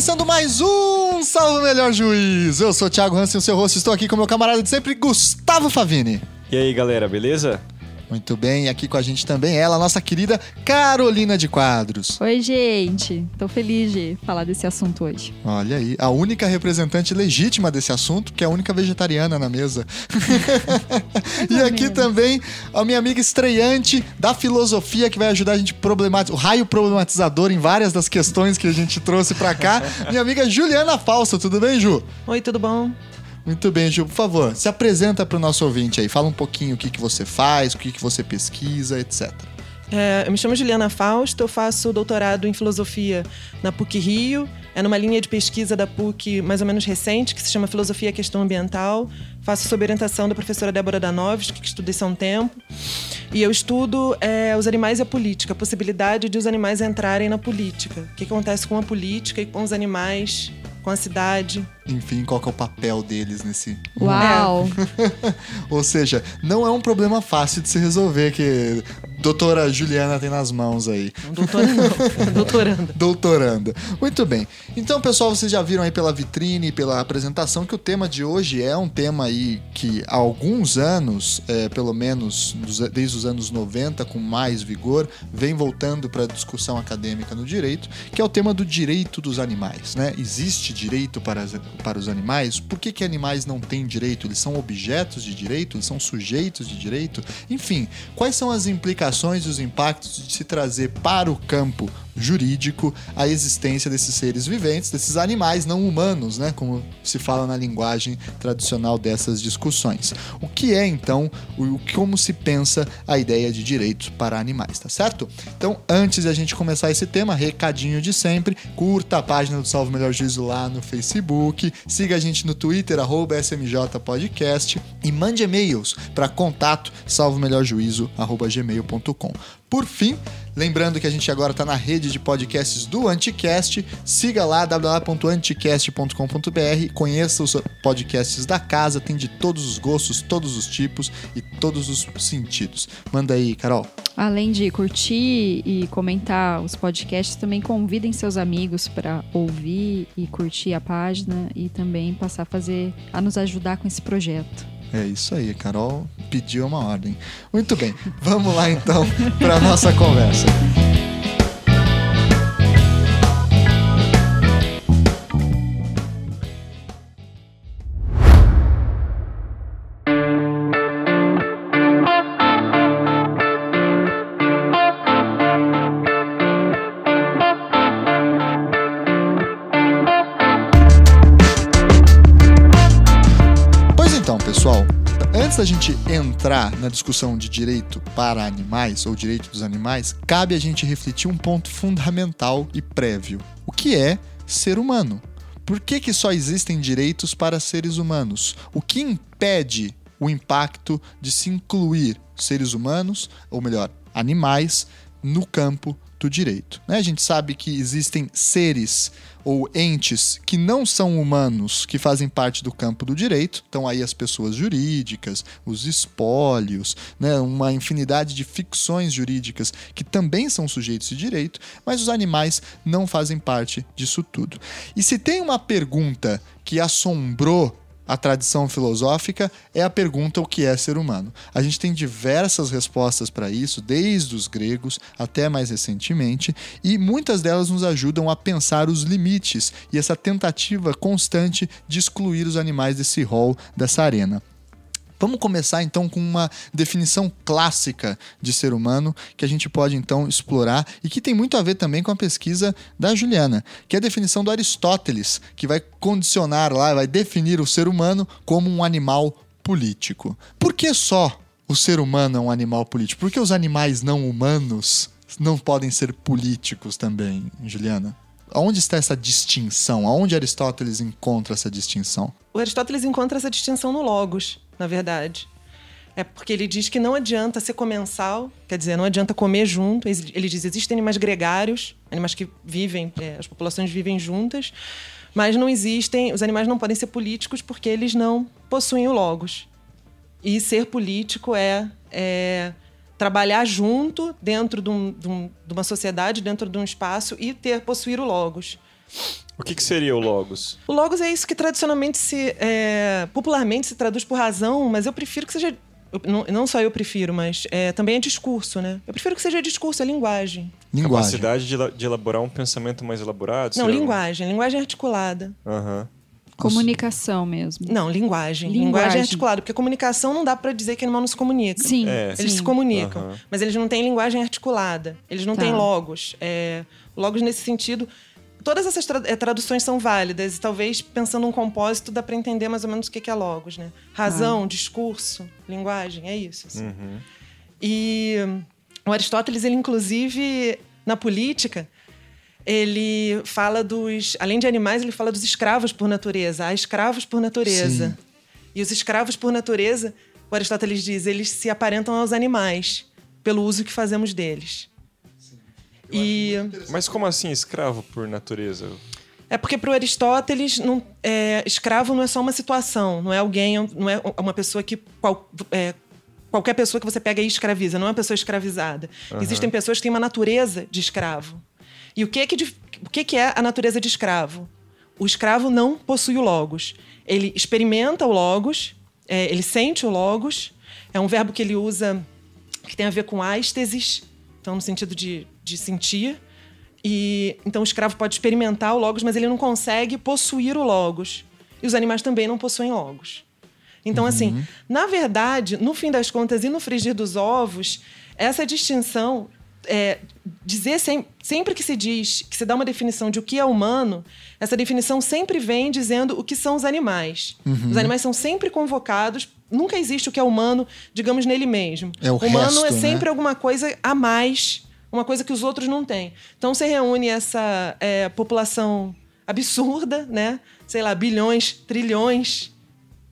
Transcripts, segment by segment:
Começando mais um Salve Melhor Juiz. Eu sou o Thiago Hansen, o seu rosto. Estou aqui com meu camarada de sempre, Gustavo Favini. E aí, galera, beleza? Muito bem, aqui com a gente também ela, nossa querida Carolina de Quadros. Oi, gente. Tô feliz de falar desse assunto hoje. Olha aí, a única representante legítima desse assunto, que é a única vegetariana na mesa. e aqui menos. também a minha amiga estreante da filosofia que vai ajudar a gente a problematizar, o raio problematizador em várias das questões que a gente trouxe pra cá. minha amiga Juliana Falso, tudo bem, Ju? Oi, tudo bom? Muito bem, Ju. Por favor, se apresenta para o nosso ouvinte aí. Fala um pouquinho o que, que você faz, o que, que você pesquisa, etc. É, eu me chamo Juliana Fausto, eu faço doutorado em filosofia na PUC Rio. É numa linha de pesquisa da PUC mais ou menos recente, que se chama Filosofia e Questão Ambiental. Faço sob orientação da professora Débora Danovski, que estuda isso há um tempo. E eu estudo é, os animais e a política, a possibilidade de os animais entrarem na política. O que acontece com a política e com os animais, com a cidade. Enfim, qual que é o papel deles nesse. Uau! Ou seja, não é um problema fácil de se resolver que doutora Juliana tem nas mãos aí. Não doutora não, doutoranda. Doutoranda. Muito bem. Então, pessoal, vocês já viram aí pela vitrine pela apresentação que o tema de hoje é um tema aí que há alguns anos, é, pelo menos desde os anos 90, com mais vigor, vem voltando para a discussão acadêmica no direito, que é o tema do direito dos animais. Né? Existe direito para, para os animais? Por que, que animais não têm direito? Eles são objetos de direito? Eles são sujeitos de direito? Enfim, quais são as implicações e os impactos de se trazer para o campo jurídico a existência desses seres viventes, desses animais não humanos, né, como se fala na linguagem tradicional dessas discussões. O que é então, o como se pensa a ideia de direitos para animais, tá certo? Então, antes de a gente começar esse tema, recadinho de sempre, curta a página do Salvo Melhor Juízo lá no Facebook, siga a gente no Twitter arroba SMJ Podcast e mande e-mails para contato salvomelhorjuízo@gmail.com. Por fim, lembrando que a gente agora está na rede de podcasts do Anticast, siga lá www.anticast.com.br, conheça os podcasts da casa, tem de todos os gostos, todos os tipos e todos os sentidos. Manda aí, Carol. Além de curtir e comentar os podcasts, também convidem seus amigos para ouvir e curtir a página e também passar a fazer a nos ajudar com esse projeto. É isso aí, Carol pediu uma ordem. Muito bem, vamos lá então para nossa conversa. Da gente entrar na discussão de direito para animais ou direito dos animais, cabe a gente refletir um ponto fundamental e prévio. O que é ser humano? Por que, que só existem direitos para seres humanos? O que impede o impacto de se incluir seres humanos, ou melhor, animais, no campo do direito. né? A gente sabe que existem seres ou entes que não são humanos que fazem parte do campo do direito. Então aí as pessoas jurídicas, os espólios, né? uma infinidade de ficções jurídicas que também são sujeitos de direito, mas os animais não fazem parte disso tudo. E se tem uma pergunta que assombrou a tradição filosófica é a pergunta o que é ser humano. A gente tem diversas respostas para isso, desde os gregos até mais recentemente, e muitas delas nos ajudam a pensar os limites e essa tentativa constante de excluir os animais desse rol, dessa arena. Vamos começar então com uma definição clássica de ser humano que a gente pode então explorar e que tem muito a ver também com a pesquisa da Juliana, que é a definição do Aristóteles, que vai condicionar lá, vai definir o ser humano como um animal político. Por que só o ser humano é um animal político? Por que os animais não humanos não podem ser políticos também, Juliana? Onde está essa distinção? Aonde Aristóteles encontra essa distinção? O Aristóteles encontra essa distinção no Logos, na verdade. É porque ele diz que não adianta ser comensal, quer dizer, não adianta comer junto. Ele diz existem animais gregários, animais que vivem, é, as populações vivem juntas, mas não existem, os animais não podem ser políticos porque eles não possuem o Logos. E ser político é, é trabalhar junto dentro de, um- de um- de uma sociedade, dentro de um espaço e ter possuir o Logos. O que, que seria o logos? O logos é isso que tradicionalmente se. é, popularmente se traduz por razão, mas eu prefiro que seja. eu- não, não só eu prefiro, mas é, também é discurso, né? Eu prefiro que seja discurso, é linguagem. Linguagem. Capacidade de, de elaborar um pensamento mais elaborado? Não, linguagem. Linguagem articulada. Aham. Comunicação mesmo. Não, linguagem. Linguagem. Linguagem, articulada. Porque comunicação não dá pra dizer que animal não se comunica. Sim, É. Eles sim. se comunicam, Aham. mas eles não têm linguagem articulada. Eles não Tá. têm logos. É, logos nesse sentido. Todas essas tra- eh, traduções são válidas e talvez pensando um compósito dá para entender mais ou menos o que que é logos, né? Razão, discurso, linguagem, é isso. assim. Uhum. E hum, o Aristóteles, ele inclusive na política, ele fala dos, além de animais, ele fala dos escravos por natureza. Há escravos por natureza. Sim. E os escravos por natureza, o Aristóteles diz, eles se aparentam aos animais pelo uso que fazemos deles. E Mas como assim escravo por natureza? é porque para o Aristóteles, não, é, escravo não é só uma situação, não é alguém, não é uma pessoa que qual- é, qualquer pessoa que você pega e escraviza, não é uma pessoa escravizada. Existem pessoas que têm uma natureza de escravo. E o que, que, de- o que, que é a natureza de escravo? O escravo não possui o logos. Ele experimenta o logos, é, ele sente o logos. É um verbo que ele usa que tem a ver com ástesis, então no sentido de, de sentir. E então o escravo pode experimentar o logos, mas ele não consegue possuir o logos. E os animais também não possuem logos. Então, assim, na verdade, no fim das contas e no frigir dos ovos, essa distinção é, dizer sem- sempre que se diz, que se dá uma definição de o que é humano, essa definição sempre vem dizendo o que são os animais. Os animais são sempre convocados, nunca existe o que é humano, digamos, nele mesmo. É o humano é resto, né? sempre alguma coisa a mais, uma coisa que os outros não têm. Então você reúne essa é, população absurda, né? Sei lá, bilhões, trilhões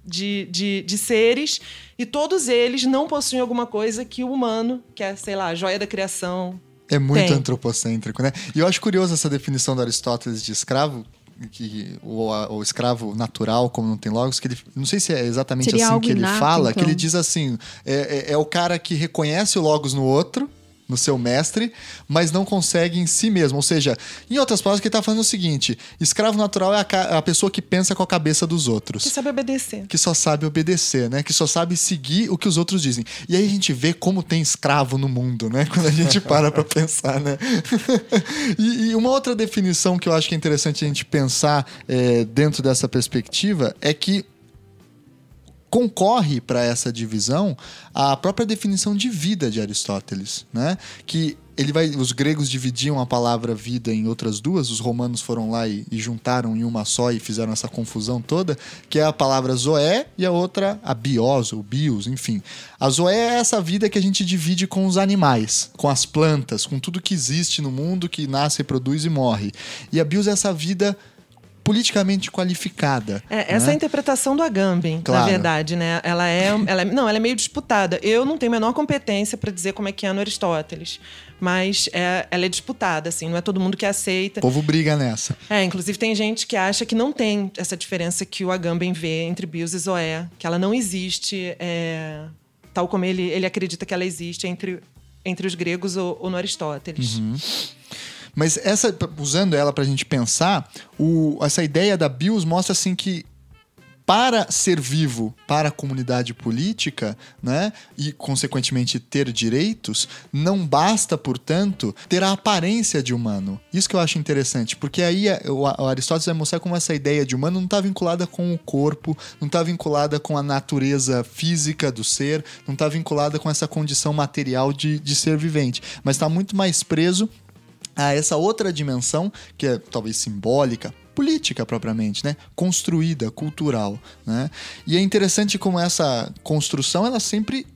de, de, de seres, e todos eles não possuem alguma coisa que o humano, que é, sei lá, a joia da criação. É muito Tem. antropocêntrico, né? E eu acho curioso essa definição do Aristóteles de escravo, que o, o escravo natural, como não tem logos, que ele, não sei se é exatamente Seria assim que ele inato, fala, que então. ele diz assim: é, é- é o cara que reconhece o logos no outro, no seu mestre, mas não consegue em si mesmo. Ou seja, em outras palavras, o que ele tá falando é o seguinte: escravo natural é a, a pessoa que pensa com a cabeça dos outros Que sabe obedecer. que só sabe obedecer, né? Que só sabe seguir o que os outros dizem. E aí a gente vê como tem escravo no mundo, né? Quando a gente para pra pensar, né? e, e uma outra definição que eu acho que é interessante a gente pensar é, dentro dessa perspectiva é que concorre para essa divisão a própria definição de vida de Aristóteles, né? Que ele vai, os gregos dividiam a palavra vida em outras duas, os romanos foram lá e, e juntaram em uma só e fizeram essa confusão toda, que é a palavra zoé e a outra a bios ou bios, enfim. A zoé é essa vida que a gente divide com os animais, com as plantas, com tudo que existe no mundo que nasce, reproduz e morre. E a bios é essa vida politicamente qualificada. É, essa é a né? interpretação do Agamben, Claro. na verdade, né? Ela é, ela é- não, ela é meio disputada. Eu não tenho a menor competência para dizer como é que é no Aristóteles, mas é- ela é disputada, assim, não é todo mundo que aceita. O povo briga nessa. É, inclusive tem gente que acha que não tem essa diferença que o Agamben vê entre Bios e Zoé, que ela não existe, é, tal como ele, ele acredita que ela existe entre, entre os gregos ou, ou no Aristóteles. Mas essa, usando ela para a gente pensar, o- essa ideia da BIOS mostra assim que para ser vivo para a comunidade política, né, e consequentemente ter direitos, não basta, portanto, ter a aparência de humano. Isso que eu acho interessante, porque aí é, o Aristóteles vai mostrar como essa ideia de humano não está vinculada com o corpo, não está vinculada com a natureza física do ser, não está vinculada com essa condição material de, de ser vivente, mas está muito mais preso a essa outra dimensão, que é talvez simbólica, política propriamente, né? Construída, cultural, né? E é interessante como essa construção, ela sempre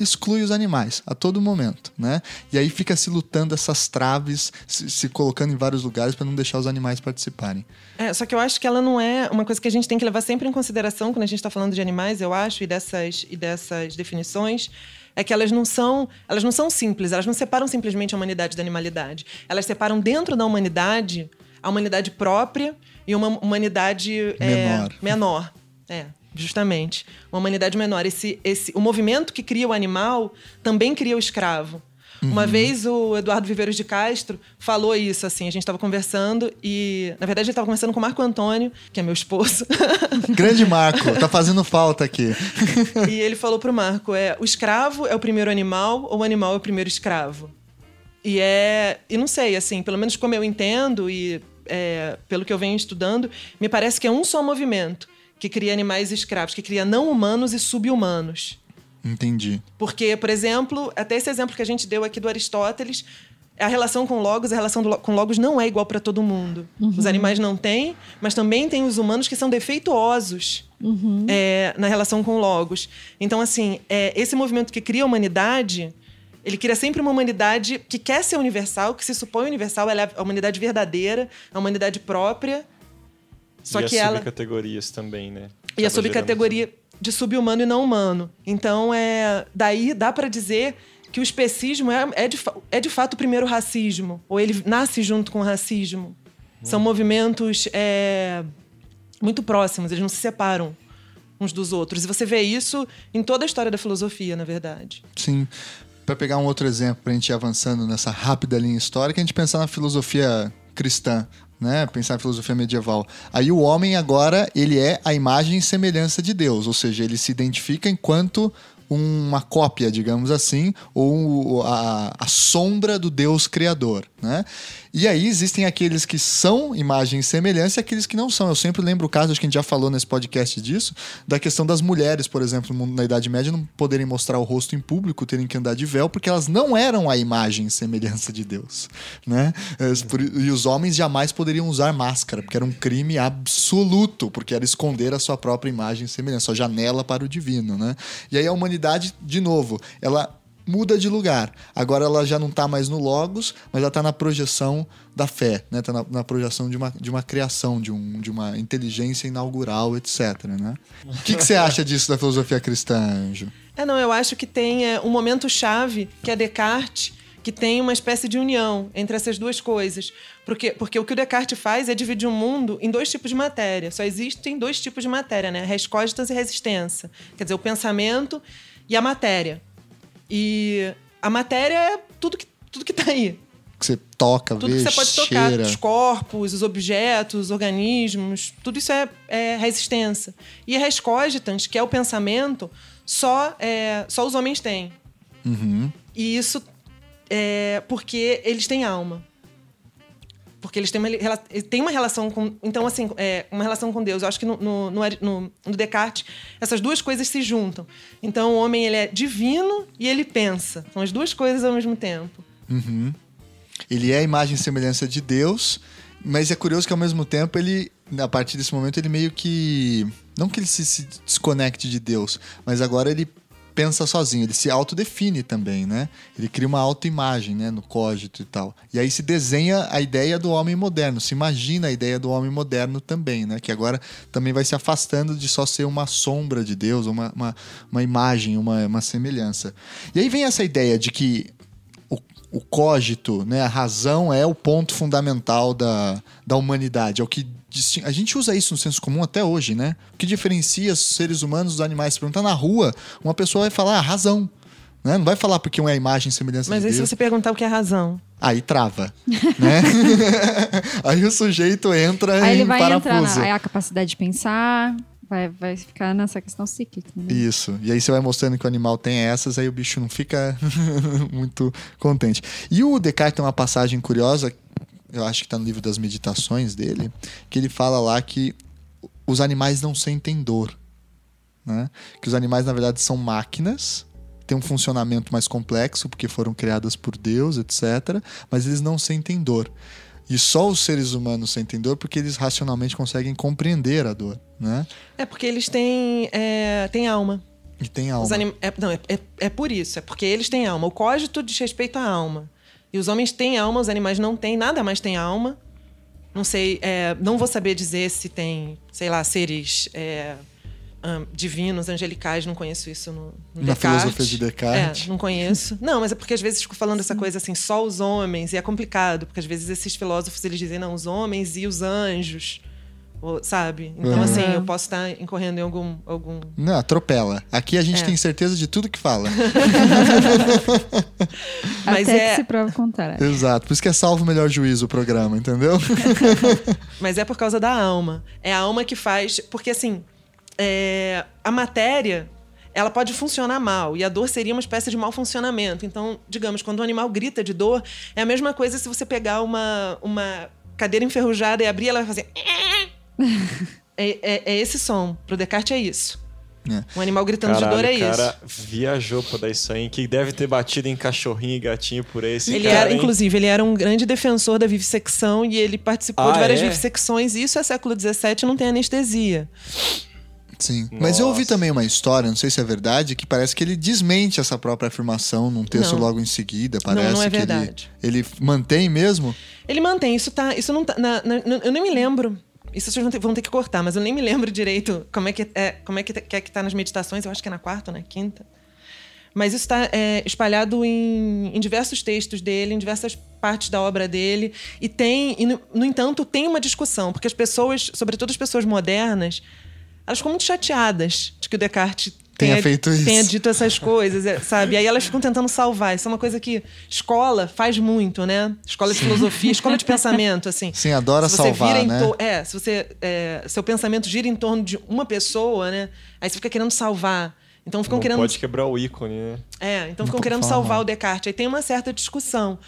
exclui os animais a todo momento, né? E aí fica se lutando essas traves, se, se colocando em vários lugares para não deixar os animais participarem. É, só que eu acho que ela não é uma coisa que a gente tem que levar sempre em consideração quando a gente está falando de animais, eu acho, e dessas, e dessas definições, é que elas não são elas não são simples, elas não separam simplesmente a humanidade da animalidade. Elas separam dentro da humanidade a humanidade própria e uma humanidade é, Menor. menor. É, justamente. Uma humanidade menor. Esse, esse, o movimento que cria o animal também cria o escravo. Uma vez o Eduardo Viveiros de Castro falou isso, assim, a gente estava conversando e, na verdade, ele estava conversando com o Marco Antônio, que é meu esposo. Grande Marco, tá fazendo falta aqui. e ele falou pro Marco: é, o escravo é o primeiro animal ou o animal é o primeiro escravo? E é. E não sei, assim, pelo menos como eu entendo e é, pelo que eu venho estudando, me parece que é um só movimento que cria animais escravos, que cria não humanos e subhumanos. Entendi. Porque, por exemplo, até esse exemplo que a gente deu aqui do Aristóteles, a relação com Logos, a relação do, com Logos não é igual para todo mundo. Uhum. Os animais não têm, mas também tem os humanos que são defeituosos uhum. é, na relação com Logos. Então, assim, é, esse movimento que cria a humanidade, ele cria sempre uma humanidade que quer ser universal, que se supõe universal, ela é a humanidade verdadeira, a humanidade própria. Só e que as ela. categorias também, né? E a subcategoria de subhumano e não humano. Então, é, daí dá para dizer que o especismo é, é, de, é de fato o primeiro racismo, ou ele nasce junto com o racismo. Hum. São movimentos é, muito próximos, eles não se separam uns dos outros. E você vê isso em toda a história da filosofia, na verdade. Sim. Para pegar um outro exemplo, para a gente ir avançando nessa rápida linha histórica, a gente pensar na filosofia cristã né? Pensar em filosofia medieval. Aí o homem agora, ele é a imagem e semelhança de Deus, ou seja, ele se identifica enquanto uma cópia, digamos assim, ou a, a sombra do Deus criador, né? E aí existem aqueles que são imagem e semelhança e aqueles que não são. Eu sempre lembro o caso, acho que a gente já falou nesse podcast disso, da questão das mulheres, por exemplo, na Idade Média, não poderem mostrar o rosto em público, terem que andar de véu, porque elas não eram a imagem e semelhança de Deus. Né? E os homens jamais poderiam usar máscara, porque era um crime absoluto, porque era esconder a sua própria imagem e semelhança, a janela para o divino. Né? E aí a humanidade, de novo, ela muda de lugar. Agora ela já não está mais no Logos, mas ela está na projeção da fé, né? Está na, na, projeção de uma, de uma criação, de, um, de uma inteligência inaugural, etc. Né? O que, que você acha disso da filosofia cristã, Anjo? É, não, eu acho que tem é, um momento-chave, que é Descartes, que tem uma espécie de união entre essas duas coisas. Porque, porque o que o Descartes faz é dividir o mundo em dois tipos de matéria. Só existem dois tipos de matéria, né? Res e resistência. Quer dizer, o pensamento e a matéria. E a matéria é tudo que, tudo que tá aí. Que você toca, tudo vê, que você pode tocar. Os corpos, os objetos, os organismos, tudo isso é, é resistência. E a res cogitans, que é o pensamento, só, é, só os homens têm. Uhum. E isso é porque eles têm alma porque eles têm uma, têm uma relação com. Então, assim, é, uma relação com Deus. Eu acho que no, no, no, no, Descartes, essas duas coisas se juntam. Então, o homem ele é divino e ele pensa. São as duas coisas ao mesmo tempo. Uhum. Ele é a imagem e semelhança de Deus, mas é curioso que ao mesmo tempo ele, a partir desse momento, ele meio que. Não que ele se, se desconecte de Deus, mas agora ele pensa sozinho, ele se autodefine também, né? Ele cria uma autoimagem, né, no cógito e tal. E aí se desenha a ideia do homem moderno, se imagina a ideia do homem moderno também, né? Que agora também vai se afastando de só ser uma sombra de Deus, uma, uma, uma imagem, uma, uma semelhança. E aí vem essa ideia de que o cógito, né, a razão é o ponto fundamental da, da humanidade, é o que a gente usa isso no senso comum até hoje, né? O que diferencia os seres humanos dos animais? Se perguntar na rua, uma pessoa vai falar ah, razão. Né? Não vai falar porque um é a imagem e semelhança Mas de aí Deus. se você perguntar o que é razão? Aí trava, né? aí o sujeito entra aí em ele vai parafuso. entrar na, aí a capacidade de pensar, Vai, vai ficar nessa questão cíclica. Né? Isso. E aí você vai mostrando que o animal tem essas, aí o bicho não fica muito contente. E o Descartes tem uma passagem curiosa, eu acho que está no livro das meditações dele, que ele fala lá que os animais não sentem dor. Né? Que os animais, na verdade, são máquinas, têm um funcionamento mais complexo, porque foram criadas por Deus, etc. Mas eles não sentem dor. E só os seres humanos sentem dor porque eles racionalmente conseguem compreender a dor, né? É porque eles têm, é, têm alma. E tem alma. Anim... É, não, é, é, é, por isso. É porque eles têm alma. O cógito diz respeito à alma. E os homens têm alma, os animais não têm. Nada mais tem alma. Não sei, é, não vou saber dizer se tem, sei lá, seres é, um, divinos, angelicais, não conheço isso no, no Na Descartes. filosofia de Descartes. É, não conheço. Não, mas é porque às vezes fico falando essa coisa assim, só os homens, e é complicado, porque às vezes esses filósofos eles dizem, não, os homens e os anjos. Sabe? Então, uhum. assim, eu posso estar incorrendo em algum. algum... Não, atropela. Aqui a gente é. tem certeza de tudo que fala. Mas Até é... que se prova contrário. Exato. Por isso que é salvo o melhor juízo o programa, entendeu? Mas é por causa da alma. É a alma que faz. Porque, assim, é... a matéria. Ela pode funcionar mal e a dor seria uma espécie de mau funcionamento. Então, digamos, quando o animal grita de dor, é a mesma coisa se você pegar uma, uma cadeira enferrujada e abrir, ela vai fazer é, é, é, esse som. Pro Descartes é isso. É. Um animal gritando Caralho, de dor é isso. O cara viajou pra dar isso aí, que deve ter batido em cachorrinho e gatinho por esse ele cara, era, Inclusive, ele era um grande defensor da vivissecção e ele participou ah, de várias é? vivissecções. E isso é século XVII, não tem anestesia. Sim. Nossa. Mas eu ouvi também uma história, não sei se é verdade, que parece que ele desmente essa própria afirmação num texto não. logo em seguida. Parece não, não é que verdade. Ele, ele mantém mesmo? Ele mantém, isso tá. Isso não tá. Na, na, eu nem me lembro isso vocês vão ter, vão ter, que cortar, mas eu nem me lembro direito como é que é, como é que, é que tá nas meditações. Eu acho que é na quarta ou na quinta. Mas isso está é, espalhado em, em, diversos textos dele, em diversas partes da obra dele. E tem, e no, no, entanto, tem uma discussão, porque as pessoas, sobretudo as pessoas modernas, elas ficam muito chateadas de que o Descartes tenha, tenha feito isso. Tenha dito essas coisas, é, sabe? E aí elas ficam tentando salvar. Isso é uma coisa que escola faz muito, né? Escola de filosofia, escola de pensamento, assim. Sim, adora se você salvar, vira né? É, se você... É, seu pensamento gira em torno de uma pessoa, né? Aí você fica querendo salvar. Então ficam Não querendo... pode quebrar o ícone, né? É, então ficam querendo salvar o Descartes. Aí tem uma certa discussão.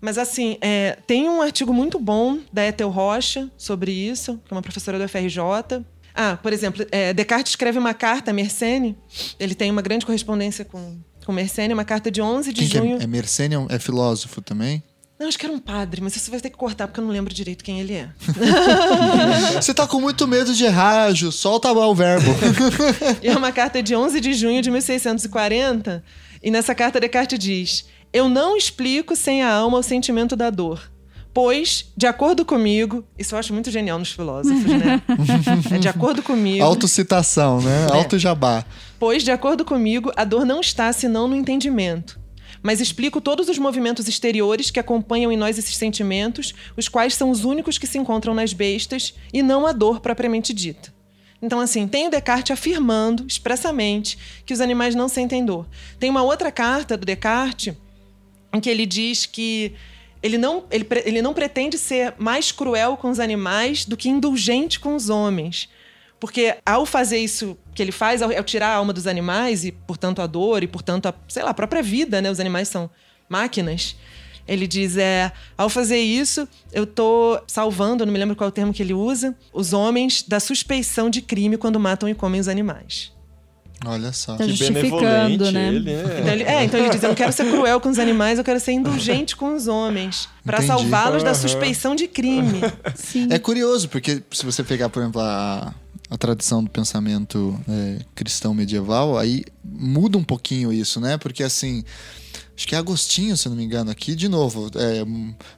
Mas assim, é, tem um artigo muito bom da Ethel Rocha sobre isso, que é uma professora do FRJ, ah, por exemplo, é, Descartes escreve uma carta a Mersenne. Ele tem uma grande correspondência com, com Mersenne, uma carta de 11 de quem junho. É, é Mersenne é, é filósofo também? Não, acho que era um padre, mas você vai ter que cortar porque eu não lembro direito quem ele é. você tá com muito medo de errar, Ju. Solta o verbo. e é uma carta de 11 de junho de 1640. E nessa carta Descartes diz: Eu não explico sem a alma o sentimento da dor Pois, de acordo comigo, isso eu acho muito genial nos filósofos, né? é de acordo comigo. Autocitação, né? É. Auto-jabá. Pois, de acordo comigo, a dor não está senão no entendimento. Mas explico todos os movimentos exteriores que acompanham em nós esses sentimentos, os quais são os únicos que se encontram nas bestas, e não a dor propriamente dita. Então, assim, tem o Descartes afirmando expressamente que os animais não sentem dor. Tem uma outra carta do Descartes em que ele diz que ele não, ele, ele não pretende ser mais cruel com os animais do que indulgente com os homens. Porque ao fazer isso que ele faz, ao, ao, tirar a alma dos animais e, portanto, a dor e, portanto, a, sei lá, a própria vida, né? Os animais são máquinas. Ele diz, é, ao fazer isso, eu tô salvando, não me lembro qual é o termo que ele usa, os homens da suspeição de crime quando matam e comem os animais. Olha só. Tá que justificando, né? Ele, né? Então ele, é, então ele diz: eu não quero ser cruel com os animais, eu quero ser indulgente com os homens. para salvá-los da suspeição de crime. Sim. É curioso, porque se você pegar, por exemplo, a, a tradição do pensamento é, cristão medieval, aí muda um pouquinho isso, né? Porque assim acho que é Agostinho, se não me engano, aqui, de novo, é,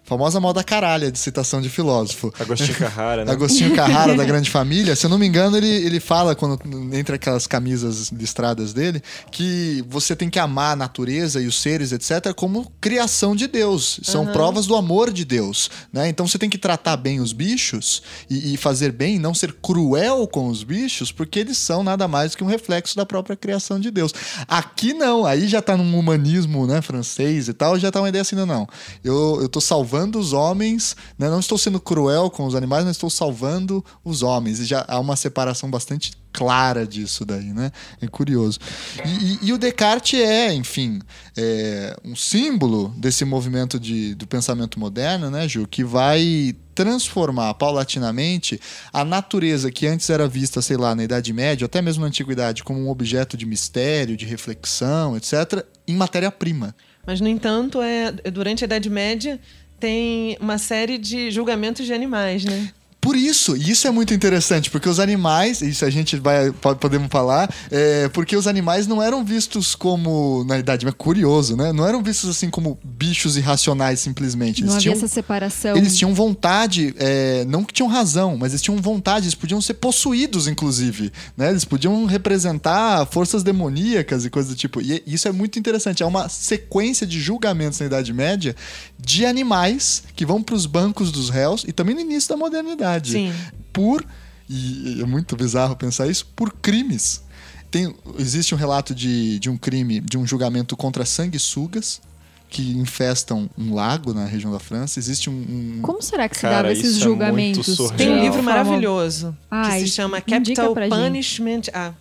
famosa moda caralha de citação de filósofo. Agostinho Carrara, né? Agostinho Carrara, da Grande Família, se eu não me engano, ele, ele fala, quando entre aquelas camisas listradas dele, que você tem que amar a natureza e os seres, etc., como criação de Deus. São uhum. provas do amor de Deus, né? Então você tem que tratar bem os bichos e, e fazer bem, não ser cruel com os bichos, porque eles são nada mais que um reflexo da própria criação de Deus. Aqui não, aí já tá num humanismo, né? Francês e tal, já tá uma ideia assim, não, não. Eu, eu tô salvando os homens, né? Não estou sendo cruel com os animais, mas estou salvando os homens. E já há uma separação bastante clara disso daí, né? É curioso. E, e, e o Descartes é, enfim, é um símbolo desse movimento de, do pensamento moderno, né, Ju? Que vai transformar paulatinamente a natureza que antes era vista, sei lá, na Idade Média, até mesmo na Antiguidade, como um objeto de mistério, de reflexão, etc., em matéria-prima. Mas, no entanto, é, durante a Idade Média tem uma série de julgamentos de animais, né? Por isso, e isso é muito interessante, porque os animais, isso a gente vai podemos falar, é, porque os animais não eram vistos como, na idade, mas curioso, né? Não eram vistos assim como bichos irracionais simplesmente. Eles não havia tinham, essa separação. Eles tinham vontade, é, não que tinham razão, mas eles tinham vontade, eles podiam ser possuídos, inclusive, né? Eles podiam representar forças demoníacas e coisas do tipo. E isso é muito interessante. É uma sequência de julgamentos na Idade Média de animais que vão para os bancos dos réus e também no início da modernidade. Sim. Por e é muito bizarro pensar isso, por crimes. Tem, existe um relato de, de um crime, de um julgamento contra sanguessugas que infestam um lago na região da França. Existe um. um- Como será que se Cara, dava esses é julgamentos? surreal. Tem um livro maravilhoso Ai, que se chama Capital. Punishment. Ah,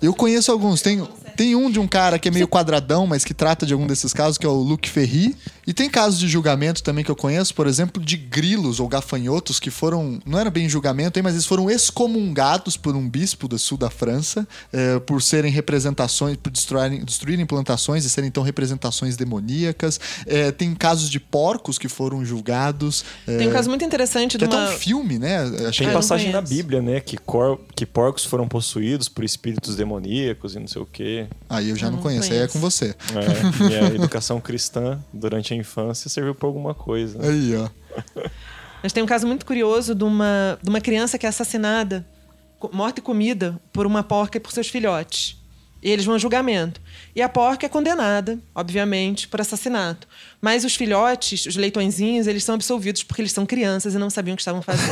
Eu conheço alguns. Tem, tem um de um cara que é meio quadradão, mas que trata de algum desses casos, que é o Luc Ferry. E tem casos de julgamento também que eu conheço, por exemplo, de grilos ou gafanhotos que foram. Não era bem julgamento, hein, mas eles foram excomungados por um bispo do sul da França eh, por serem representações, por destruírem, destruírem plantações e serem então representações demoníacas. Eh, tem casos de porcos que foram julgados. eh, tem um caso muito interessante que é uma. um filme, né? Acho Tem que não passagem na. Bíblia, né? Que, cor, que porcos foram possuídos por espíritos demoníacos e não sei o quê. Aí eu já Eu não não conheço, aí é conheço. com você. É, e a educação cristã durante a infância serviu pra alguma coisa. Aí, ó. Mas tem um caso muito curioso de uma, de uma criança que é assassinada, morta e comida por uma porca e por seus filhotes. E eles vão a julgamento. E a porca é condenada, obviamente, por assassinato. Mas os filhotes, os leitõezinhos, eles são absolvidos porque eles são crianças e não sabiam o que estavam fazendo.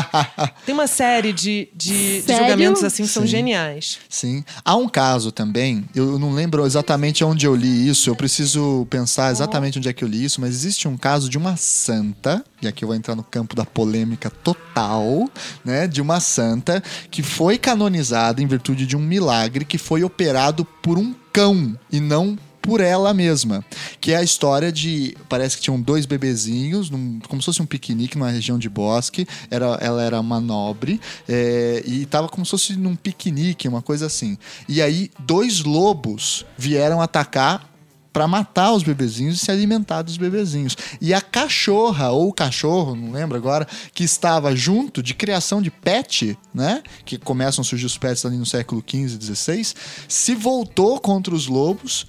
tem uma série de, de, de julgamentos assim que são Sim. geniais. Sim. Há um caso também, eu não lembro exatamente onde eu li isso, eu preciso pensar exatamente onde é que eu li isso, mas existe um caso de uma santa, e aqui eu vou entrar no campo da polêmica total, né? De uma santa que foi canonizada em virtude de um milagre que foi operado por um cão e não por ela mesma. Que é a história de. Parece que tinham dois bebezinhos, num- como se fosse um piquenique numa região de bosque. Era, ela era uma nobre é, e tava como se fosse num piquenique, uma coisa assim. E aí, dois lobos vieram atacar para matar os bebezinhos e se alimentar dos bebezinhos. E a cachorra ou cachorro, não lembro agora, que estava junto de criação de pet, né? Que começam a surgir os pets ali no século XV, XVI, se voltou contra os lobos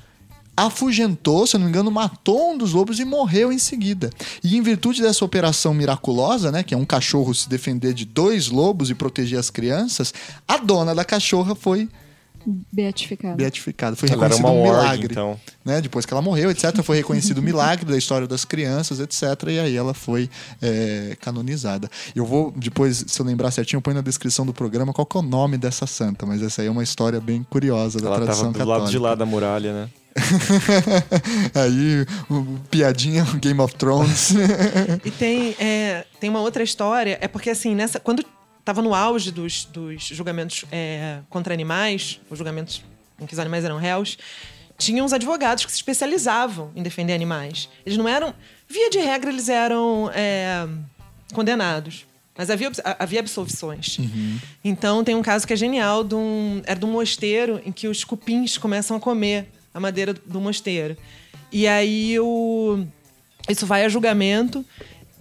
afugentou, se eu não me engano, matou um dos lobos e morreu em seguida. E em virtude dessa operação miraculosa, né, que é um cachorro se defender de dois lobos e proteger as crianças, a dona da cachorra foi Beatificado. beatificada, foi Ela era reconhecido uma um milagre. então. Né? Depois que ela morreu, etc., foi reconhecido o milagre da história das crianças, etc., e aí ela foi é, canonizada. Eu vou, depois, se eu lembrar certinho, eu ponho na descrição do programa qual que é o nome dessa santa, mas essa aí é uma história bem curiosa da Ela tradição tava do católica. lado de lá da muralha, né? Aí, o, piadinha Game of Thrones. E tem, é, tem uma outra história, é porque assim, nessa, quando estava no auge dos, dos julgamentos é, contra animais, os julgamentos em que os animais eram réus, tinham os advogados que se especializavam em defender animais. Eles não eram. Via de regra, eles eram é, condenados. Mas havia, havia absolvições. Então tem um caso que é genial de um, era de um mosteiro em que os cupins começam a comer a madeira do mosteiro. E aí o, isso vai a julgamento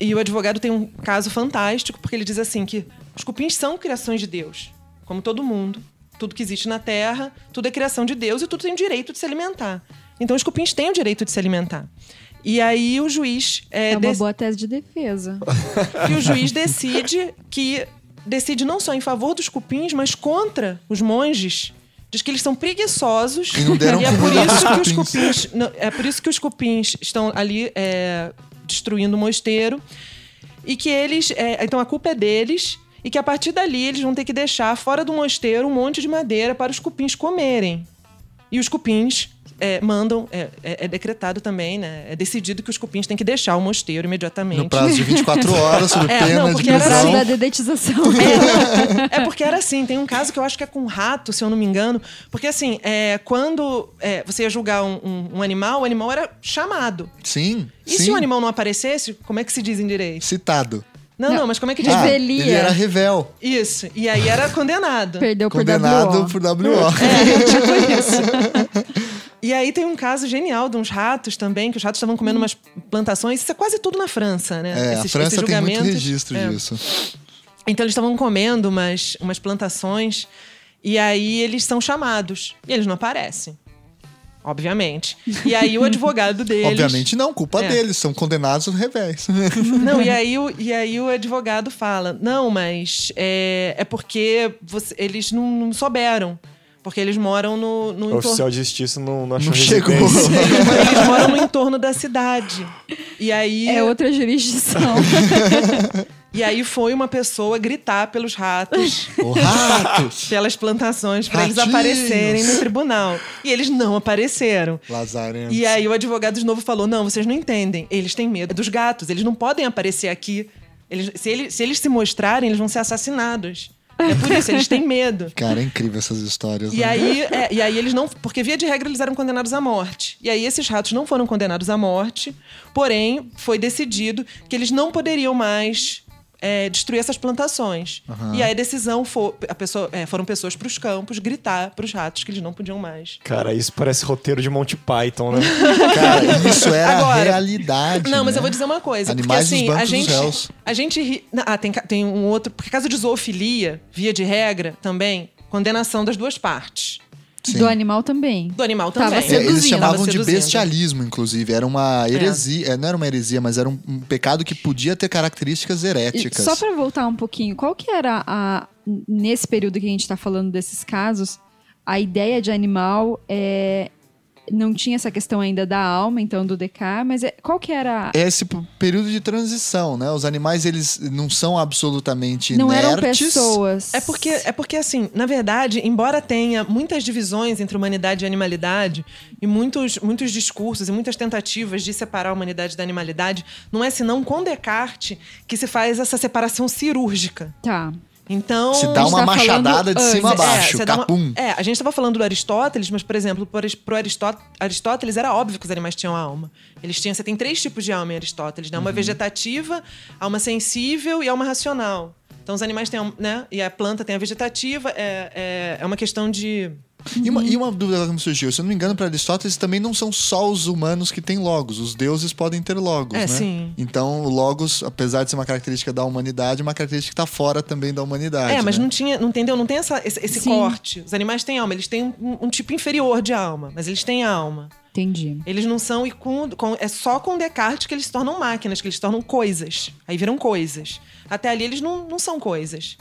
e o advogado tem um caso fantástico porque ele diz assim que os cupins são criações de Deus, como todo mundo. Tudo que existe na Terra, tudo é criação de Deus e tudo tem o direito de se alimentar. Então os cupins têm o direito de se alimentar. E aí o juiz é, É uma dec- boa tese de defesa. que o juiz decide que decide não só em favor dos cupins, mas contra os monges. Diz que eles são preguiçosos E não deram é por isso que os cupins. é por isso que os cupins estão ali é, destruindo o mosteiro e que eles é, então a culpa é deles e que a partir dali eles vão ter que deixar fora do mosteiro um monte de madeira para os cupins comerem. E os cupins é, mandam, é, é- é decretado também, né? É decidido que os cupins têm que deixar o mosteiro imediatamente. no prazo de 24 horas, sob É, pena não, de porque era prisão. Prazo assim. da dedetização. É, é porque era assim, tem um caso que eu acho que é com rato, se eu não me engano. Porque assim, é, quando é, você ia julgar um, um- um animal, o animal era chamado. Sim, E sim. se o animal não aparecesse, como é que se diz em direito? Citado. Não, não, Não. mas como é que diz? Ah, Revelia. ele era revel, Isso. E aí era condenado. Perdeu por condenado por WO. É, tipo isso. E aí tem um caso genial de uns ratos também, que os ratos estavam comendo umas plantações. Isso é quase tudo na França, né? É, a Esses- França esses tem muito registro É. disso. Então eles estavam comendo umas, umas plantações e aí eles são chamados e eles não aparecem. Obviamente. E aí o advogado deles. Obviamente não, culpa É. deles, são condenados aos revés. Não, e aí, o, e aí o advogado fala: não, mas é, é porque você- eles não, não souberam. Porque eles moram no, no O oficial de justiça não, não achou Não chegou. Eles moram no entorno da cidade. E aí. É outra jurisdição. E aí foi uma pessoa gritar pelos ratos, O rato! pelas plantações, para eles aparecerem no tribunal. E eles não apareceram. Lazarento. E aí o advogado de novo falou: não, vocês não entendem. Eles têm medo dos gatos, eles não podem aparecer aqui. Eles- se, ele- se eles se mostrarem, eles vão ser assassinados. É por isso, eles têm medo. Cara, é incrível essas histórias. E né? aí, é, e aí eles não. Porque via de regra eles eram condenados à morte. E aí esses ratos não foram condenados à morte, porém foi decidido que eles não poderiam mais é, destruir essas plantações. Aham. E aí a decisão foi. A pessoa, é, foram pessoas para os campos gritar para os ratos que eles não podiam mais. Cara, isso parece roteiro de Monty Python, né? Cara, isso era Agora- a realidade. Não, mas né? eu vou dizer uma coisa. Animais porque assim, a gente. A gente ri. Ah, tem, tem um outro. Porque caso de zoofilia, via de regra, também, condenação das duas partes. Sim. Do animal também. Do animal Tava também. É, eles seduzindo. chamavam Tava de bestialismo, inclusive. Era uma heresia. é, Não era uma heresia, mas era um, um pecado que podia ter características E heréticas. Só pra voltar um pouquinho, qual que era a nesse período que a gente tá falando desses casos, a ideia de animal é não tinha essa questão ainda da alma, então do DK, mas é- qual que era É esse período de transição, né? Os animais, eles não são absolutamente não eram pessoas. É porque, é porque, assim, na verdade, embora tenha muitas divisões entre humanidade e animalidade, e muitos, muitos discursos e muitas tentativas de separar a humanidade da animalidade, não é senão com Descartes que se faz essa separação cirúrgica. Tá. Então. Se dá uma tá machadada falando de cima a antes. baixo, você dá uma- capum. é, a gente estava falando do Aristóteles, mas, por exemplo, Aristó- Aristóteles era óbvio que os animais tinham alma. Eles tinham, você tem três tipos de alma em Aristóteles, né? Uma Uhum. vegetativa, alma sensível e alma racional. Então os animais têm, alma, né? E a planta tem a vegetativa, é, é, é uma questão de. E uma, e uma dúvida que me surgiu. Se eu não me engano, para Aristóteles também não são só os humanos que têm logos. Os deuses podem ter logos, É, né? sim. Então, o logos, apesar de ser uma característica da humanidade, é uma característica que está fora também da humanidade. é, mas né? não tinha, não entendeu? Não tem essa, esse, esse corte. Os animais têm alma, eles têm um, um tipo inferior de alma, mas eles têm alma. Entendi. Eles não são. E com, com- é só com Descartes que eles se tornam máquinas, que eles se tornam coisas. Aí viram coisas. Até ali eles não, não são coisas.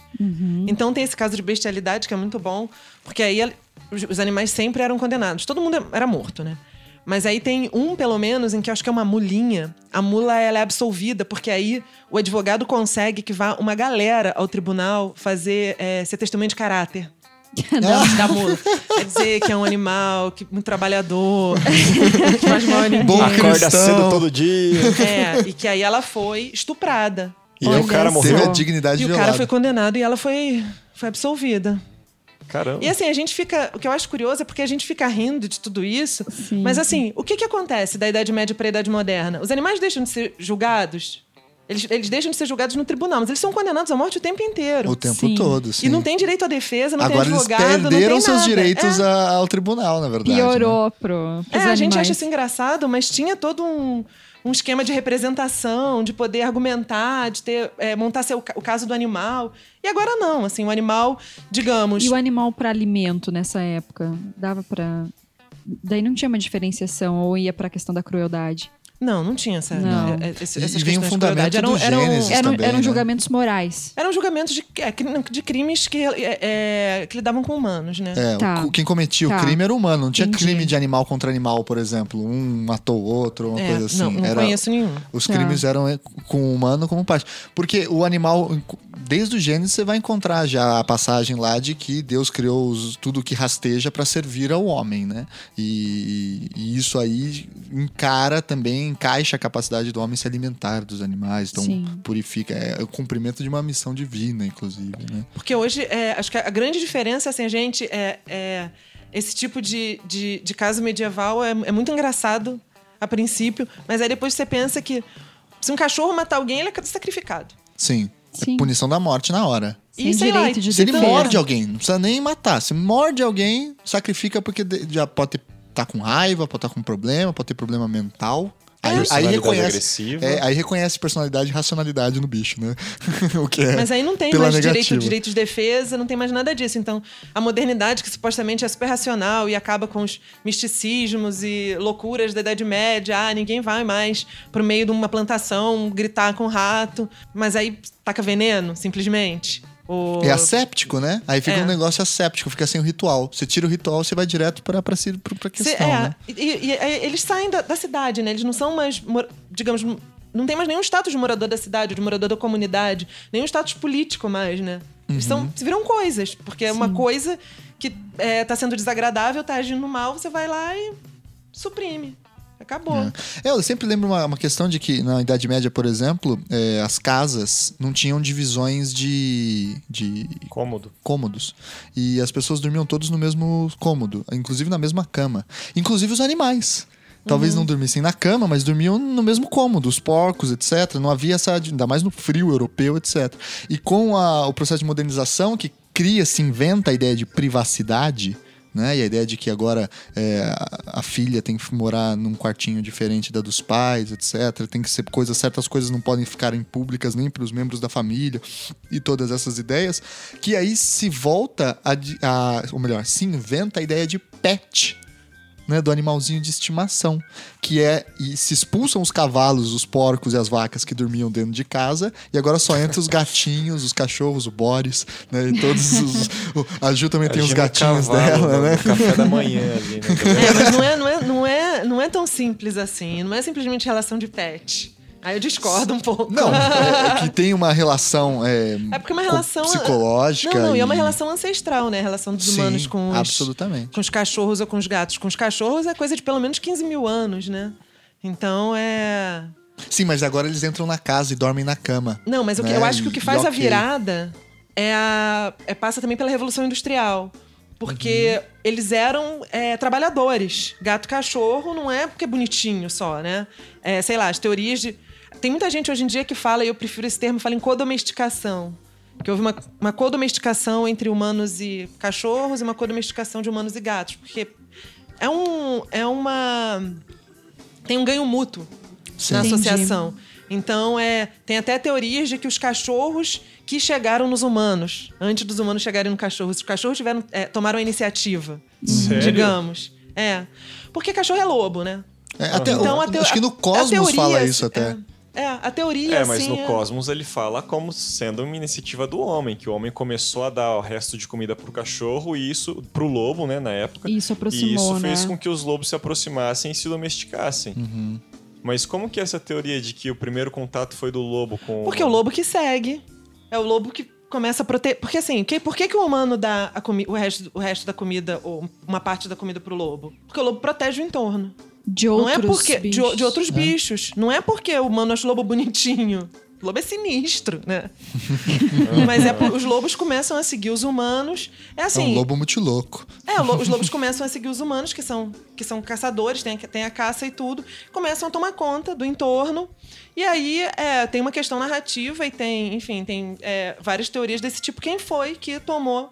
Então tem esse caso de bestialidade que é muito bom, porque aí ele- os, os animais sempre eram condenados. Todo mundo era morto, né? Mas aí tem um, pelo menos, em que eu acho que é uma mulinha. A mula ela é absolvida, porque aí o advogado consegue que vá uma galera ao tribunal fazer é, ser testemunha de caráter da, da mula. Quer dizer que é um animal, que muito trabalhador, que faz mal a ninguém. Bom Acorda cristão. cedo todo dia. É, e que aí ela foi estuprada. E aí o cara Olha Teve morreu. a dignidade E o violada. cara foi condenado e ela foi, foi absolvida. Caramba. E assim, a gente fica. O que eu acho curioso é porque a gente fica rindo de tudo isso. Sim. Mas assim, o que, que acontece da Idade Média para a Idade Moderna? Os animais deixam de ser julgados. Eles, eles deixam de ser julgados no tribunal, mas eles são condenados à morte o tempo inteiro. O tempo Sim. todo, sim. E não tem direito à defesa, não Agora tem eles advogado, não perderam tem seus nada. direitos É. ao tribunal, na verdade. né? Piorou pro, É, pros a gente animais. acha isso engraçado, mas tinha todo um, um esquema de representação, de poder argumentar, de ter é, montar seu, o caso do animal. E agora não, assim, o animal, digamos. E o animal para alimento nessa época? Dava pra. Daí não tinha uma diferenciação, ou ia pra questão da crueldade. Não, não tinha essa, Não. é, E- essas e vem o de fundamento do Gênesis Eram, também, eram né? julgamentos morais. Eram julgamentos de, é, de crimes que, é, é, que lidavam com humanos, né? É, o Tá. quem cometia Tá. o crime era humano. Não tinha Entendi. crime de animal contra animal, por exemplo. Um matou o outro, uma É, coisa assim. não, não era, conheço nenhum. Os Tá. crimes eram é, com o humano como parte. Porque o animal, desde o Gênesis, você vai encontrar já a passagem lá de que Deus criou os- tudo que rasteja para servir ao homem, né? E, e isso aí encara também, encaixa a capacidade do homem se alimentar dos animais. Então, Sim. purifica. É o cumprimento de uma missão divina, inclusive, né? Porque hoje, é, acho que a grande diferença, assim, a gente, é, é esse tipo de, de, de caso medieval é, é muito engraçado a princípio, mas aí depois você pensa que se um cachorro matar alguém, ele é sacrificado. Sim. Sim. É punição da morte na hora. Sem E sei lá, direito de Se ele morde alguém, não precisa nem matar. Se morde alguém, sacrifica porque já pode estar com raiva, pode estar com problema, pode ter problema mental. Aí, aí reconhece, agressiva. é, aí reconhece personalidade e racionalidade no bicho, né? o que é Mas aí não tem mais direito, negativa. direito de defesa, não tem mais nada disso. Então, a modernidade, que supostamente é super racional e acaba com os misticismos e loucuras da Idade Média, ah, ninguém vai mais pro meio de uma plantação gritar com rato, mas aí taca veneno, simplesmente. Ou- É asséptico, né? Aí fica É. um negócio asséptico, fica sem o ritual. Você tira o ritual, você vai direto pra, pra, pra, pra Cê- questão, é, né? e, e- e eles saem da, da cidade, né? Eles não são mais, digamos, não tem mais nenhum status de morador da cidade, de morador da comunidade, nenhum status político mais, né? Eles são, viram coisas, porque é uma coisa que é, tá sendo desagradável, tá agindo mal, você vai lá e suprime. Acabou. É, eu sempre lembro uma, uma questão de que na Idade Média, por exemplo, é, as casas não tinham divisões de, de Cômodo. cômodos. E as pessoas dormiam todos no mesmo cômodo, inclusive na mesma cama. Inclusive os animais. Talvez não dormissem na cama, mas dormiam no mesmo cômodo, os porcos, etc. Não havia essa, ainda mais no frio europeu, etc. E com a- o processo de modernização que cria, se inventa a ideia de privacidade, né? E a ideia de que agora é, a, filha tem que morar num quartinho diferente da dos pais, etc. Tem que ser coisas, certas coisas não podem ficar em públicas nem para os membros da família e todas essas ideias, que aí se volta a, a ou melhor, se inventa a ideia de pet. Né, do animalzinho de estimação, que é e se expulsam os cavalos, os porcos e as vacas que dormiam dentro de casa, e agora só entram os gatinhos, os cachorros, o Boris, né, e todos os o- a Ju também tem os gatinhos cavalo dela, no- né? no café da manhã ali, né? É, mas não é, não, é, não, é, não é tão simples assim. Não é simplesmente relação de pet. Aí eu discordo um pouco. Não, é, é que tem uma relação é, É porque é uma relação. psicológica. Não, não, e é uma relação ancestral, né? A relação dos Sim, humanos com os, absolutamente. com os cachorros ou com os gatos. Com os cachorros é coisa de pelo menos 15 mil anos, né? Então é. Sim, mas agora eles entram na casa e dormem na cama. Não, mas né? eu acho que o que faz e a virada é a. é- passa também pela Revolução Industrial. Porque Uhum. eles eram é, trabalhadores. Gato cachorro não é porque é bonitinho só, né? É, sei lá, as teorias de. Tem muita gente hoje em dia que fala, e eu prefiro esse termo, fala em codomesticação. Que houve uma, uma codomesticação entre humanos e cachorros e uma codomesticação de humanos e gatos. Porque é um. É uma. Tem um ganho mútuo Sim. na Entendi. associação. Então, é, tem até teorias de que os cachorros que chegaram nos humanos, antes dos humanos chegarem no cachorro, os cachorros tiveram, é, tomaram a iniciativa, Sério? digamos. É. Porque cachorro é lobo, né? É, até, Então, a teo- acho que no a Cosmos teoria, fala isso assim, até. É, é, a teoria, É, mas assim, no é- Cosmos ele fala como sendo uma iniciativa do homem, que o homem começou a dar o resto de comida pro cachorro e isso pro lobo, né, na época. Isso e aproximou, isso fez né? com que os lobos se aproximassem e se domesticassem. Uhum. Mas como que é essa teoria de que o primeiro contato foi do lobo com Porque é o lobo que segue. É o lobo que começa a proteger. Porque assim, que- por que, que o humano dá a comi- o, resto, o resto da comida, ou uma parte da comida pro lobo? Porque o lobo protege o entorno. De Não outros é porque. De, bichos. de outros bichos. Não é porque o humano acha o lobo bonitinho. O lobo é sinistro, né? Mas é os lobos começam a seguir os humanos. É É assim. um lobo muito louco. É, lo- os lobos começam a seguir os humanos, que são, que são caçadores, tem, a- tem a caça e tudo, começam a tomar conta do entorno. E aí é, tem uma questão narrativa e tem, enfim, tem é, várias teorias desse tipo. Quem foi que tomou.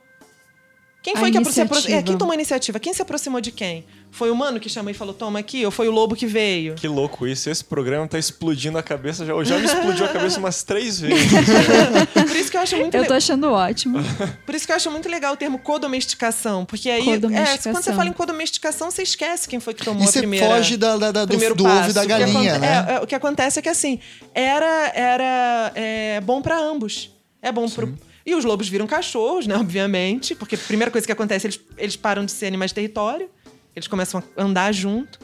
Quem A foi que apro- se apro- iniciativa. é, quem tomou a iniciativa? Quem se aproximou de quem? Foi o humano que chamou e falou, toma aqui? Ou foi o lobo que veio? Que louco isso. Esse programa tá explodindo a cabeça. Já, já me explodiu a cabeça umas três vezes. Por isso que eu acho muito Eu le- tô achando ótimo. Por isso que eu acho muito legal o termo codomesticação. Porque aí, é, Codomesticação. quando você fala em codomesticação, você esquece quem foi que tomou E a você primeira... foge da, da- da- do, do ovo e da O que galinha, aconte- né? é, é, o que acontece é que assim, era, era é, bom pra ambos. É bom pro. E os lobos viram cachorros, né? Obviamente. Porque a primeira coisa que acontece, eles, eles param de ser animais de território. Eles começam a andar junto.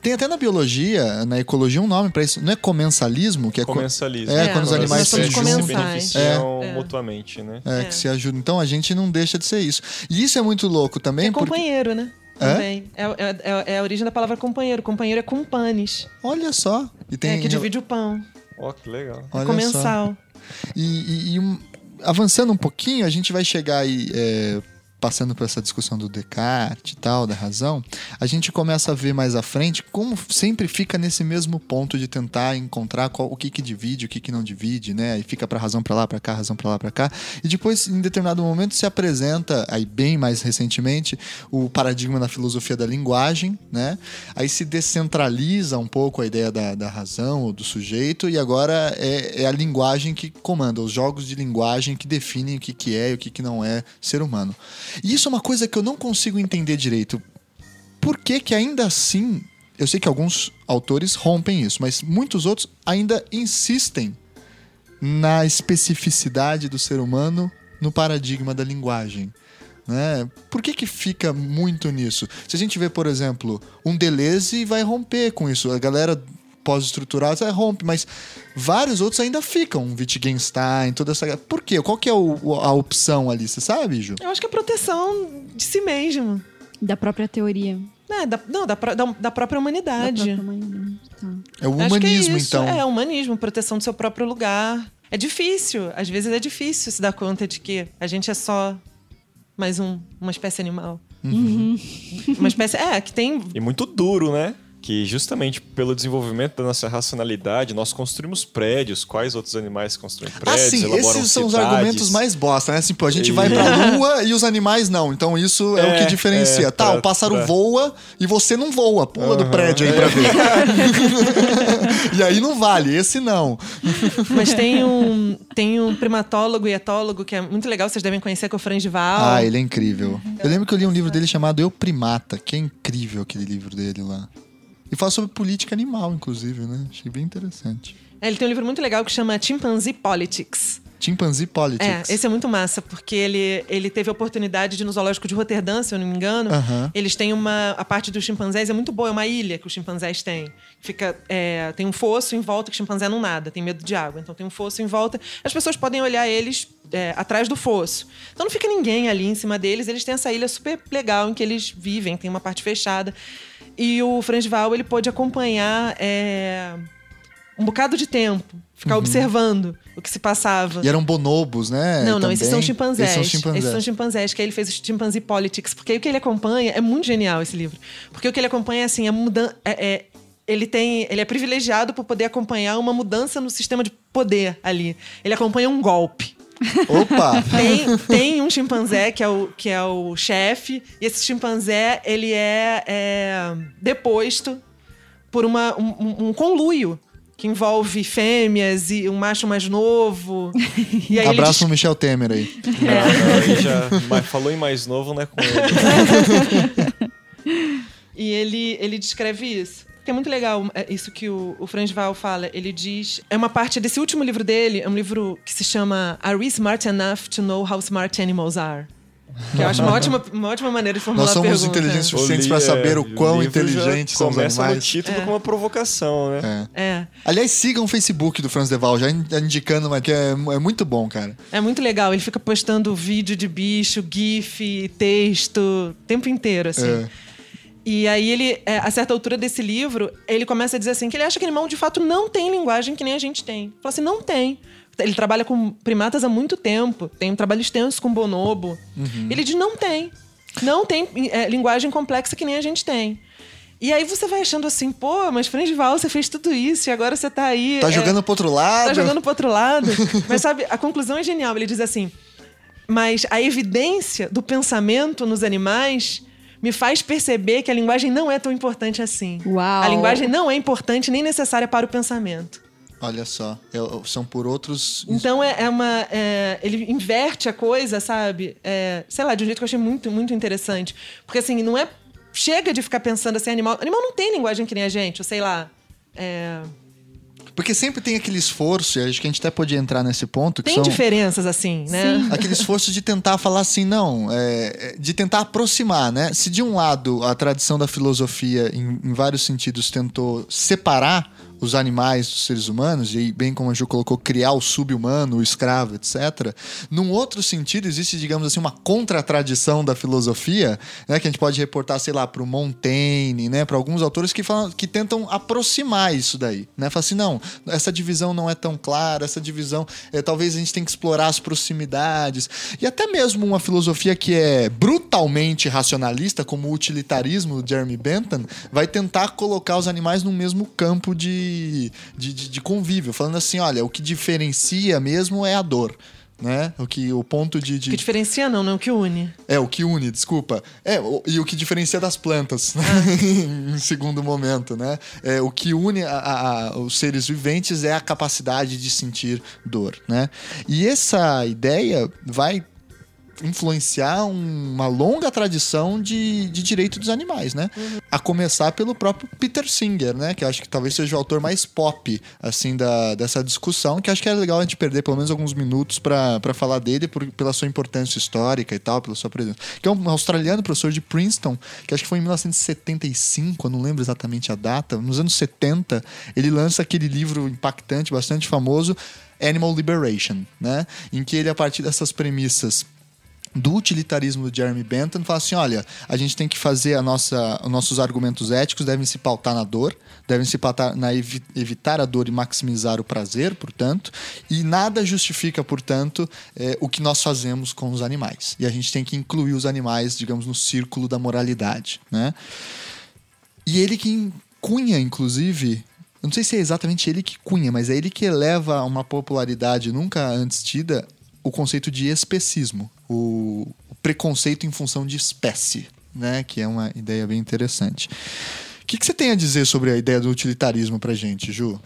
Tem até na biologia, na ecologia, um nome pra isso. Não é comensalismo? Que é, co- Comensalismo. É, É, quando os nós animais se juntam. se beneficiam É. mutuamente, né? É, É. que se ajudam. Então a gente não deixa de ser isso. E isso é muito louco também, é porque. companheiro, né? Também. É, é, é- é a origem da palavra companheiro. Companheiro é companes. Olha só. E tem. É, que divide o pão. Ó, que legal. Olha é só. comensal. E, e- e um- avançando um pouquinho, a gente vai chegar aí, é, passando por essa discussão do Descartes e tal, da razão, a gente começa a ver mais à frente como sempre fica nesse mesmo ponto de tentar encontrar qual- o que que divide, o que que não divide, né? E fica pra razão pra lá, pra cá, razão pra lá, pra cá. E depois, em determinado momento, se apresenta, aí bem mais recentemente, o paradigma da filosofia da linguagem, né? Aí se descentraliza um pouco a ideia da, da razão ou do sujeito e agora é, é a linguagem que comanda, os jogos de linguagem que definem o que, que é e o que, que não é ser humano. E isso é uma coisa que eu não consigo entender direito. Por que que ainda assim, eu sei que alguns autores rompem isso, mas muitos outros ainda insistem na especificidade do ser humano no paradigma da linguagem. Né? Por que, que fica muito nisso? Se a gente vê, por exemplo, um Deleuze vai romper com isso. A galera pós-estruturados, é, rompe, mas vários outros ainda ficam. Wittgenstein, toda essa. Por quê? Qual que é o- a opção ali? Você sabe, Ju? Eu acho que é proteção de si mesmo. Da própria teoria. É, da, não, da, da, da própria Da humanidade. própria humanidade. Tá. É o é humanismo, isso. então. É, humanismo, proteção do seu próprio lugar. É difícil, às vezes é difícil se dar conta de que a gente é só mais um, uma espécie animal. Uhum. Uma espécie. É, que tem. E muito duro, né? Que justamente pelo desenvolvimento da nossa racionalidade, nós construímos prédios. Quais outros animais constroem Ah, prédios? sim, elaboram esses são os cidades? argumentos mais bosta, né? Assim, pô, a gente E- vai pra lua e os animais não. Então isso é, o É, que diferencia. é, tá, pra- o pássaro pra- voa e você não voa. Pula do Aham, prédio aí é. pra ver. e aí não vale, esse não. Mas tem um, tem um primatólogo e etólogo que é muito legal, vocês devem conhecer, que é o Frangival. Ah, ele é incrível. Eu lembro que eu li um livro dele chamado Eu Primata, que é incrível aquele livro dele lá. E fala sobre política animal, inclusive, né? Achei bem interessante. É, ele tem um livro muito legal que chama Chimpanzee Politics. Chimpanzee Politics. É, esse é muito massa, porque ele, ele teve a oportunidade de no zoológico de Roterdã, se eu não me engano. Aham. Eles têm uma. A parte dos chimpanzés é muito boa, é uma ilha que os chimpanzés têm. Fica, é, tem um fosso em volta que o chimpanzé não nada, tem medo de água. Então tem um fosso em volta. As pessoas podem olhar eles é, atrás do fosso. Então não fica ninguém ali em cima deles. Eles têm essa ilha super legal em que eles vivem, tem uma parte fechada. E o Frangival, ele pôde acompanhar é, um bocado de tempo, ficar observando o que se passava. E eram bonobos, né? Não, não, esses são chimpanzés. Esses são chimpanzés. Esses são chimpanzés, que aí ele fez o Chimpanzee Politics. Porque aí o que ele acompanha é muito genial esse livro. Porque o que ele acompanha é assim, a mudança. É, é- ele tem. Ele é privilegiado por poder acompanhar uma mudança no sistema de poder ali. Ele acompanha um golpe. Opa! Tem, tem um chimpanzé que é o, que é o chefe, e esse chimpanzé ele é, é deposto por uma, um, um- conluio que envolve fêmeas e um macho mais novo. E Abraço no Michel Temer aí. Ah, aí já mas falou em mais novo, né? Com ele. E ele, ele descreve isso. Que é muito legal é, isso que o, o Franz Val fala. Ele diz. É uma parte desse último livro dele, é um livro que se chama Are We Smart Enough to Know How Smart Animals Are? Que eu acho uma ótima, uma ótima maneira de formular Nós a somos pergunta. inteligentes O suficientes para saber o quão inteligentes são os Começa no animais. título É. com uma provocação, né? É. É. Aliás, sigam o Facebook do Franz Deval, já in- indicando, mas que é, é muito bom, cara. É muito legal. Ele fica postando vídeo de bicho, GIF, texto, o tempo inteiro, assim. É. E aí ele, é, a certa altura desse livro, ele começa a dizer assim que ele acha que animal de fato não tem linguagem que nem a gente tem. Fala assim, não tem. Ele trabalha com primatas há muito tempo, tem um trabalho extenso com bonobo. Ele diz não tem. Não tem é, linguagem complexa que nem a gente tem. E aí você vai achando assim, pô, mas Frangival, você fez tudo isso e agora você tá aí. Tá é, jogando pro outro lado. tá jogando pro outro lado. Mas sabe, a conclusão é genial. Ele diz assim: Mas a evidência do pensamento nos animais me faz perceber que a linguagem não é tão importante assim. Uau. A linguagem não é importante nem necessária para o pensamento. Olha só, são por outros. Então é, é uma. é, ele inverte a coisa, sabe? É, sei lá, de um jeito que eu achei muito, muito interessante. Porque assim, não é. Chega de ficar pensando assim, animal. Animal não tem linguagem que nem a gente, ou sei lá. é, Porque sempre tem aquele esforço, e acho que a gente até pode entrar nesse ponto, que tem são diferenças assim, né? Sim. aquele esforço de tentar falar assim, não, é, é, de tentar aproximar, né? Se de um lado a tradição da filosofia, em, em vários sentidos, tentou separar os animais dos seres humanos, e bem como a Ju colocou, criar o sub-humano, o escravo, etc. Num outro sentido, existe, digamos assim, uma contra-tradição da filosofia, né? Que a gente pode reportar, sei lá, para o Montaigne, né? Para alguns autores que, falam, que tentam aproximar isso daí, né? Fala assim, não, essa divisão não é tão clara, essa divisão, é, talvez a gente tenha que explorar as proximidades. E até mesmo uma filosofia que é brutalmente racionalista, como o utilitarismo do Jeremy Bentham, vai tentar colocar os animais no mesmo campo de, de, de- de convívio, falando assim, olha, o que diferencia mesmo é a dor. Né? O que o ponto de, de- O que diferencia não, não o que une. é, o que une, desculpa. É, o- e o que diferencia das plantas, né? em segundo momento, né? É, o que une a- a- a- os seres viventes é a capacidade de sentir dor, né? E essa ideia vai influenciar uma longa tradição de, de direito dos animais, né? Uhum. A começar pelo próprio Peter Singer, né? Que acho que talvez seja o autor mais pop, assim, da, dessa discussão, que acho que é legal a gente perder pelo menos alguns minutos para falar dele por, pela sua importância histórica e tal, pela sua presença. Que é um australiano, professor de Princeton, que acho que foi em 1975, eu não lembro exatamente a data, nos anos 70, ele lança aquele livro impactante, bastante famoso, Animal Liberation, né? Em que ele, a partir dessas premissas do utilitarismo do Jeremy Bentham fala assim: olha, a gente tem que fazer a nossa, os nossos argumentos éticos devem se pautar na dor, devem se pautar na evi evitar a dor e maximizar o prazer, portanto, e nada justifica, portanto, é, o que nós fazemos com os animais. E a gente tem que incluir os animais, digamos, no círculo da moralidade, né? E ele que cunha, inclusive, não sei se é exatamente ele que cunha, mas é ele que eleva a uma popularidade nunca antes tida o conceito de especismo, o, preconceito em função de espécie, né? Que é uma ideia bem interessante. O que, que você tem a dizer sobre a ideia do utilitarismo pra gente, Ju?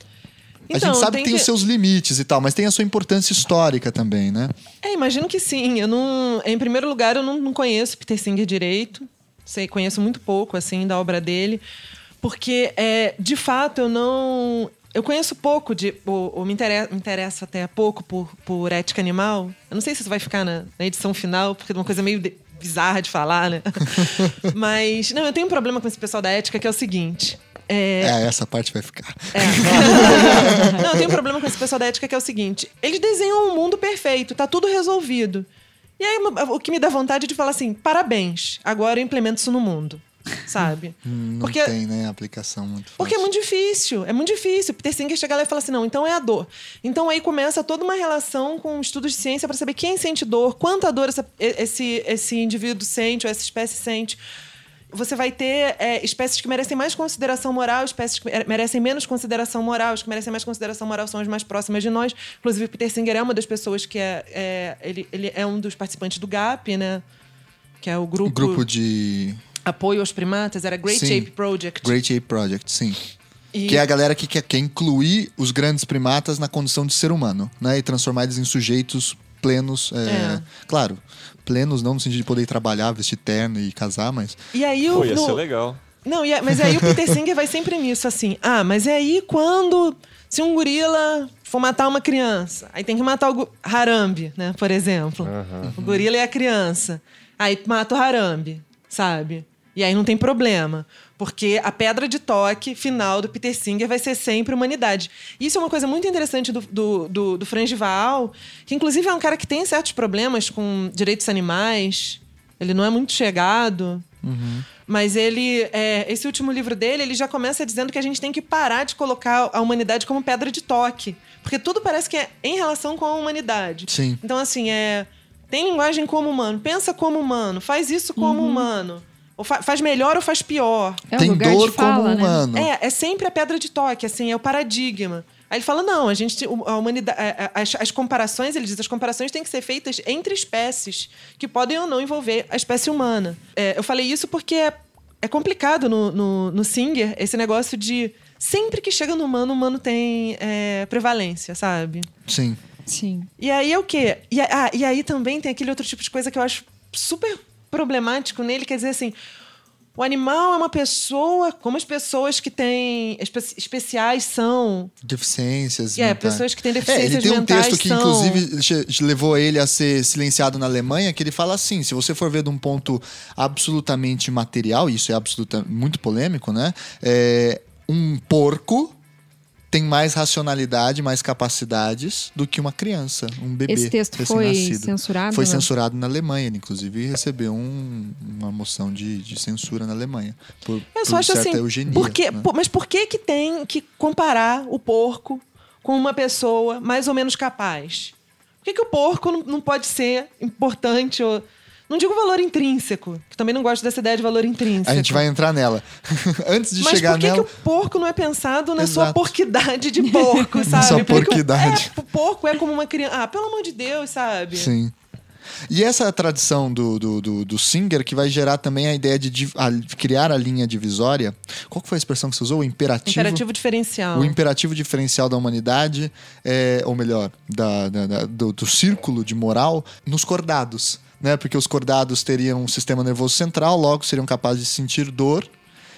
a Então, gente sabe tem que tem os seus limites e tal, mas tem a sua importância histórica também, né? É, imagino que sim. Eu não, em primeiro lugar, eu não, não conheço Peter Singer direito. Sei, conheço muito pouco assim da obra dele, porque é, de fato eu não eu conheço pouco de ou, ou me, interessa, me interessa até pouco por, por ética animal. Eu não sei se isso vai ficar na, na edição final, porque é uma coisa meio de- bizarra de falar, né? Mas não, eu tenho um problema com esse pessoal da ética que é o seguinte. É, É, essa parte vai ficar. é. Não, eu tenho um problema com esse pessoal da ética que é o seguinte: eles desenham um mundo perfeito, tá tudo resolvido. E aí o que me dá vontade é de falar assim: parabéns, agora eu implemento isso no mundo. Sabe? Hum, Não Porque- tem, né, aplicação muito Porque é fácil. muito difícil, é muito difícil. Peter Singer chega lá e fala assim: não, então é a dor. Então aí começa toda uma relação com estudos de ciência para saber quem sente dor, quanta dor essa- esse, esse indivíduo sente ou essa espécie sente. Você vai ter é, espécies que merecem mais consideração moral, espécies que mere- merecem menos consideração moral. As que merecem mais consideração moral são as mais próximas de nós. Inclusive, Peter Singer é uma das pessoas que é. é- ele, ele é um dos participantes do GAP, né? Que é o O grupo, grupo de Apoio aos Primatas, era Great Sim. Ape Project. Great Ape Project, sim. E- Que é a galera que quer, quer incluir os grandes primatas na condição de ser humano, né? E transformar eles em sujeitos plenos. é, É. Claro, plenos não no sentido de poder trabalhar, vestir terno e casar, mas. E aí o. Pô, ia no- ser legal. Não, e é- mas aí o Peter Singer vai sempre nisso, assim. Ah, mas é aí quando. Se um gorila for matar uma criança, aí tem que matar o Harambe, né? Por exemplo. O gorila é a criança. Aí mata o Harambe, sabe? E aí não tem problema. Porque a pedra de toque final do Peter Singer vai ser sempre humanidade. Isso é uma coisa muito interessante do, do, do, do Waal, que inclusive é um cara que tem certos problemas com direitos animais. Ele não é muito chegado. Mas ele, é, esse último livro dele, ele já começa dizendo que a gente tem que parar de colocar a humanidade como pedra de toque. Porque tudo parece que é em relação com a humanidade. Sim. Então, assim, é. Tem linguagem como humano, pensa como humano, faz isso como humano. Ou fa- faz melhor ou faz pior. É o tem lugar dor de fala, como né? humano. É, é sempre a pedra de toque, assim, é o paradigma. Aí ele fala, não, a gente, a humanidade, as, as comparações, ele diz, as comparações têm que ser feitas entre espécies, que podem ou não envolver a espécie humana. É, eu falei isso porque é, é complicado no, no, no Singer, esse negócio de sempre que chega no humano, o humano tem é, prevalência, sabe? Sim. Sim. E aí é o quê? E, a- ah, e aí também tem aquele outro tipo de coisa que eu acho super problemático nele, quer dizer assim, o animal é uma pessoa, como as pessoas que têm espe- especiais são. Deficiências. É, mentais. pessoas que têm É, ele deficiências tem um texto que, são- inclusive, levou ele a ser silenciado na Alemanha, que ele fala assim: se você for ver de um ponto absolutamente material, isso é absoluta, muito polêmico, né? É, um porco tem mais racionalidade, mais capacidades do que uma criança, um bebê. Esse texto foi censurado? Foi né? censurado na Alemanha, ele inclusive recebeu um- uma moção de, de censura na Alemanha. Por, Eu por só acho certa assim. eugenia. por que- né? por- mas por que, que tem que comparar o porco com uma pessoa mais ou menos capaz? Por que, que o porco não, não pode ser importante? Ou, não digo valor intrínseco, que também não gosto dessa ideia de valor intrínseco. A gente vai entrar nela. Antes de Mas chegar por que, nela. que o porco não é pensado na sua Exato. porquidade de porco, sabe? sua Por o- porquidade. É, o porco é como uma criança. Ah, pelo amor de Deus, sabe? Sim. E essa tradição do, do, do, do Singer que vai gerar também a ideia de div- a- criar a linha divisória. Qual foi a expressão que você usou? O imperativo. Imperativo diferencial. O imperativo diferencial da humanidade, é, ou melhor, da, da- da- do, do círculo de moral, nos cordados. Né? Porque os cordados teriam um sistema nervoso central, logo seriam capazes de sentir dor.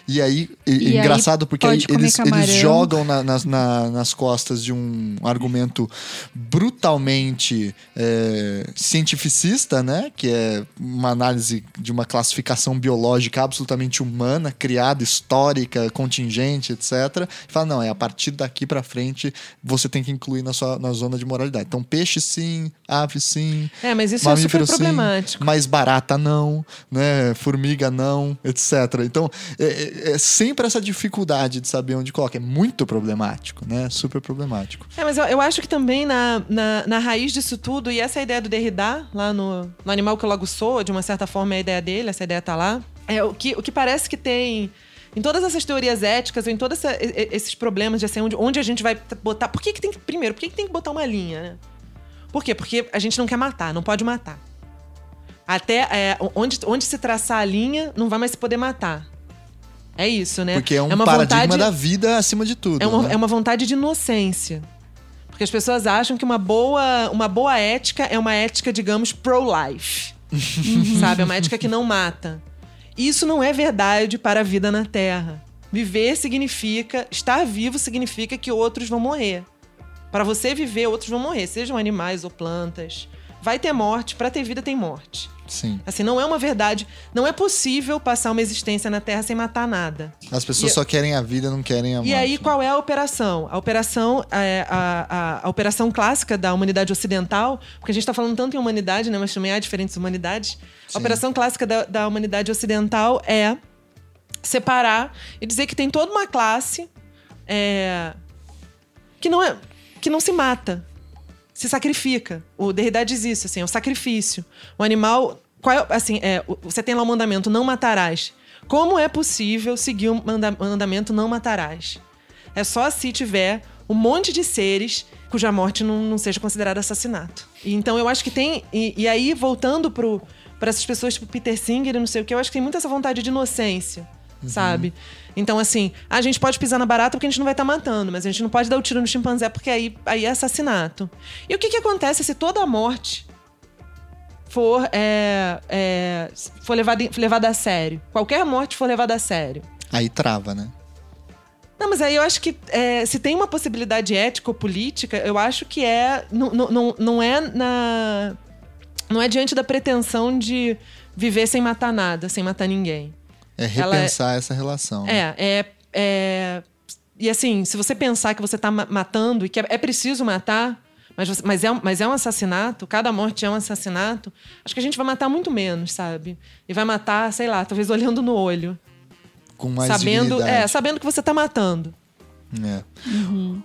E aí, e- E aí engraçado porque aí pode comer eles, eles jogam na- nas, na- nas costas de um argumento brutalmente é, cientificista, né? Que é uma análise de uma classificação biológica absolutamente humana, criada, histórica, contingente, etc. E fala, não, é a partir daqui pra frente você tem que incluir na sua na zona de moralidade. Então, peixe sim, ave sim, É, mas isso é super sim, problemático. mas barata não, né? Formiga não, etc. Então, é, é- sempre essa dificuldade de saber onde coloca. É muito problemático, né? Super problemático. É, mas eu, eu acho que também na, na, na raiz disso tudo, e essa ideia do Derrida, lá no, no Animal que eu logo sou, de uma certa forma é a ideia dele, essa ideia tá lá, é o que, o que parece que tem em todas essas teorias éticas, em todos esses problemas de assim, onde, onde a gente vai botar. Por que, que tem que. Primeiro, por que, que tem que botar uma linha, né? Por quê? Porque a gente não quer matar, não pode matar. Até é, onde, onde se traçar a linha, não vai mais se poder matar. É isso, né? Porque é um uma paradigma vontade- da vida acima de tudo. é uma, né? é uma vontade de inocência. Porque as pessoas acham que uma boa, uma boa ética é uma ética, digamos, pro-life. Sabe? É uma ética que não mata. Isso não é verdade para a vida na Terra. Viver significa. Estar vivo significa que outros vão morrer. Para você viver, outros vão morrer, sejam animais ou plantas. Vai ter morte, para ter vida tem morte. Sim. Assim, não é uma verdade. Não é possível passar uma existência na Terra sem matar nada. As pessoas E- só querem a vida, não querem a morte. E aí, qual é a operação? A operação, é, a, a- a operação clássica da humanidade ocidental, porque a gente está falando tanto em humanidade, né, mas também há diferentes humanidades. Sim. A operação clássica da, da humanidade ocidental é separar e dizer que tem toda uma classe é, que, não é, que não se mata, se sacrifica. O Derrida diz isso, assim, é o sacrifício. O animal, qual é, assim, é, você tem lá o mandamento, não matarás. Como é possível seguir o manda- mandamento não matarás? É só se tiver um monte de seres cuja morte não, não seja considerada assassinato. E então eu acho que tem. E, e aí, voltando para essas pessoas tipo Peter Singer e não sei o que, eu acho que tem muita essa vontade de inocência, sabe? Então, assim, a gente pode pisar na barata porque a gente não vai estar matando, mas a gente não pode dar o tiro no chimpanzé porque aí, aí é assassinato. E o que, que acontece se toda a morte for, é, é, for levada, levada a sério? Qualquer morte for levada a sério. Aí trava, né? Não, mas aí eu acho que é, se tem uma possibilidade ética ou política, eu acho que é. Não, não, não é na. Não é diante da pretensão de viver sem matar nada, sem matar ninguém. É Ela é- repensar essa relação. né? É, é, é. E assim, se você pensar que você tá ma- matando e que é, é preciso matar, mas, você- mas, é, um- mas é um assassinato, cada morte é um assassinato, acho que a gente vai matar muito menos, sabe? E vai matar, sei lá, talvez olhando no olho. Com mais sabendo, é, dignidade. sabendo que você tá matando. É.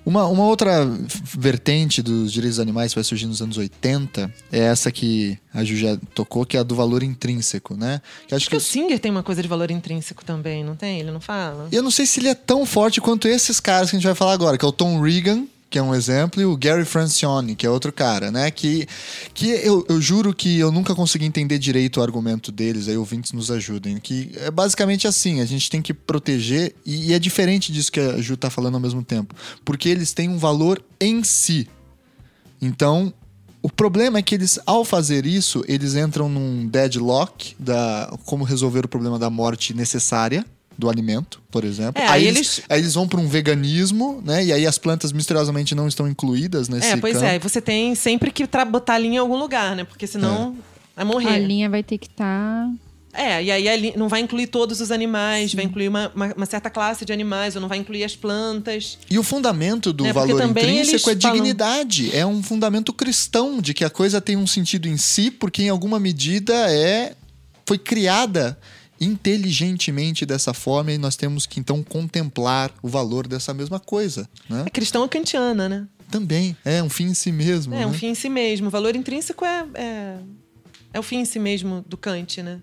Uma, uma outra vertente dos direitos dos animais que vai surgir nos anos 80 é essa que a Ju já tocou, que é a do valor intrínseco, né? Que acho Acho que o Singer tem uma coisa de valor intrínseco também, não tem? Ele não fala? Eu não sei se ele é tão forte quanto esses caras que a gente vai falar agora, que é o Tom Regan, que é um exemplo, e o Gary Francione, que é outro cara, né? Que, que eu, eu juro que eu nunca consegui entender direito o argumento deles, aí ouvintes nos ajudem. Que é basicamente assim: a gente tem que proteger, e, e é diferente disso que a Ju tá falando ao mesmo tempo, porque eles têm um valor em si. Então, o problema é que eles, ao fazer isso, eles entram num deadlock da como resolver o problema da morte necessária do alimento, por exemplo. É, aí, eles, eles- aí eles vão para um veganismo, né? E aí as plantas misteriosamente não estão incluídas nesse é, pois campo. é. E você tem sempre que botar a linha em algum lugar, né? Porque senão vai morrer. A linha vai ter que tá estar. É, e aí não vai incluir todos os animais, vai incluir uma, uma- uma certa classe de animais, ou não vai incluir as plantas. E o fundamento do É, porque valor intrínseco é eles falam- dignidade. É um fundamento cristão de que a coisa tem um sentido em si, porque em alguma medida é foi criada inteligentemente dessa forma e nós temos que então contemplar o valor dessa mesma coisa, né? É cristão ou kantiana, né? Também é um fim em si mesmo. É, um né? fim em si mesmo. O valor intrínseco é, é, é o fim em si mesmo do Kant, né?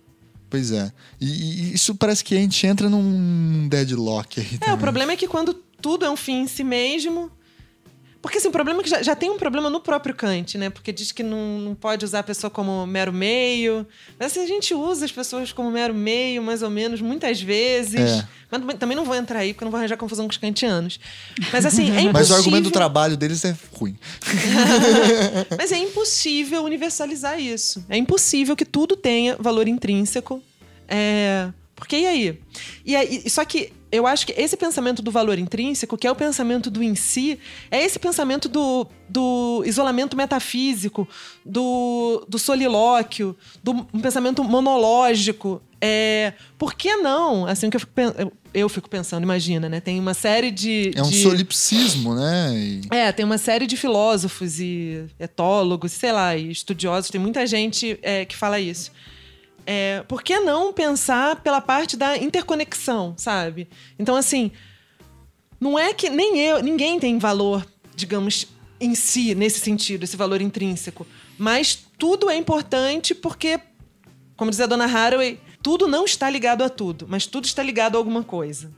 Pois é. E, e isso parece que a gente entra num deadlock aí. É, também. o problema é que quando tudo é um fim em si mesmo. Porque assim, o problema é que já, já tem um problema no próprio Kant, né? Porque diz que não, não pode usar a pessoa como mero meio. Mas assim, a gente usa as pessoas como mero meio, mais ou menos, muitas vezes. É. Mas também- não vou entrar aí, porque eu não vou arranjar confusão com os kantianos. Mas assim, é impossível. Mas o argumento do trabalho deles é ruim. Mas é impossível universalizar isso. É impossível que tudo tenha valor intrínseco. É... Porque e aí? E aí? Só que eu acho que esse pensamento do valor intrínseco, que é o pensamento do em si, é esse pensamento do, do isolamento metafísico, do, do solilóquio, do um pensamento monológico. É, por que não? Assim, o que eu fico, eu fico pensando, imagina, né? Tem uma série de. É um de... solipsismo, né? E- É, tem uma série de filósofos e etólogos, sei lá, e estudiosos, tem muita gente é, que fala isso. É, por que não pensar pela parte da interconexão, sabe? Então, assim, não é que nem eu, ninguém tem valor, digamos, em si, nesse sentido, esse valor intrínseco. Mas tudo é importante porque, como diz a dona Haraway, tudo não está ligado a tudo, mas tudo está ligado a alguma coisa.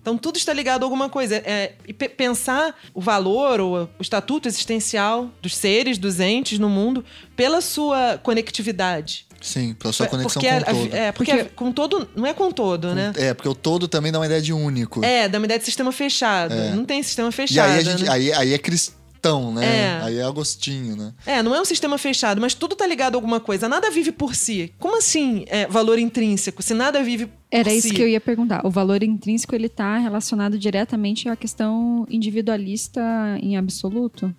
Então tudo está ligado a alguma coisa. É, e pe- pensar o valor ou o estatuto existencial dos seres, dos entes no mundo, pela sua conectividade. Sim, pela sua conexão porque com o todo. É, porque, Porque- com todo. Não é com todo, né? É, porque o todo também dá uma ideia de único. É, dá uma ideia de sistema fechado. Não tem sistema e fechado. aí, a gente, né? aí, aí é cristão, né? É. Aí é Agostinho, né? É, não é um sistema fechado, mas tudo tá ligado a alguma coisa. Nada vive por si. Como assim é, valor intrínseco? Se nada vive por Era si. isso que eu ia perguntar. O valor intrínseco ele está relacionado diretamente à questão individualista em absoluto?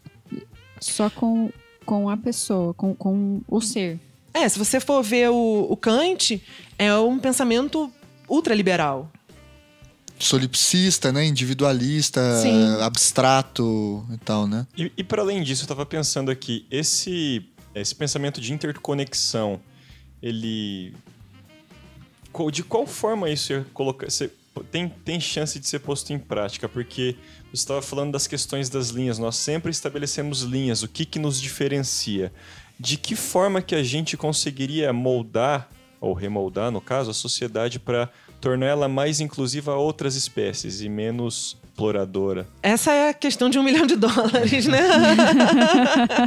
Só com, com a pessoa, com, com o ser. É, se você for ver o, o Kant, é um pensamento ultraliberal. Solipsista, né? Individualista, Sim. abstrato e tal, né? E, e para além disso, eu tava pensando aqui, esse, esse pensamento de interconexão, ele. De qual forma isso ia colocar. você- tem, tem chance de ser posto em prática? Porque você estava falando das questões das linhas, nós sempre estabelecemos linhas, o que, que nos diferencia? De que forma que a gente conseguiria moldar, ou remoldar, no caso, a sociedade para tornar ela mais inclusiva a outras espécies e menos exploradora? Essa é a questão de um milhão de dólares, né?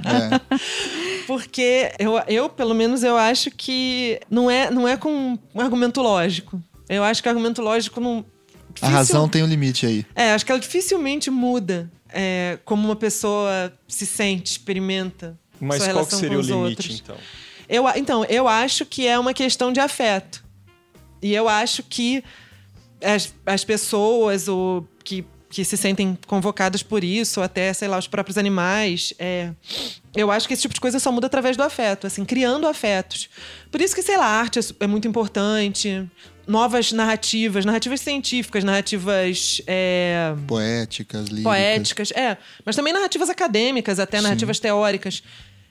É. Porque eu, eu, pelo menos, eu acho que não é, não é com um argumento lógico. Eu acho que argumento lógico não. A difícil- razão tem um limite aí. É, acho que ela dificilmente muda é, como uma pessoa se sente, experimenta. Mas sua qual seria com o os limite, outros. então? Eu, então, eu acho que é uma questão de afeto. E eu acho que as, as pessoas ou que, que se sentem convocadas por isso, ou até, sei lá, os próprios animais, é, eu acho que esse tipo de coisa só muda através do afeto, assim, criando afetos. Por isso que, sei lá, a arte é é muito importante. Novas narrativas, narrativas científicas, narrativas é, Poéticas, líricas. poéticas, é, mas também narrativas acadêmicas, até narrativas teóricas.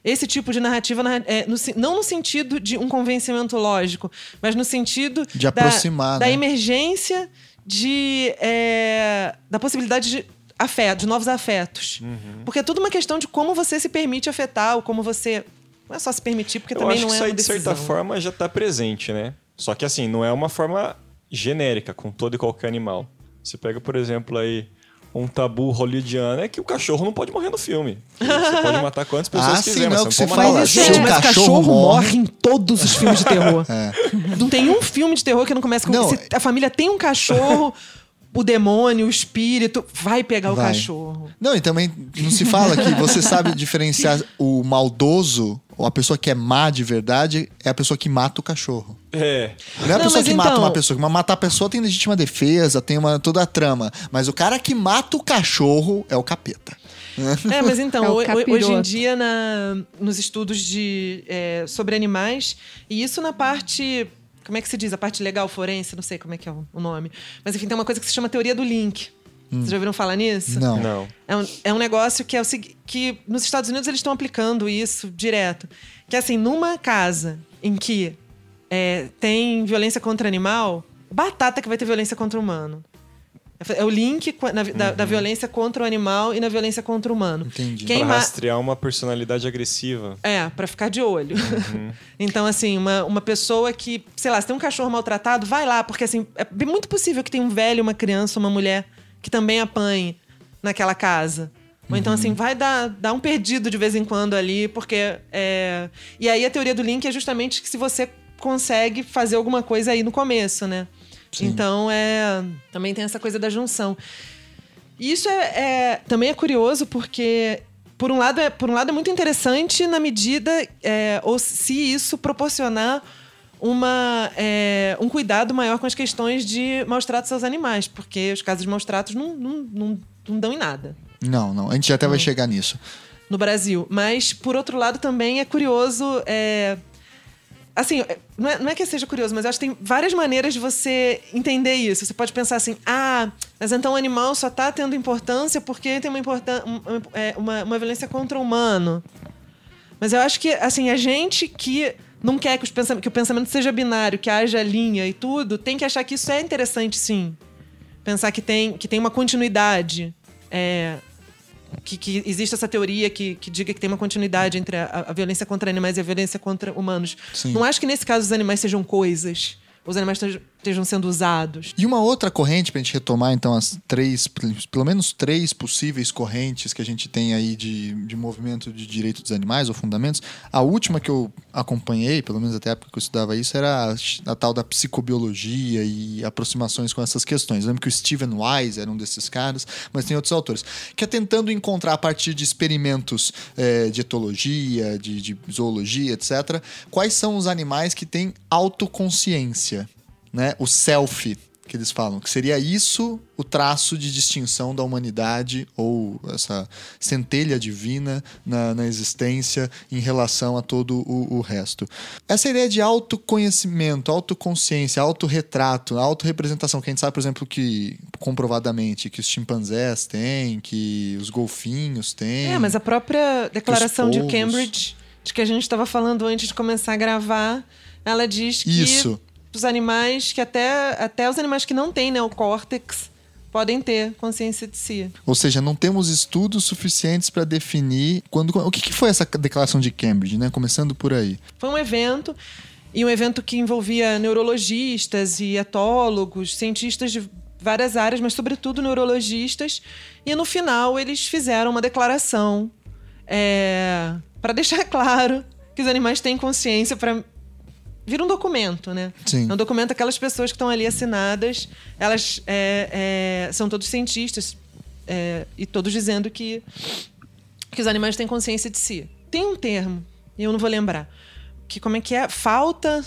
Esse tipo de narrativa, narra- é, no não no sentido de um convencimento lógico, mas no sentido De aproximar, da, da né? emergência de é, da possibilidade de afeto, de novos afetos. Porque é tudo uma questão de como você se permite afetar, ou como você não é só se permitir, porque Eu também acho não que é isso aí, uma de certa forma, já está presente, né? Só que assim, não é uma forma genérica com todo e qualquer animal. Você pega, por exemplo, aí um tabu hollywoodiano é que o cachorro não pode morrer no filme. Você pode matar quantas pessoas Ah, sim, quiser, não o mas que você não fala. pode matar cachorro. mas cachorro morre. em todos os filmes de terror. É. Não tem um filme de terror que não começa com Não. a família tem um cachorro, o demônio, o espírito vai pegar o Vai. cachorro. Não, e também não se fala que você sabe diferenciar o maldoso, ou a pessoa que é má de verdade, é a pessoa que mata o cachorro. É. Não é a Não, pessoa que mata então- uma pessoa, que matar a pessoa tem legítima defesa, tem uma, toda a trama. Mas o cara que mata o cachorro é o capeta. É, mas então, É o ho- ho- hoje em dia, na, nos estudos de, é, sobre animais, e isso na parte. Como é que se diz? A parte legal forense, não sei como é que é o nome. Mas enfim, tem uma coisa que se chama teoria do link. Vocês já ouviram falar nisso? Não. Não. É um, é um negócio que é o que nos Estados Unidos eles estão aplicando isso direto. Que assim, numa casa em que é, tem violência contra animal, batata que vai ter violência contra humano. É o link na da, da violência contra o animal e na violência contra o humano. Entendi. Quem Pra rastrear uma personalidade agressiva. é, pra ficar de olho. então, assim, uma, uma pessoa que, sei lá, se tem um cachorro maltratado, vai lá, porque assim, é muito possível que tenha um velho, uma criança, uma mulher que também apanhe naquela casa. Ou então, assim, vai dar, dar um perdido de vez em quando ali, porque. É... E aí a teoria do link é justamente que se você consegue fazer alguma coisa aí no começo, né? Sim. Então é. Também tem essa coisa da junção. E isso é, é- também é curioso porque. Por um, lado é, por um lado é muito interessante na medida é, ou se isso proporcionar uma, é, um cuidado maior com as questões de maus tratos aos animais, porque os casos de maus tratos não, não, não, não dão em nada Não, não. A gente até vai chegar nisso. no Brasil. Mas, por outro lado, também é curioso. Assim, é, não é, não é que seja curioso, mas eu acho que tem várias maneiras de você entender isso. Você pode pensar assim: ah, mas então o animal só está tendo importância porque tem uma, importan é, uma, uma violência contra o humano. Mas eu acho que, assim, a gente que não quer que, que o pensamento seja binário, que haja linha e tudo, tem que achar que isso é interessante, sim. Pensar que tem, que tem uma continuidade. É, que, que existe essa teoria que, que diga que tem uma continuidade entre a, a violência contra animais e a violência contra humanos. Sim. Não acho que nesse caso os animais sejam coisas. Os animais estejam- sendo usados. E uma outra corrente, pra gente retomar, então, as três, pelo menos três possíveis correntes que a gente tem aí de, de movimento de direito dos animais ou fundamentos. A última que eu acompanhei, pelo menos até a época que eu estudava isso, era a, a tal da psicobiologia e aproximações com essas questões. Eu lembro que o Steven Wise era um desses caras, mas tem outros autores, que é tentando encontrar a partir de experimentos eh, de etologia, de, de zoologia, etc., quais são os animais que têm autoconsciência né, o self que eles falam, que seria isso o traço de distinção da humanidade ou essa centelha divina na, na existência em relação a todo o, o resto. Essa ideia de autoconhecimento, autoconsciência, autorretrato, autorrepresentação, que a gente sabe, por exemplo, que comprovadamente que os chimpanzés têm, que os golfinhos têm. É, mas a própria declaração de. Cambridge, de que a gente estava falando antes de começar a gravar, ela diz que Isso. Os animais, que até, até os animais que não têm neocórtex podem ter consciência de si. Ou seja, não temos estudos suficientes para definir quando. O que, que foi essa declaração de Cambridge, né? Começando por aí. Foi um evento, e um evento que envolvia neurologistas e etólogos, cientistas de várias áreas, mas sobretudo neurologistas. E no final eles fizeram uma declaração para deixar claro que os animais têm consciência para vira um documento, né? Sim. É um documento aquelas pessoas que estão ali assinadas, elas é, é, são todos cientistas é, e todos dizendo que que os animais têm consciência de si. Tem um termo, e eu não vou lembrar, que como é que é? Falta.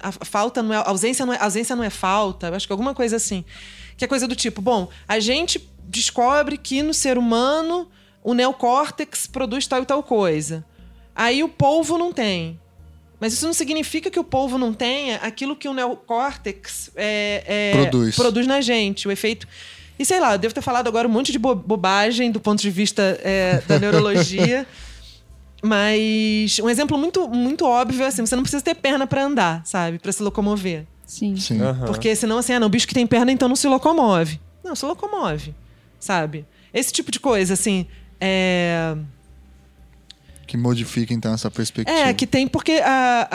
A a falta não é. Ausência não é, ausência não é falta, eu acho que alguma coisa assim. Que é coisa do tipo, bom, a gente descobre que no ser humano o neocórtex produz tal e tal coisa. Aí o polvo não tem. Mas isso não significa que o polvo não tenha aquilo que o neocórtex é, é, Produz. na gente, o efeito. E sei lá, eu devo ter falado agora um monte de bo- bobagem do ponto de vista é, da neurologia. Mas um exemplo muito, muito óbvio é assim: você não precisa ter perna para andar, sabe? Para se locomover. Sim. Sim. Aham. Porque senão, assim, ah, não, o bicho que tem perna então não se locomove. Não, se locomove, sabe? Esse tipo de coisa, assim. É, Que modifica, então, essa perspectiva. é que tem, porque a,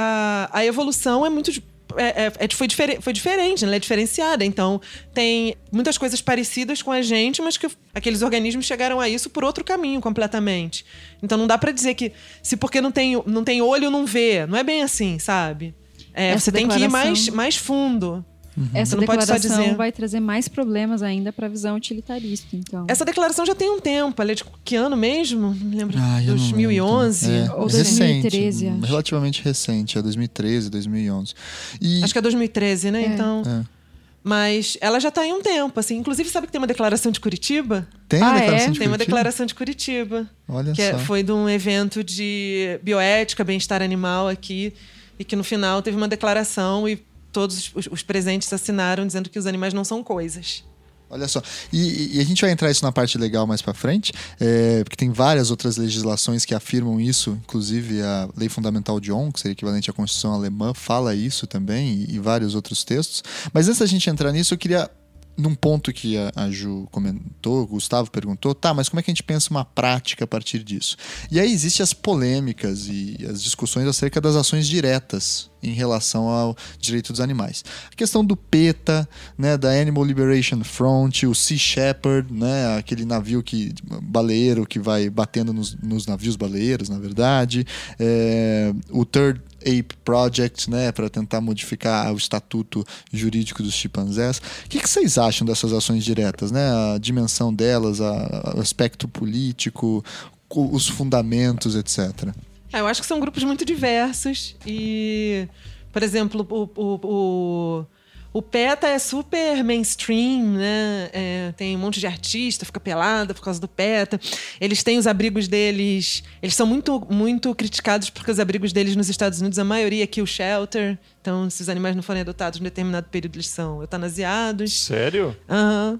a, a evolução é muito. É, é- é- foi, difere, foi diferente, né? ela é diferenciada. Então, tem muitas coisas parecidas com a gente, mas que aqueles organismos chegaram a isso por outro caminho completamente. Então, não dá pra dizer que se porque não tem, não tem olho, não vê. Não é bem assim, sabe? É, você tem que ir mais, mais fundo. Essa Você pode só declaração dizer. vai trazer mais problemas ainda para a visão utilitarista, então. Essa declaração já tem um tempo. Ela é de que ano mesmo? Me lembro. Ah, eu não 2011? lembro. Ou É, recente, 2013, acho. relativamente recente, é 2013, 2011. E Acho que é 2013, né? É. Então. É. Mas ela já está em um tempo, assim. Inclusive, sabe que tem uma declaração de Curitiba? tem a Ah, declaração é? de Tem uma Curitiba? declaração de Curitiba. Olha que é- só. foi de um evento de bioética, bem-estar animal aqui. E que no final teve uma declaração e todos os, os presentes assinaram dizendo que os animais não são coisas. Olha só. E, e a gente vai entrar isso na parte legal mais pra frente, é, porque tem várias outras legislações que afirmam isso, inclusive a Lei Fundamental de On, que seria equivalente à Constituição Alemã, fala isso também, e, e vários outros textos. Mas antes da gente entrar nisso, eu queria num ponto que a, a Ju comentou, o Gustavo perguntou, tá, mas como é que a gente pensa uma prática a partir disso? E aí existem as polêmicas e as discussões acerca das ações diretas em relação ao direito dos animais. A questão do PETA, né, da Animal Liberation Front, o Sea Shepherd, né, aquele navio que baleeiro que vai batendo nos, nos navios baleeiros, na verdade, é, o Third Ape Project, né, para tentar modificar o estatuto jurídico dos chimpanzés. O que, que, vocês acham dessas ações diretas, né? A dimensão delas, o aspecto político, os fundamentos, etc. É, eu acho que são grupos muito diversos e, por exemplo, o, o, o o PETA é super mainstream, né? É, tem um monte de artista, fica pelada por causa do PETA. Eles têm os abrigos deles. Eles são muito, muito criticados porque os abrigos deles nos Estados Unidos, a maioria aqui o shelter. Então, se os animais não forem adotados em determinado período, eles são eutanasiados. Sério? Aham. Uhum.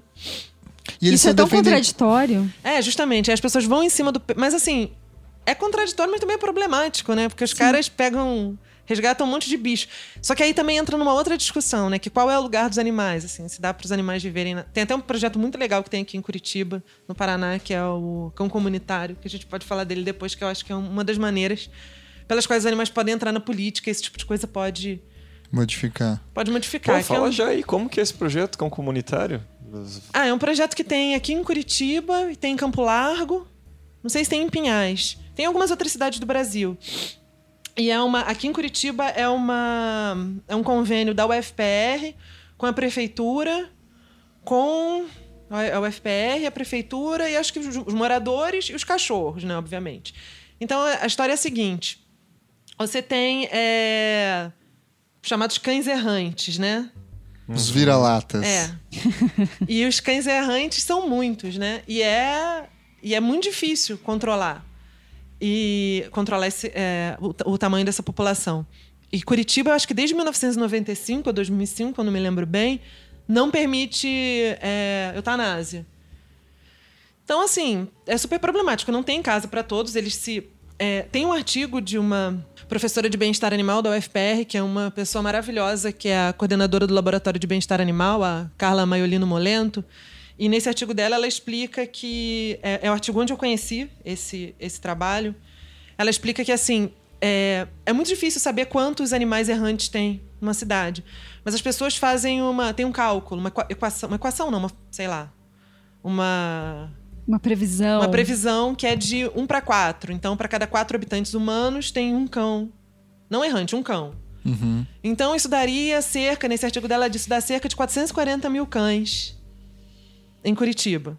Isso é tão defendem... contraditório. É, justamente. As pessoas vão em cima do. Mas assim, é contraditório, mas também é problemático, né? Porque os Sim. caras pegam resgatam um monte de bicho. Só que aí também entra numa outra discussão, né? Que qual é o lugar dos animais, assim, se dá para os animais viverem. Na... Tem até um projeto muito legal que tem aqui em Curitiba, no Paraná, que é o cão comunitário, que a gente pode falar dele depois, que eu acho que é uma das maneiras pelas quais os animais podem entrar na política, esse tipo de coisa pode modificar. Pode modificar. Pô, fala é um... já aí, como que é esse projeto cão comunitário? Ah, é um projeto que tem aqui em Curitiba, tem em Campo Largo, não sei se tem em Pinhais. Tem algumas outras cidades do Brasil. E é uma. Aqui em Curitiba é uma. É um convênio da UFPR com a prefeitura, com a UFPR, a prefeitura e acho que os moradores e os cachorros, né, obviamente. Então a história é a seguinte: você tem é, chamados cães errantes, né? Os vira-latas. É. e os cães errantes são muitos, né? E é, e é muito difícil controlar e controlar esse, é, o, o, tamanho dessa população. E Curitiba, eu acho que desde 1995 ou 2005, eu não me lembro bem, não permite é, eutanásia. Então, assim, é super problemático. Não tem casa para todos. Eles se. É, tem um artigo de uma professora de bem-estar animal da UFPR, que é uma pessoa maravilhosa, que é a coordenadora do Laboratório de Bem-Estar Animal, a Carla Maiolino Molento e nesse artigo dela, ela explica que. É, é o artigo onde eu conheci esse, esse trabalho. Ela explica que, assim, é, é muito difícil saber quantos animais errantes tem numa cidade. Mas as pessoas fazem uma. Tem um cálculo, uma equação. Uma equação, não, uma, sei lá. Uma. Uma previsão. Uma previsão que é de 1 para 4. Então, para cada quatro habitantes humanos, tem um cão. Não errante, um cão. Uhum. Então, isso daria cerca, nesse artigo dela disso, dá cerca de 440 mil cães em Curitiba.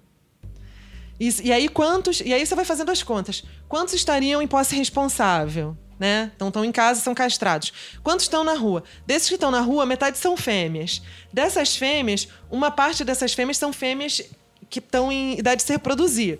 E, e, aí quantos? E aí você vai fazendo as contas. Quantos estariam em posse responsável? Né? Então estão em casa são castrados. Quantos estão na rua? Desses que estão na rua, metade são fêmeas. Dessas fêmeas, uma parte dessas fêmeas são fêmeas que estão em idade de se reproduzir.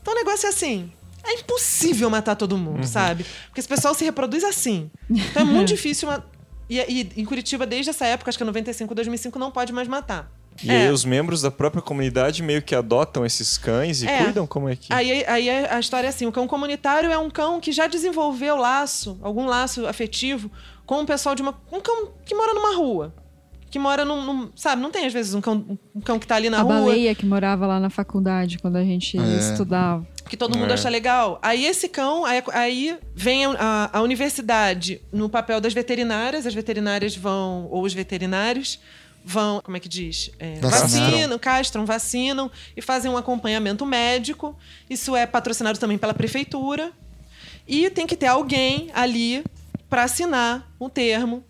Então o negócio é assim. É impossível matar todo mundo, uhum. sabe? Porque esse pessoal se reproduz assim. Então é muito difícil. Uma... E, e em Curitiba, desde essa época, acho que é 95, 2005, não pode mais matar. E é. aí os membros da própria comunidade meio que adotam esses cães e é. cuidam como é que. Aí, aí a história é assim: o cão comunitário é um cão que já desenvolveu laço, algum laço afetivo, com o pessoal de uma. Um cão que mora numa rua. Que mora num. num sabe, não tem às vezes um cão, um cão que tá ali na a rua. A baleia que morava lá na faculdade quando a gente é. estudava. Que todo mundo é. acha legal. Aí esse cão, aí, aí vem a, a universidade no papel das veterinárias, as veterinárias vão, ou os veterinários, vão, como é que diz? É, vacinam, castram, vacinam e fazem um acompanhamento médico. Isso é patrocinado também pela prefeitura. E tem que ter alguém ali para assinar um termo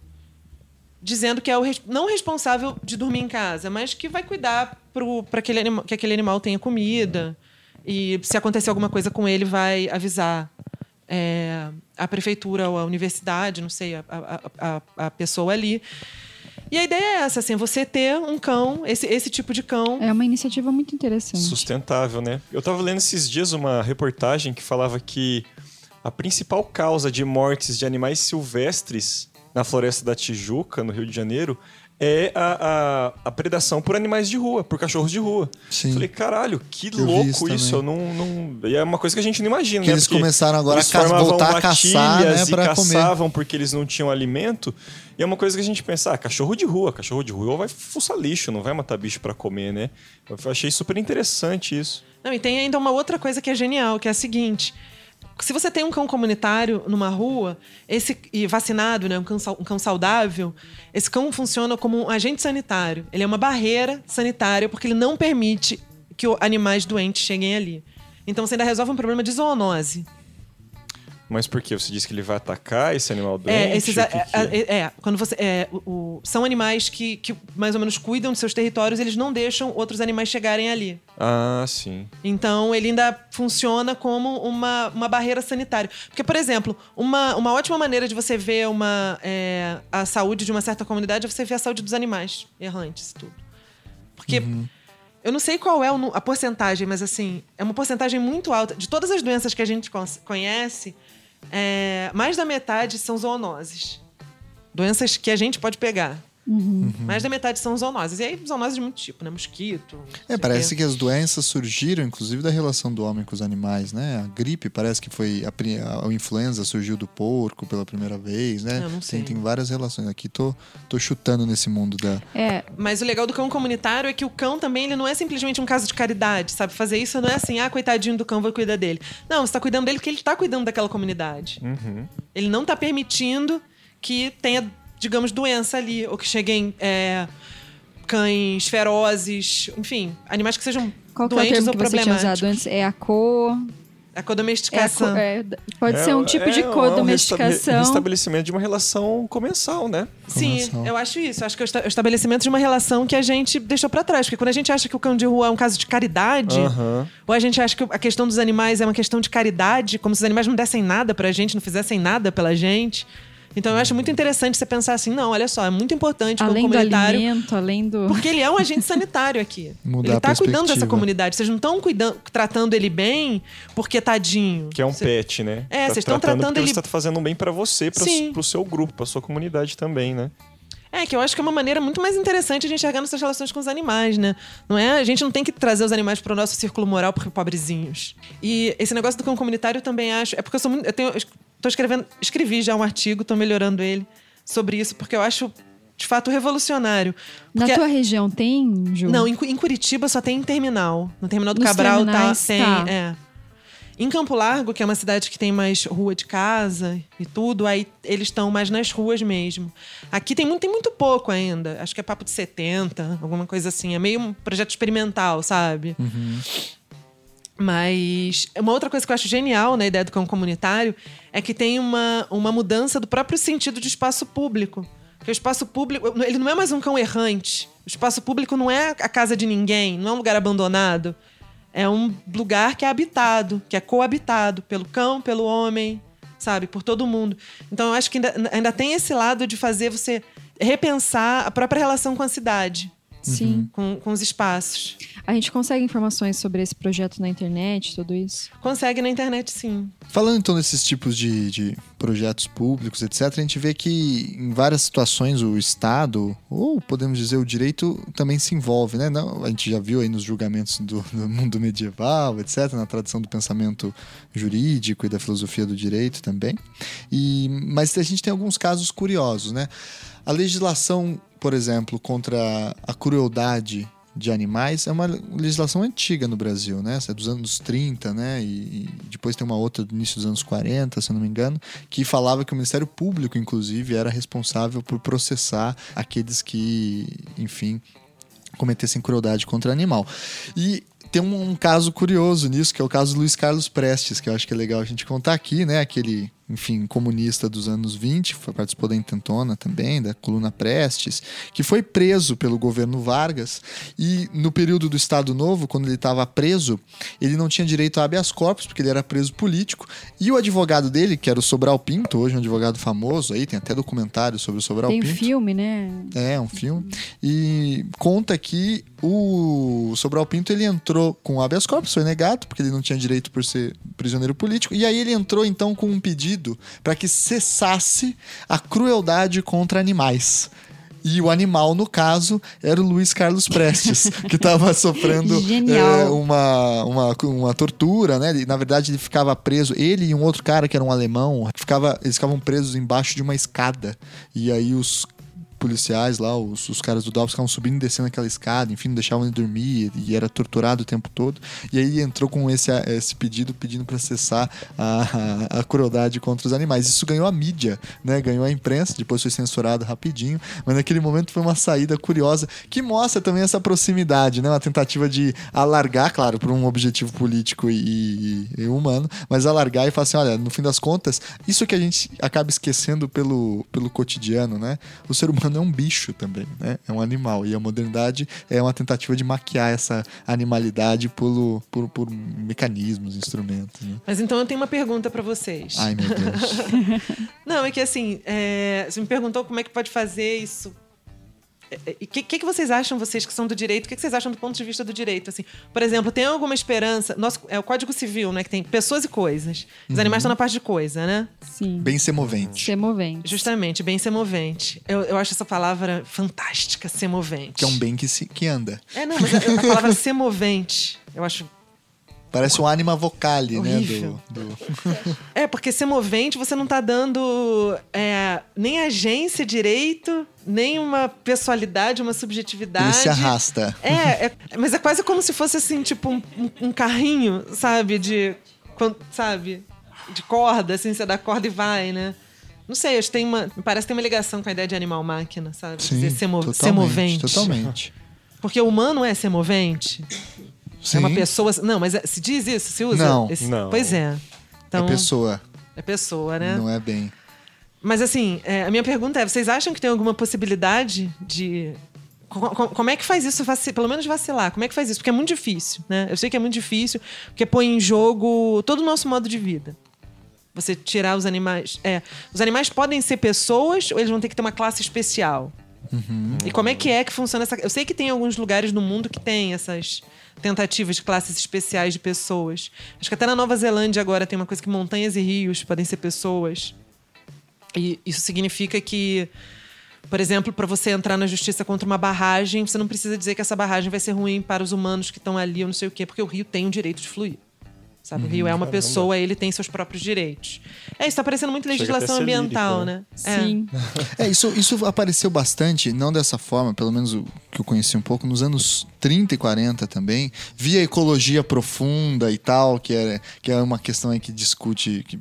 dizendo que é o não responsável de dormir em casa, mas que vai cuidar para aquele anima, que aquele animal tenha comida. E se acontecer alguma coisa com ele, vai avisar é, a prefeitura ou a universidade, não sei, a, a, a, a pessoa ali. E a ideia é essa, assim, você ter um cão, esse, esse tipo de cão. É uma iniciativa muito interessante. Sustentável, né? Eu estava lendo esses dias uma reportagem que falava que a principal causa de mortes de animais silvestres na floresta da Tijuca, no Rio de Janeiro, é a, a, a predação por animais de rua, por cachorros de rua. Sim. Falei, caralho, que louco isso isso. Eu não, não... E é uma coisa que a gente não imagina, Que né? eles Porque começaram agora eles a ca- voltar a caçar, né, matilhas e pra comer. caçavam porque eles não tinham alimento. E é uma coisa que a gente pensa, ah, cachorro de rua, cachorro de rua vai fuçar lixo, não vai matar bicho pra comer, né? Eu achei super interessante isso. Não, e tem ainda uma outra coisa que é genial, que é a seguinte. Se você tem um cão comunitário numa rua, esse e vacinado, né, um cão, um cão saudável, esse cão funciona como um agente sanitário. Ele é uma barreira sanitária porque ele não permite que animais doentes cheguem ali. Então você ainda resolve um problema de zoonose. Mas por quê? Você disse que ele vai atacar esse animal doente? É, esses, que é, que é? é, é, quando você é, o- são animais que, que mais ou menos cuidam de seus territórios, eles não deixam outros animais chegarem ali. Ah, sim. Então, ele ainda funciona como uma, uma barreira sanitária. Porque, por exemplo, uma, uma ótima maneira de você ver uma, é, a saúde de uma certa comunidade é você ver a saúde dos animais errantes e tudo. Porque eu não sei qual é a porcentagem, mas assim, é uma porcentagem muito alta. De todas as doenças que a gente conhece, é, mais da metade são zoonoses. Doenças que a gente pode pegar. Mais da metade são zoonoses. E aí, zoonoses de muito tipo, né? Mosquito. É, parece quê. que as doenças surgiram, inclusive, da relação do homem com os animais, né? A gripe parece que foi. A, a influenza surgiu do porco pela primeira vez, né? Eu não sei. Tem, tem várias relações. Aqui tô, tô chutando nesse mundo da. É, Mas o legal do cão comunitário é que o cão também ele não é simplesmente um caso de caridade, sabe? Fazer isso não é assim, ah, coitadinho do cão, vou cuidar dele. Não, você tá cuidando dele porque ele tá cuidando daquela comunidade. Uhum. Ele não tá permitindo que tenha, digamos, doença ali, ou que cheguem é, cães ferozes, enfim, animais que sejam qual que é o termo ou que você tinha usado problemáticos. antes? É a co... A É a co- codomesticação. é, pode É, ser um tipo de é, é um co-domesticação. restabelecimento de uma relação comensal, né? Sim, Coração. eu acho isso. Eu acho que é o esta- o estabelecimento de uma relação que a gente deixou pra trás. Porque quando a gente acha que o cão de rua é um caso de caridade, Aham. ou a gente acha que a questão dos animais é uma questão de caridade, como se os animais não dessem nada pra gente, não fizessem nada pela gente. Então eu acho muito interessante você pensar assim, não, olha só, é muito importante o cão Além do comunitário. alimento, além do... Porque ele é um agente sanitário aqui. Mudar ele a tá cuidando dessa comunidade. Vocês não estão cuidando, tratando ele bem porque tadinho. Que é um Você- pet, né? É, Tá vocês estão tratando tratando ele- você tá fazendo um bem pra você, Sim. pro seu grupo, pra sua comunidade também, né? É, que eu acho que é uma maneira muito mais interessante a gente enxergar nossas relações com os animais, né? Não é? A gente não tem que trazer os animais para o nosso círculo moral porque pobrezinhos. E esse negócio do cão comunitário eu também acho. É porque eu sou muito. Eu tenho, tô escrevendo. Escrevi já um artigo, tô melhorando ele sobre isso, porque eu acho, de fato, revolucionário. Na Porque- tua região tem, Ju? Não, em, em Curitiba só tem em terminal. No terminal do Nos Cabral tá, tem. tá. É. Em Campo Largo, que é uma cidade que tem mais rua de casa e tudo, aí eles estão mais nas ruas mesmo. Aqui tem muito, tem muito pouco ainda. Acho que é papo de 70, alguma coisa assim. É meio um projeto experimental, sabe? Mas uma outra coisa que eu acho genial na ideia do cão comunitário é que tem uma, uma mudança do próprio sentido de espaço público. Porque o espaço público, ele não é mais um cão errante. O espaço público não é a casa de ninguém, não é um lugar abandonado. É um lugar que é habitado, que é coabitado pelo cão, pelo homem, sabe? Por todo mundo. Então eu acho que ainda, ainda tem esse lado de fazer você repensar a própria relação com a cidade, Sim. com, com os espaços. A gente consegue informações sobre esse projeto na internet, tudo isso? Consegue na internet, sim. Falando então desses tipos de, de projetos públicos, etc., a gente vê que em várias situações o Estado, ou podemos dizer o direito, também se envolve, né? Não, a gente já viu aí nos julgamentos do, do mundo medieval, etc., na tradição do pensamento jurídico e da filosofia do direito também. E, mas a gente tem alguns casos curiosos, né? A legislação, por exemplo, contra a crueldade de animais é uma legislação antiga no Brasil, né? Essa é dos anos 30, né? E, depois tem uma outra do início dos anos 40, se eu não me engano, que falava que o Ministério Público, inclusive, era responsável por processar aqueles que, enfim, cometessem crueldade contra animal. E tem um, um caso curioso nisso, que é o caso do Luiz Carlos Prestes, que eu acho que é legal a gente contar aqui, né? Aquele, enfim, comunista dos anos 20, foi, participou da intentona também, da coluna Prestes, que foi preso pelo governo Vargas e no período do Estado Novo, quando ele estava preso, ele não tinha direito a habeas corpus, porque ele era preso político, e o advogado dele, que era o Sobral Pinto, hoje um advogado famoso aí, tem até documentário sobre o Sobral Tem Pinto. filme, né? É, um filme. E conta que o Sobral Pinto ele entrou com habeas corpus, foi negado, porque ele não tinha direito por ser prisioneiro político. E aí ele entrou então com um pedido para que cessasse a crueldade contra animais. E o animal, no caso, era o Luiz Carlos Prestes, que estava sofrendo é, uma, uma, uma tortura, né? Ele, na verdade, ele ficava preso, ele e um outro cara que era um alemão, ficava, eles ficavam presos embaixo de uma escada. E aí os policiais lá, os, os caras do DOPS ficavam subindo e descendo aquela escada, enfim, não deixavam ele dormir e era torturado o tempo todo. E aí entrou com esse, esse pedido, pedindo para cessar a, a, a crueldade contra os animais. Isso ganhou a mídia, né? Ganhou a imprensa, depois foi censurado rapidinho, mas naquele momento foi uma saída curiosa que mostra também essa proximidade, né? Uma tentativa de alargar, claro, por um objetivo político e, e- e humano, mas alargar e falar assim, olha, no fim das contas, isso que a gente acaba esquecendo pelo, pelo cotidiano, né? O ser humano é um bicho também, né? É um animal. E a modernidade é uma tentativa de maquiar essa animalidade por, por, por mecanismos, instrumentos, né? Mas então eu tenho uma pergunta pra vocês. Ai, meu Deus. Não, é que assim, é, você me perguntou como é que pode fazer isso. O que, que, que vocês acham, vocês que são do direito, o que, que vocês acham do ponto de vista do direito? Assim, por exemplo, tem alguma esperança? Nosso, é o Código Civil, né? Que tem pessoas e coisas. Os animais estão na parte de coisa, né? Sim. Bem semovente. Semovente. Justamente, bem semovente. Eu, eu acho essa palavra fantástica, semovente. Que é um bem que, se, que anda. É, não, mas a, a palavra semovente, eu acho Parece um anima vocale, né? Do, do- É, porque ser movente você não tá dando é, nem agência direito, nem uma pessoalidade, uma subjetividade. Ele se arrasta. É, é- mas é quase como se fosse assim, tipo, um, um- carrinho, sabe? De. Sabe? De corda, assim, você dá corda e vai, né? Não sei, acho que tem uma. Parece que tem uma ligação com a ideia de animal-máquina, sabe? Sim, Dizer ser, mo- totalmente, ser movente. Totalmente. Porque o humano é ser movente. Sim, É uma pessoa. Não, mas é- se diz isso, se usa? Não. Não. Pois é. Então, é pessoa, É pessoa, né? não é bem. Mas assim, é, a minha pergunta é: vocês acham que tem alguma possibilidade de. co- co- Como é que faz isso, pelo menos vacilar? Como é que faz isso? Porque é muito difícil, né? Eu sei que é muito difícil, porque põe em jogo todo o nosso modo de vida. Você tirar os animais. É, os animais podem ser pessoas ou eles vão ter que ter uma classe especial? E como é que é que funciona essa. Eu sei que tem alguns lugares no mundo que tem essas tentativas de classes especiais de pessoas. Acho que até na Nova Zelândia agora tem uma coisa que montanhas e rios podem ser pessoas. E isso significa que, por exemplo, para você entrar na justiça contra uma barragem, você não precisa dizer que essa barragem vai ser ruim para os humanos que estão ali, ou não sei o quê, porque o rio tem o direito de fluir. Sabe? o rio é uma caramba. pessoa, ele tem seus próprios direitos. É, isso tá parecendo muito legislação ambiental, lírico, né? É. Sim. É, isso, isso apareceu bastante, não dessa forma, pelo menos o que eu conheci um pouco, nos anos 30 e 40 também, via ecologia profunda e tal, que é, que é uma questão aí que discute, que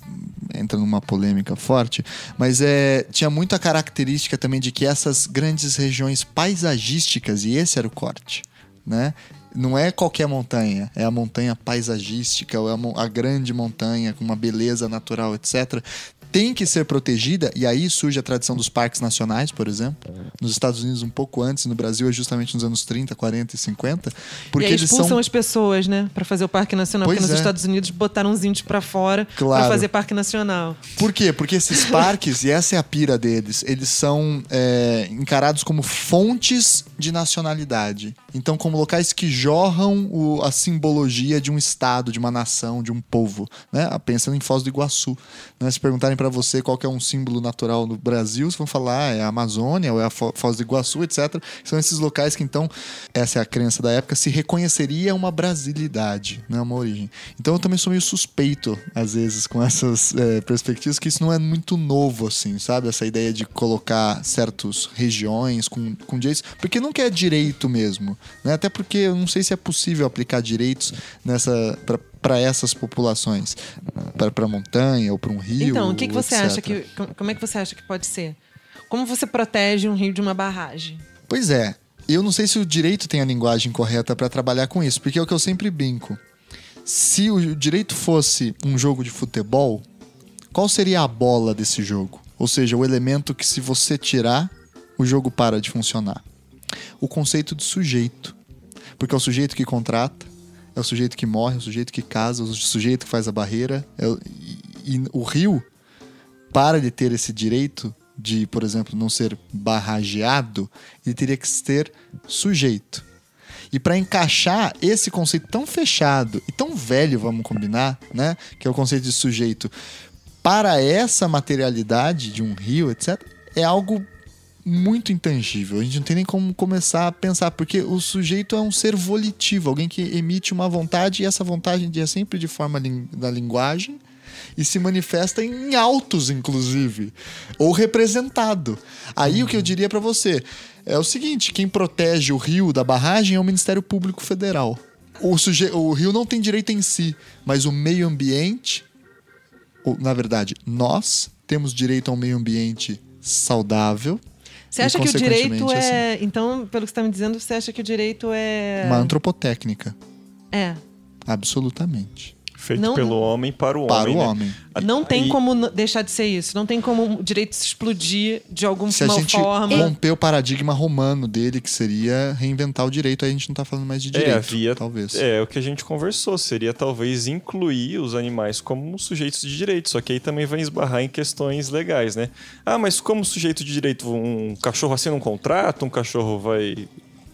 entra numa polêmica forte, mas é, tinha muita característica também de que essas grandes regiões paisagísticas, e esse era o corte, né? Não é qualquer montanha, é a montanha paisagística, ou é a, a grande montanha com uma beleza natural, etc. Tem que ser protegida, e aí surge a tradição dos parques nacionais, por exemplo. Nos Estados Unidos, um pouco antes, no Brasil é justamente nos anos 30, 40 e 50. Porque e aí eles expulsam são. as pessoas, né? Pra fazer o Parque Nacional. Pois porque nos é. Estados Unidos botaram os índios pra fora Claro. pra fazer Parque Nacional. Por quê? Porque esses parques, e essa é a pira deles, eles são é, encarados como fontes de nacionalidade. Então, como locais que jorram o- a simbologia de um estado, de uma nação, de um povo. Né? Pensando em Foz do Iguaçu. Né? Se perguntarem para você qual é um símbolo natural no Brasil, vocês vão falar ah, é a Amazônia ou é a Fo- Foz do Iguaçu, etc. São esses locais que, então, essa é a crença da época, se reconheceria uma brasilidade, né? uma origem. Então, eu também sou meio suspeito, às vezes, com essas é, perspectivas, que isso não é muito novo, assim, sabe? Essa ideia de colocar certas regiões com, com direitos, porque não quer direito mesmo, né? Até porque eu não sei se é possível aplicar direitos nessa para essas populações, para montanha ou para um rio. então, o que, que você etc. acha que. com- Como é que você acha que pode ser? Como você protege um rio de uma barragem? Pois é. Eu não sei se o direito tem a linguagem correta para trabalhar com isso, porque é o que eu sempre brinco. Se o direito fosse um jogo de futebol, qual seria a bola desse jogo? Ou seja, o elemento que, se você tirar, o jogo para de funcionar. O conceito de sujeito. Porque é o sujeito que contrata, é o sujeito que morre, é o sujeito que casa, é o sujeito que faz a barreira. é o- e, e o rio para de ter esse direito de, por exemplo, não ser barrageado, ele teria que ser sujeito. E para encaixar esse conceito tão fechado e tão velho, vamos combinar, né, que é o conceito de sujeito, para essa materialidade de um rio, etc, é algo muito intangível. A gente não tem nem como começar a pensar, porque o sujeito é um ser volitivo, alguém que emite uma vontade e essa vontade é sempre de forma da linguagem e se manifesta em autos, inclusive, ou representado. Aí o que eu diria para você é o seguinte: quem protege o rio da barragem é o Ministério Público Federal. O, suje o rio não tem direito em si, mas o meio ambiente, ou, na verdade, nós temos direito a um meio ambiente saudável. Você acha que o direito é. Assim, então, pelo que você está me dizendo, você acha que o direito é. Uma antropotécnica. É. Absolutamente. Feito não, pelo homem para o para homem. Para o né? homem. Não tem como deixar de ser isso. Não tem como o direito se explodir de alguma se a gente forma. romper o paradigma romano dele, que seria reinventar o direito, aí a gente não está falando mais de é, direito, é, havia, talvez. É, o que a gente conversou. Seria talvez incluir os animais como sujeitos de direito. Só que aí também vai esbarrar em questões legais, né? Ah, mas como sujeito de direito, um cachorro assina um contrato, um cachorro vai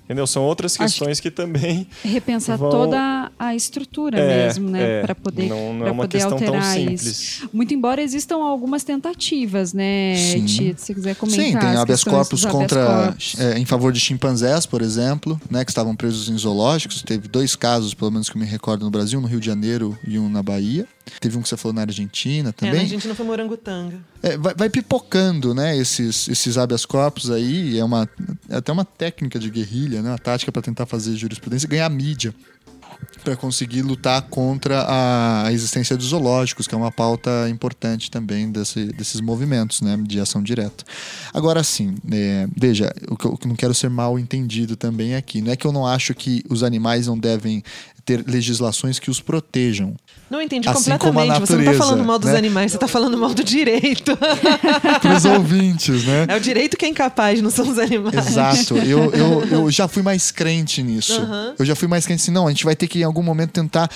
Entendeu? São outras questões que, que, também. Repensar vão... toda a estrutura é, mesmo, né? É, para poder, não, não é uma poder alterar isso. Muito embora existam algumas tentativas, né, Tia, se você quiser comentar. Sim, tem habeas corpus contra. Corpus. É, em favor de chimpanzés, por exemplo, né? Que estavam presos em zoológicos. Teve dois casos, pelo menos que eu me recordo, no Brasil, no Rio de Janeiro e um na Bahia. Teve um que você falou na Argentina também. É, na Argentina foi morangotanga. É, vai, vai, pipocando, né, esses, esses habeas corpus aí. É, uma, é até uma técnica de guerrilha, né? Uma tática para tentar fazer jurisprudência e ganhar mídia para conseguir lutar contra a existência dos zoológicos, que é uma pauta importante também desse, desses movimentos né, de ação direta. Agora sim, é, veja, o que eu não quero ser mal entendido também aqui. Não é que eu não acho que os animais não devem ter legislações que os protejam. Não entendi assim completamente. Natureza, você não está falando mal dos né? animais, você está falando mal do direito. Para os ouvintes, né? É o direito que é incapaz, não são os animais. Exato. Eu, eu, eu já fui mais crente nisso. Uhum. Eu já fui mais crente assim, não, a gente vai ter que em algum momento tentar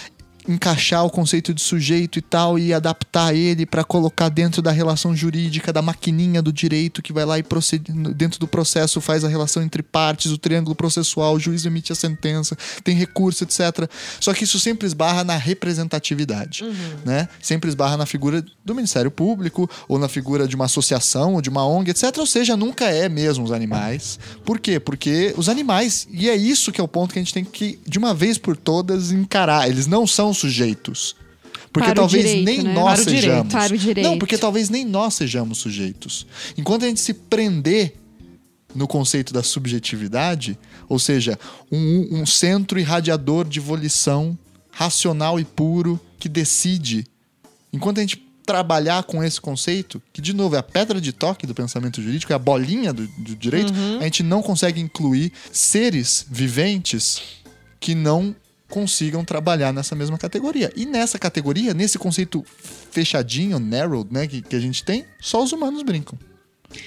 encaixar o conceito de sujeito e tal e adaptar ele para colocar dentro da relação jurídica da maquininha do direito que vai lá e procede, dentro do processo faz a relação entre partes, o triângulo processual, o juiz emite a sentença, tem recurso, etc. Só que isso sempre esbarra na representatividade, uhum. né? Sempre esbarra na figura do Ministério Público ou na figura de uma associação ou de uma ONG, etc. Ou seja, nunca é mesmo os animais. Por quê? Porque os animais, e é isso que é o ponto que a gente tem que de uma vez por todas encarar, eles não são sujeitos. Porque para talvez direito, nem né? nós para sejamos. Para o direito. Não, porque talvez nem nós sejamos sujeitos. Enquanto a gente se prender no conceito da subjetividade, ou seja, um, um centro irradiador de volição racional e puro que decide. Enquanto a gente trabalhar com esse conceito, que de novo é a pedra de toque do pensamento jurídico, é a bolinha do, do direito, uhum. a gente não consegue incluir seres viventes que não consigam trabalhar nessa mesma categoria. E nessa categoria, nesse conceito fechadinho, narrowed, né, que, que a gente tem, só os humanos brincam.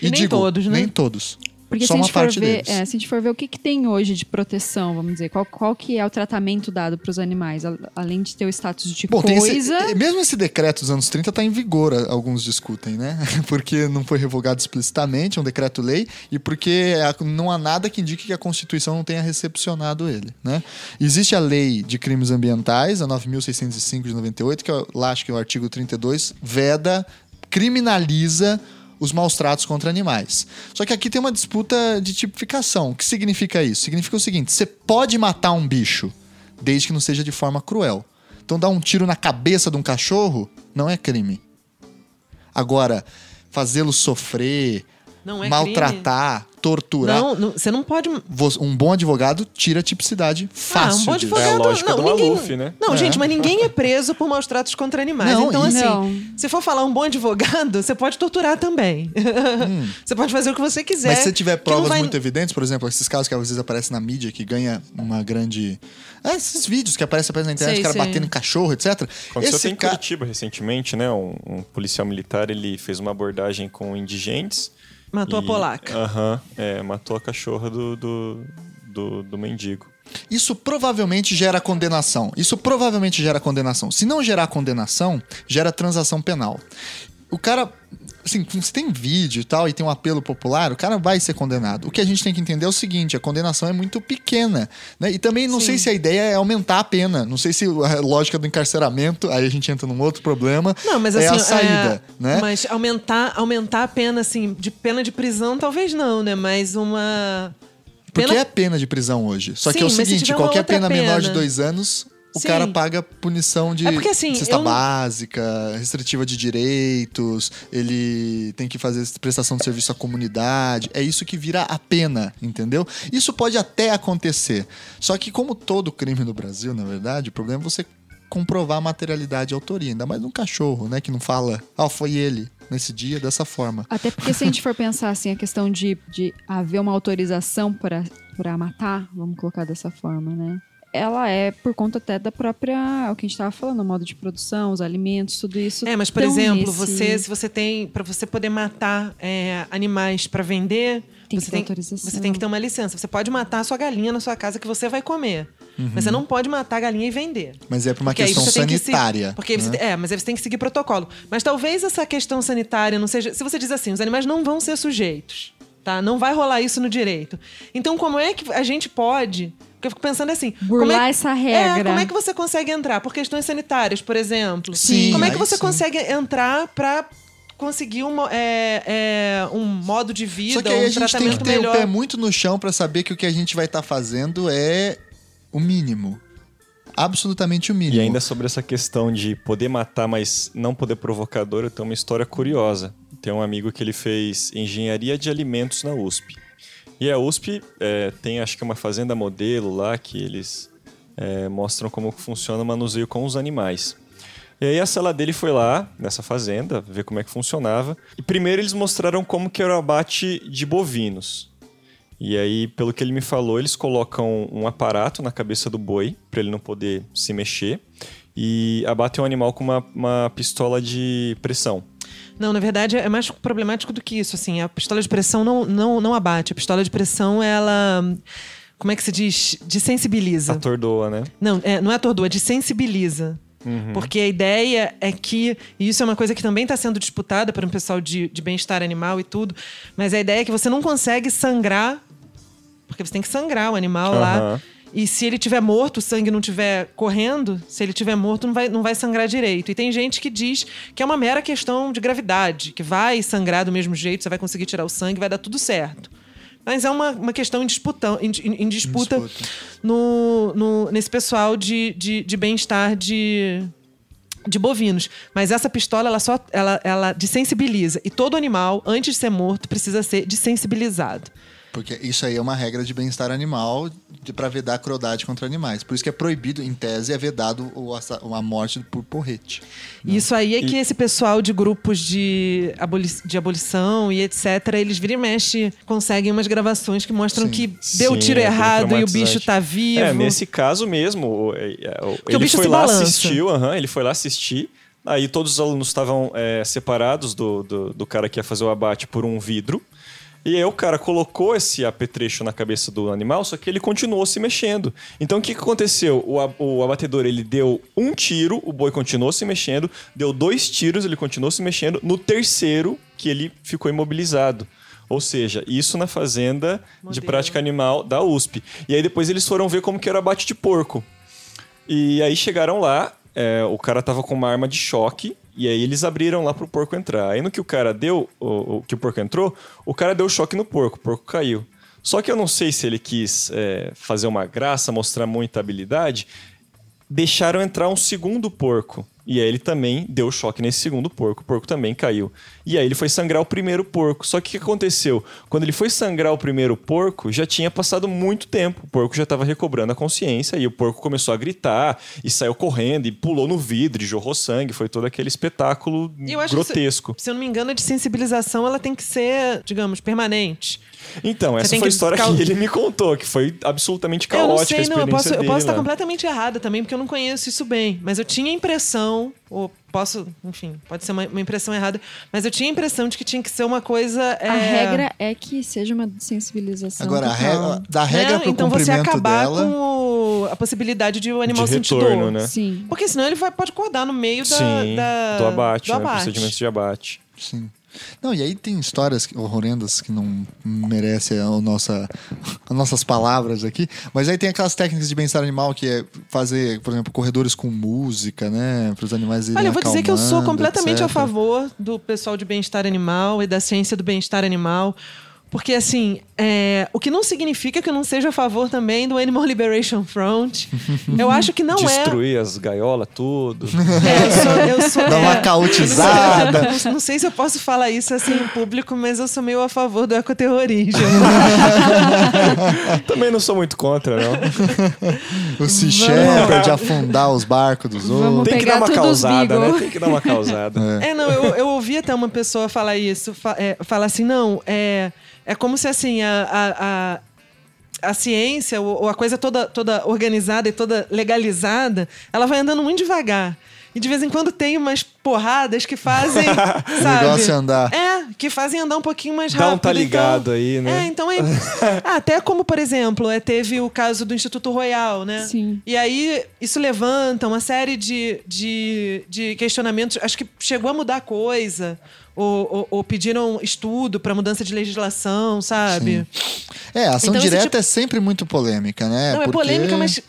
E, e nem digo, todos, né? Nem todos. Porque Só se a, uma gente for parte ver, deles. é, se a gente for ver o que, que tem hoje de proteção, vamos dizer, qual, qual que é o tratamento dado para os animais, a- além de ter o status de Bom, coisa... esse, mesmo esse decreto dos anos 30 está em vigor, alguns discutem, né? Porque não foi revogado explicitamente, é um decreto-lei, e porque não há nada que indique que a Constituição não tenha recepcionado ele, né? Existe a Lei de Crimes Ambientais, a 9.605 de 98, que eu lá acho que é o artigo 32, veda, criminaliza os maus tratos contra animais. Só que aqui tem uma disputa de tipificação. O que significa isso? Significa o seguinte: você pode matar um bicho, desde que não seja de forma cruel. Então, dar um tiro na cabeça de um cachorro não é crime. Agora, fazê-lo sofrer, Não é maltratar, torturar. Não, não, você não pode. Um bom advogado tira a tipicidade fácil. ah, um bom disso. advogado. É a lógica não, do ninguém, Maluf, né? Não, É. gente, mas ninguém é preso por maus tratos contra animais. Não, então, assim, Não. se for falar um bom advogado, você pode torturar também. Você pode fazer o que você quiser. Hum. Mas se você tiver provas vai- muito evidentes, por exemplo, esses casos que às vezes aparecem na mídia, que ganha uma grande. Ah, esses vídeos que aparecem, aparecem na internet, Sei, o cara sei. batendo em cachorro, etc. Aconteceu até Esse em ca- Curitiba recentemente, né? Um, um policial militar ele fez uma abordagem com indigentes. Matou a e- polaca. Aham, é, matou a cachorra do, do, do, do mendigo. Isso provavelmente gera condenação. Isso provavelmente gera condenação. Se não gerar condenação, gera transação penal. O cara assim, se tem vídeo e tal, e tem um apelo popular, o cara vai ser condenado. O que a gente tem que entender é o seguinte: a condenação é muito pequena. Né? E também não Sim. sei se a ideia é aumentar a pena. Não sei se a lógica do encarceramento, aí a gente entra num outro problema. Não, mas é assim, a saída, é, né? Mas aumentar, aumentar a pena, assim, de pena de prisão, talvez não, né? Mas uma. Porque pena- é pena de prisão hoje. Só que Sim, é o seguinte: qualquer outra pena, menor de pena- dois anos, o Sim. cara paga punição de É porque, assim, cesta não- básica, restritiva de direitos, ele tem que fazer prestação de serviço à comunidade. É isso que vira a pena, entendeu? Isso pode até acontecer. Só que, como todo crime no Brasil, na verdade, o problema é você comprovar a materialidade e autoria. Ainda mais num cachorro, né? Que não fala, ah, foi ele, nesse dia, dessa forma. Até porque se a gente for pensar assim, a questão de, de haver uma autorização para para matar, vamos colocar dessa forma, né? Ela é por conta até da própria, o que a gente estava falando, o modo de produção, os alimentos, tudo isso. É, mas por exemplo, nesse- você, se você tem, para você poder matar é, animais para vender, Tem você que ter tem, você tem que ter uma licença. Você pode matar a sua galinha na sua casa que você vai comer, Uhum. mas você não pode matar a galinha e vender. Mas é por uma Porque questão tem que se- sanitária. porque aí você, né? é, mas aí você tem que seguir protocolo. Mas talvez essa questão sanitária não seja. Se você diz assim, os animais não vão ser sujeitos, tá? Não vai rolar isso no direito. Então, como é que a gente pode? Porque eu fico pensando assim. como Burlar é, essa É, regra. como é que você consegue entrar? Por questões sanitárias, por exemplo. Sim, Como é que você sim. consegue entrar pra conseguir uma, é, é, um modo de vida, Só que aí um a gente tem tratamento que ter melhor? o pé muito no chão pra saber que o que a gente vai estar fazendo é o mínimo. Absolutamente o mínimo. E ainda sobre essa questão de poder matar, mas não poder provocar dor, eu tenho uma história curiosa. Tem um amigo que ele fez engenharia de alimentos na USP. E a USP é, tem, acho que uma fazenda modelo lá, que eles é, mostram como funciona o manuseio com os animais. E aí a sala dele foi lá, nessa fazenda, ver como é que funcionava. E primeiro eles mostraram como que era o abate de bovinos. E aí, pelo que ele me falou, eles colocam um aparato na cabeça do boi, para ele não poder se mexer, e abatem o animal com uma, uma pistola de pressão. Não, na verdade é mais problemático do que isso. Assim, a pistola de pressão não, não, não abate. A pistola de pressão, ela. Como é que se diz? Desensibiliza. Atordoa, né? Não, é, não é atordoa, é desensibiliza. Porque a ideia é que, e isso é uma coisa que também está sendo disputada por um pessoal de, de bem-estar animal e tudo, mas a ideia é que você não consegue sangrar, porque você tem que sangrar o animal lá. E se ele tiver morto, o sangue não estiver correndo, se ele tiver morto, não vai, não vai sangrar direito. E tem gente que diz que é uma mera questão de gravidade, que vai sangrar do mesmo jeito, você vai conseguir tirar o sangue, vai dar tudo certo. Mas é uma, uma questão em, disputa, em, em- em disputa, disputa. No, no- nesse pessoal de, de, de bem-estar de, de bovinos. Mas essa pistola, ela só ela, ela desensibiliza. E todo animal, antes de ser morto, precisa ser desensibilizado. Porque isso aí é uma regra de bem-estar animal de, pra vedar crueldade contra animais. Por isso que é proibido, em tese, é vedado o a morte por porrete. E Isso aí é E- que esse pessoal de grupos de, aboli de abolição e etc., eles vira e mexe, conseguem umas gravações que mostram Sim. que deu tiro é bem errado e o bicho tá vivo. É, nesse caso mesmo, o- é, é, o- o ele bicho foi lá, balança. assistiu, aham, ele foi lá assistir. Aí todos os alunos estavam é, separados do, do, do cara que ia fazer o abate por um vidro. E aí o cara colocou esse apetrecho na cabeça do animal, só que ele continuou se mexendo. Então o que, que aconteceu? O, o abatedor ele deu um tiro, o boi continuou se mexendo, deu dois tiros, ele continuou se mexendo. No terceiro, que ele ficou imobilizado. Ou seja, isso na fazenda de Modelo. prática animal da USP. E aí depois eles foram ver como que era o abate de porco. E aí chegaram lá, é, o cara tava com uma arma de choque, e aí eles abriram lá pro porco entrar. Aí no que o cara deu, o, o que o porco entrou, o cara deu choque no porco, o porco caiu. Só que eu não sei se ele quis é, fazer uma graça, mostrar muita habilidade, deixaram entrar um segundo porco. E aí ele também deu choque nesse segundo porco. O porco também caiu. E aí ele foi sangrar o primeiro porco. Só que o que aconteceu? Quando ele foi sangrar o primeiro porco, já tinha passado muito tempo. O porco já estava recobrando a consciência e o porco começou a gritar e saiu correndo e pulou no vidro e jorrou sangue. Foi todo aquele espetáculo eu acho que grotesco. Se eu não me engano, a desensibilização ela tem que ser, digamos, permanente. Então, essa foi a história cal- que ele me contou, que foi absolutamente eu não caótica sei, a não. Eu posso, eu posso estar lá. completamente errada também, porque eu não conheço isso bem. Mas eu tinha a impressão, ou posso, enfim, pode ser uma, uma impressão errada, mas eu tinha a impressão de que tinha que ser uma coisa. A é, regra é que seja uma sensibilização. Agora, a regra, da regra né? pro Então você acabar dela. com o- a possibilidade de o animal De sentir retorno, dor. né? Sim. Porque senão ele vai, pode acordar no meio da, Sim, da- do abate, do né? abate. Procedimento de abate. Sim. Não, e aí tem histórias horrendas que não merecem a nossa, as nossas palavras aqui, mas aí tem aquelas técnicas de bem-estar animal que é fazer, por exemplo, corredores com música, né? Para os animais irem Olha, eu vou dizer que eu sou completamente a etc. favor do pessoal de bem-estar animal e da ciência do bem-estar animal. Porque, assim, é, o que não significa que eu não seja a favor também do Animal Liberation Front. Eu acho que não é. Destruir as gaiolas, tudo. É, eu sou. Eu sou Dá uma é, cautizada. Não, não sei se eu posso falar isso assim em público, mas eu sou meio a favor do ecoterrorismo. Também não sou muito contra, não. O Sea Shepherd de afundar os barcos dos Vamos outros. Tem que dar uma causada, né? Tem que dar uma causada. É, não, eu, eu ouvi até uma pessoa falar isso, fa é, falar assim, não, é, é como se assim, a, a, a, a ciência, ou, ou a coisa toda, toda organizada e toda legalizada, ela vai andando muito devagar. E de vez em quando tem umas porradas que fazem, sabe? negócio é andar. É, que fazem andar um pouquinho mais Dá rápido. um tá ligado então, aí, né? É, então é. Ah, até como, por exemplo, é, teve o caso do Instituto Royal, né? Sim. E aí isso levanta uma série de, de, de questionamentos. Acho que chegou a mudar coisa. Ou, ou- ou pediram estudo para mudança de legislação, sabe? É, a ação Então, direta tipo- é sempre muito polêmica, né? Não, é Porque- polêmica, mas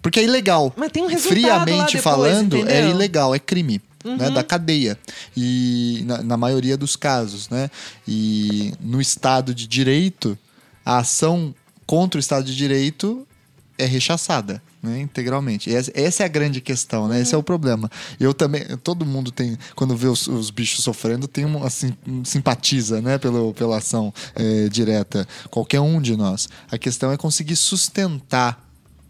Porque é ilegal. Mas tem um resultado Friamente depois, falando, é entendeu? Uhum. ilegal, é crime. Né, da cadeia. E na, na maioria dos casos, né? E no Estado de Direito, a ação contra o Estado de Direito é rechaçada. Né, integralmente. Essa, essa é a grande questão, né? Uhum. Esse é o problema. Eu também, todo mundo tem, quando vê os, os bichos sofrendo, tem uma assim, simpatiza, né, pelo, pela ação eh, direta. Qualquer um de nós. A questão é conseguir sustentar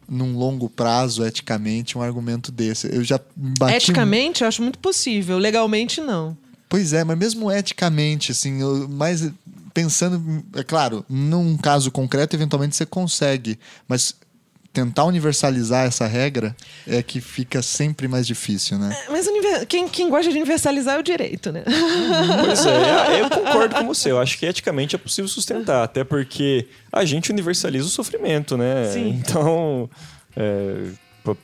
num longo prazo, eticamente, um argumento desse. Eu já bati eticamente eu acho muito possível, legalmente não. Pois é, mas mesmo eticamente, assim, eu, mais pensando, é claro, num caso concreto, eventualmente você consegue, mas tentar universalizar essa regra é que fica sempre mais difícil, né? Mas univer- quem, quem gosta de universalizar é o direito, né? Pois é, eu concordo com você. Eu acho que eticamente é possível sustentar, até porque a gente universaliza o sofrimento, né? Sim. Então, é,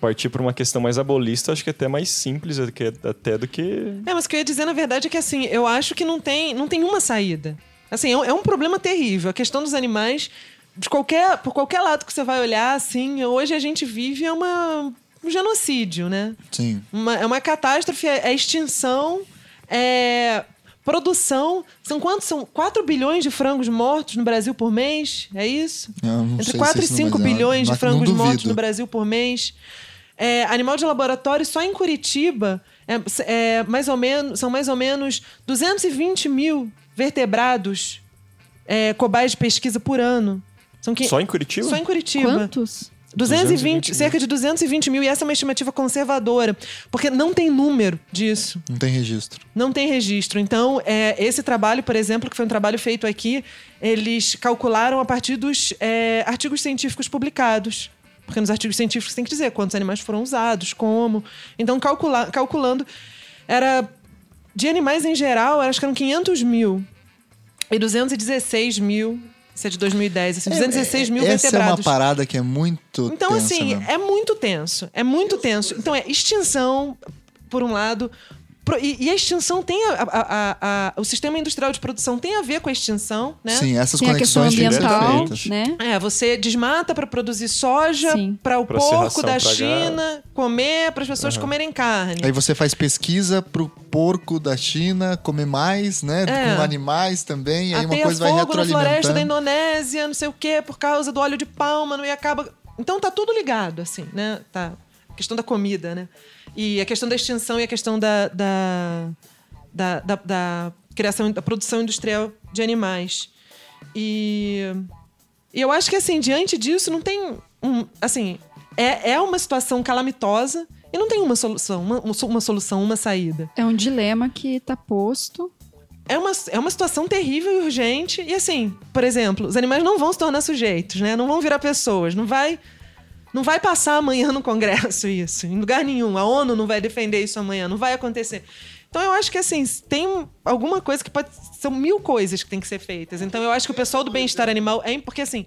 partir para uma questão mais abolista, acho que é até mais simples do que- até do que. É, mas o que eu ia dizer, na verdade, é que assim, eu acho que não tem, não tem uma saída. Assim, é é um problema terrível. A questão dos animais, de qualquer, por qualquer lado que você vai olhar, assim, hoje a gente vive é uma, um genocídio, né? Sim. Uma- é uma catástrofe, é, é extinção, é produção. São quantos? São 4 bilhões de frangos mortos no Brasil por mês? É isso? Entre se 4 e esse 5 número é- bilhões de frangos mortos no Brasil por mês. É, animal de laboratório só em Curitiba é, é mais ou menos, são mais ou menos 220 mil vertebrados é, cobaias de pesquisa por ano. São que- Só em Curitiba? Só em Curitiba. Quantos? 220, 220 mil. cerca de 220 mil, e essa é uma estimativa conservadora, porque não tem número disso, Não tem registro. não tem registro. Então, é, esse trabalho, por exemplo, que foi um trabalho feito aqui, eles calcularam a partir dos é, artigos científicos publicados. Porque nos artigos científicos tem que dizer quantos animais foram usados, como. Então, calcula- calculando, era. De animais em geral, acho que eram 500 mil. E 216 mil. Isso é de 2010, assim, 216 mil Essa é uma vertebrados. parada que é muito Então, assim, mesmo. é muito tenso. É muito tenso. Então, é extinção, por um lado. E, e a extinção tem. A, a- a- a- o sistema industrial de produção tem a ver com a extinção, né? Sim, essas Tem a questão conexões têm que ser ambiental, né? É, você desmata para produzir soja, para o porco da China comer, para as pessoas comerem carne. Aí você faz pesquisa pro porco da China comer mais, né? É. Com animais também, aí uma Ateia coisa vai fogo na floresta da retroalimentando. Indonésia, não sei o quê, por causa do óleo de palma, não e acaba. Então tá tudo ligado, assim, né? Tá. A questão da comida, né? E a questão da extinção e a questão da, da, da, da- da criação, da produção industrial de animais. E, e eu acho que, assim, diante disso, não tem. Um, assim, é, é uma situação calamitosa e não tem uma solução, uma, uma solução, uma saída. É um dilema que tá posto. É uma, é uma situação terrível e urgente. E assim, por exemplo, os animais não vão se tornar sujeitos, né? Não vão virar pessoas. Não vai, não vai passar amanhã no Congresso isso. Em lugar nenhum. A ONU não vai defender isso amanhã. Não vai acontecer. Então eu acho que assim, tem alguma coisa que pode. São mil coisas que tem que ser feitas. Então eu acho que o pessoal do bem-estar animal é. Porque assim.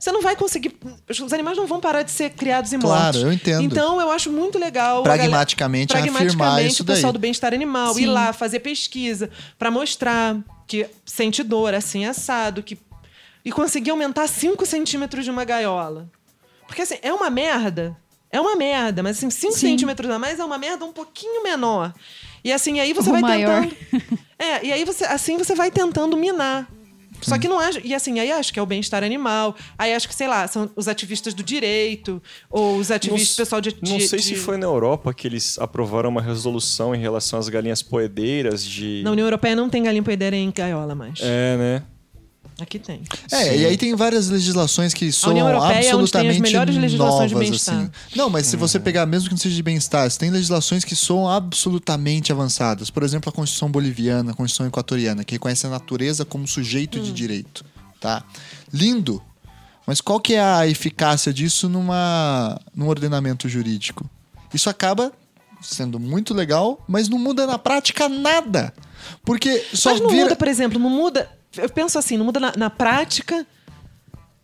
você não vai conseguir. Os animais não vão parar de ser criados e Claro, mortos. eu entendo. Então, eu acho muito legal. a galera- Pragmaticamente, pragmaticamente o pessoal daí. do bem-estar animal Sim. ir lá fazer pesquisa pra mostrar que sente dor assim, assado, que. E conseguir aumentar 5 centímetros de uma gaiola. Porque assim, é uma merda. É uma merda, mas assim, 5 Sim. centímetros a mais é uma merda um pouquinho menor. E assim, aí você Ou vai maior. tentando. É, e aí você, assim você vai tentando minar. Só que não acho. E assim, aí acho que é o bem-estar animal. Aí acho que, sei lá, são os ativistas do direito, ou os ativistas, Não- pessoal de. Não de- sei de- se foi na Europa que eles aprovaram uma resolução em relação às galinhas poedeiras de. Na União Europeia não tem galinha poedeira em gaiola mais. É, né? Aqui tem. É, Sim. e aí tem várias legislações que são é absolutamente melhores legislações de novas, bem-estar. assim. Não, mas se você pegar, mesmo que não seja de bem-estar, tem legislações que são absolutamente avançadas. Por exemplo, a Constituição Boliviana, a Constituição Equatoriana, que reconhece a natureza como sujeito Hum. de direito, tá? Lindo. Mas qual que é a eficácia disso numa, num ordenamento jurídico? Isso acaba sendo muito legal, mas não muda na prática nada. Porque só mas não vira... muda, por exemplo, não muda. Eu penso assim, não muda na, na prática,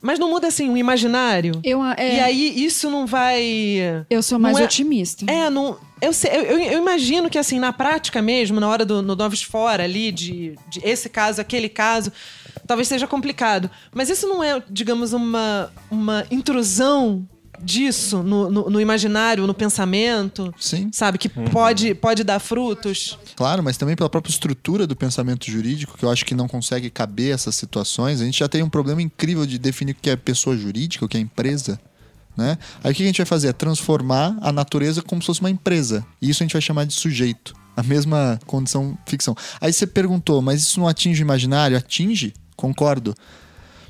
mas não muda assim o imaginário. Eu, é, E aí isso não vai. eu sou mais é- otimista. É, não. Eu, sei- eu, eu- eu imagino que, assim, na prática mesmo, na hora do no Novos Fora ali, de, de esse caso, aquele caso, talvez seja complicado. Mas isso não é, digamos, uma, uma intrusão disso no, no- no imaginário, no pensamento, Sim. sabe? Que pode, pode dar frutos. Claro, mas também pela própria estrutura do pensamento jurídico, que eu acho que não consegue caber essas situações. A gente já tem um problema incrível de definir o que é pessoa jurídica, o que é empresa. Né? Aí o que a gente vai fazer? É transformar a natureza como se fosse uma empresa. E isso a gente vai chamar de sujeito. A mesma condição ficção. Aí você perguntou, mas isso não atinge o imaginário? Atinge, concordo.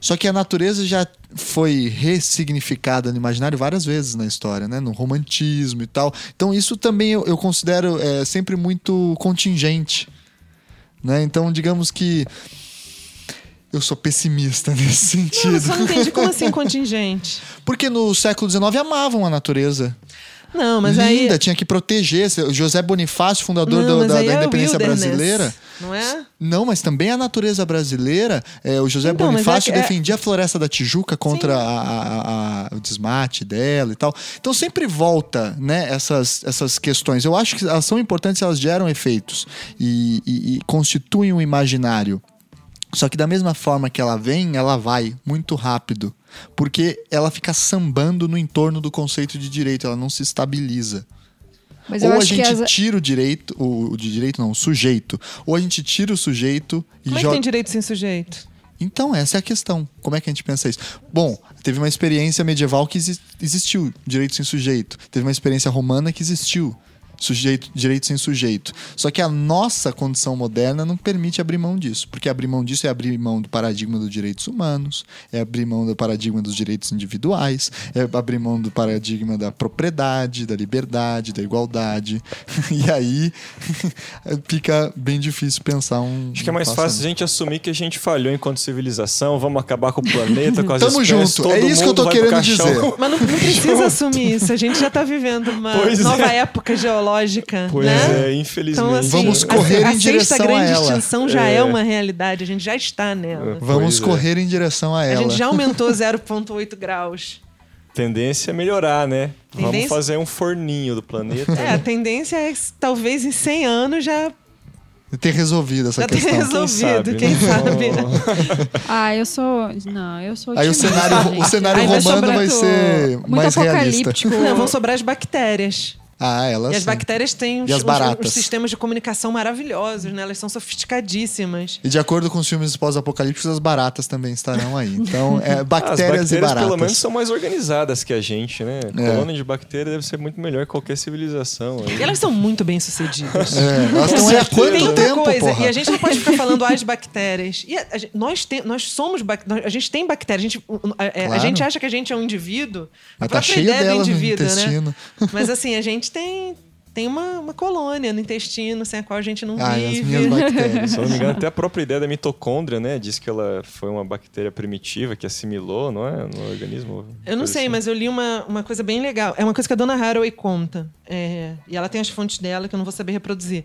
Só que a natureza já foi ressignificada no imaginário várias vezes na história, né? No romantismo e tal. Então isso também eu, eu considero é, sempre muito contingente. Né? Então, digamos que eu sou pessimista nesse Não, eu sentido. só não entendi como assim contingente. Porque no século XIX amavam a natureza. Não, mas Linda, aí. tinha que proteger. O José Bonifácio, fundador Não, do- da, da é independência brasileira. Não é? Não, mas também a natureza brasileira. é, o José Então, mas Bonifácio é que- é- defendia a floresta da Tijuca contra a- a- a- o desmate dela e tal. Então sempre volta, né, essas, essas questões. Eu acho que elas são importantes, elas geram efeitos e, e- e constituem um imaginário. Só que da mesma forma que ela vem, ela vai muito rápido. Porque ela fica sambando no entorno do conceito de direito, ela não se estabiliza. Mas ou a gente as, tira o direito, o, o de direito não, o sujeito. Ou a gente tira o sujeito e Como é que joga. tem direito sem sujeito? Então, essa é a questão. Como é que a gente pensa isso? Bom, teve uma experiência medieval que exi- existiu direito sem sujeito. Teve uma experiência romana que existiu sujeito, direito sem sujeito. Só que a nossa condição moderna não permite abrir mão disso. Porque abrir mão disso é abrir mão do paradigma dos direitos humanos, é abrir mão do paradigma dos direitos individuais, é abrir mão do paradigma da propriedade, da liberdade, da igualdade. e aí fica bem difícil pensar um. Acho que é mais fácil a gente assumir que a gente falhou enquanto civilização, vamos acabar com o planeta, com as Tamo espécies, junto, todo é isso que eu tô querendo dizer. Mas não, não precisa assumir isso. A gente já tá vivendo uma Pois nova é. época geológica, Pois né? é, infelizmente. Então, assim, Vamos a- correr a, em sexta direção a grande ela. extinção já é. É. uma realidade. A gente já está nela. Vamos Pois é. correr em direção a A ela. gente já aumentou 0,8 graus. Tendência é melhorar, né? Vamos Tendência- fazer um forninho do planeta. É, a tendência é talvez em 100 anos já, Ter resolvido essa já tenha questão. resolvido. Quem né? sabe? Ah, eu sou. Não, eu sou. Aí o cenário, o cenário Aí vai romano vai muito- ser muito mais realista. apocalíptico. Não, vão sobrar as bactérias. Ah, elas. E as sim. bactérias têm uns, as uns- uns sistemas de comunicação maravilhosos, né? Elas são sofisticadíssimas. E de acordo com os filmes pós-apocalípticos, as baratas também estarão aí. Então, é, As bactérias, bactérias, e baratas. pelo menos, são mais organizadas que a gente, né? É. Colônia de bactéria deve ser muito melhor que qualquer civilização. aí. E elas são muito bem sucedidas. É, elas estão aí há quanto Tem outra tempo, coisa, porra? e a gente não pode ficar falando as bactérias. E a- a nós, tem, nós somos bac- nós- A gente tem bactérias. A gente, a- é, a Claro. gente acha que a gente é um indivíduo. Mas a tá própria cheio ideia do delas no indivíduo, né? intestino. Mas assim, a gente tem, tem uma, uma colônia no intestino sem a qual a gente não as vive. minhas bactérias. Se eu não me engano, até a própria ideia da mitocôndria, né? Diz que ela foi uma bactéria primitiva que assimilou, não é? No organismo. Eu não sei, assim. mas eu li uma, uma coisa bem legal. É uma coisa que a dona Haraway conta. É, e ela tem as fontes dela que eu não vou saber reproduzir.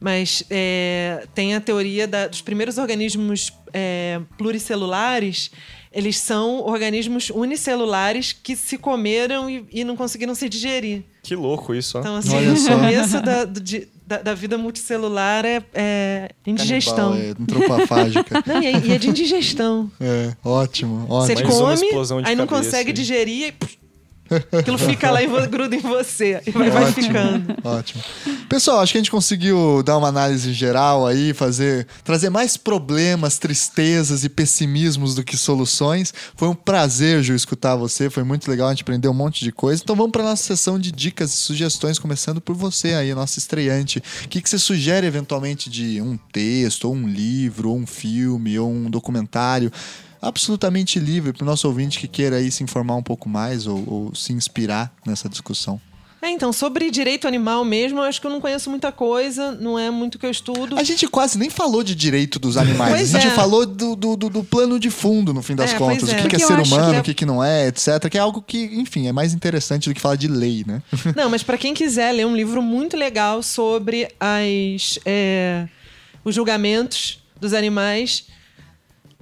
Mas é, tem a teoria da- dos primeiros organismos é, pluricelulares eles são organismos unicelulares que se comeram e, e não conseguiram se digerir. Que louco isso, ó. Então, assim, Olha o só. começo da, de- da, da vida multicelular é, é indigestão. Canibal, é, antropofágica. Não, e, é, e é de indigestão. é, ótimo, Você ótimo. Mais uma come, explosão de aí não cabeça consegue aí. digerir e aquilo fica lá e gruda em você. E vai, vai Ótimo, ficando. Ótimo. Pessoal, acho que a gente conseguiu dar uma análise geral aí, fazer, trazer mais problemas, tristezas e pessimismos do que soluções. Foi um prazer, Ju, escutar você. Foi muito legal, a gente aprendeu um monte de coisa. Então vamos para nossa sessão de dicas e sugestões, começando por você aí, nossa estreante. O que, que você sugere eventualmente de um texto, ou um livro, ou um filme, ou um documentário? Absolutamente livre para o nosso ouvinte que queira aí se informar um pouco mais ou- ou se inspirar nessa discussão. É, então, sobre direito animal mesmo, eu acho que eu não conheço muita coisa, não é muito que eu estudo. A gente quase nem falou de direito dos animais. Pois a gente é. falou do, do, do- plano de fundo, no fim das É, contas. é. O que, que é Porque eu ser humano, que é- o que, que não é, etc. Que é algo que, enfim, é mais interessante do que falar de lei, né? Não, mas para quem quiser ler um livro muito legal sobre as, é, os julgamentos dos animais.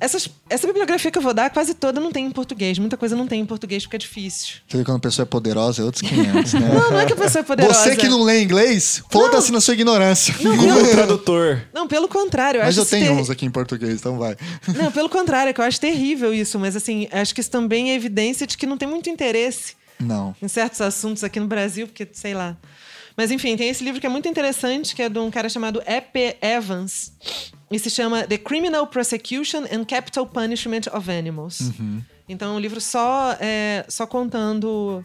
Essas, essa bibliografia que eu vou dar, quase toda não tem em português. Muita coisa não tem em português porque é difícil. Você vê quando a pessoa é poderosa, é outros 500, né? Não, não é que a pessoa é poderosa. Você que não lê inglês, foda-se na sua ignorância. Google Tradutor. Não, pelo contrário. Eu Mas acho eu tenho ter- uns aqui em português, então vai. Não, pelo contrário, é que eu acho terrível isso. Mas, assim, acho que isso também é evidência de que não tem muito interesse Não. em certos assuntos aqui no Brasil, porque, sei lá. Mas, enfim, tem esse livro que é muito interessante, que é de um cara chamado E.P. Evans. E se chama The Criminal Prosecution and Capital Punishment of Animals. Então, é um livro só, é, só contando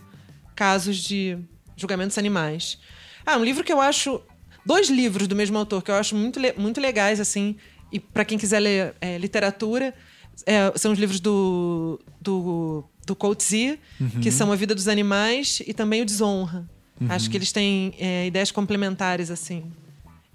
casos de julgamentos animais. Ah, um livro que eu acho... Dois livros do mesmo autor que eu acho muito, muito legais, assim. E para quem quiser ler é, literatura, é, são os livros do, do, do Coetzee, que são A Vida dos Animais e também o Desonra. Acho que eles têm é, ideias complementares, assim.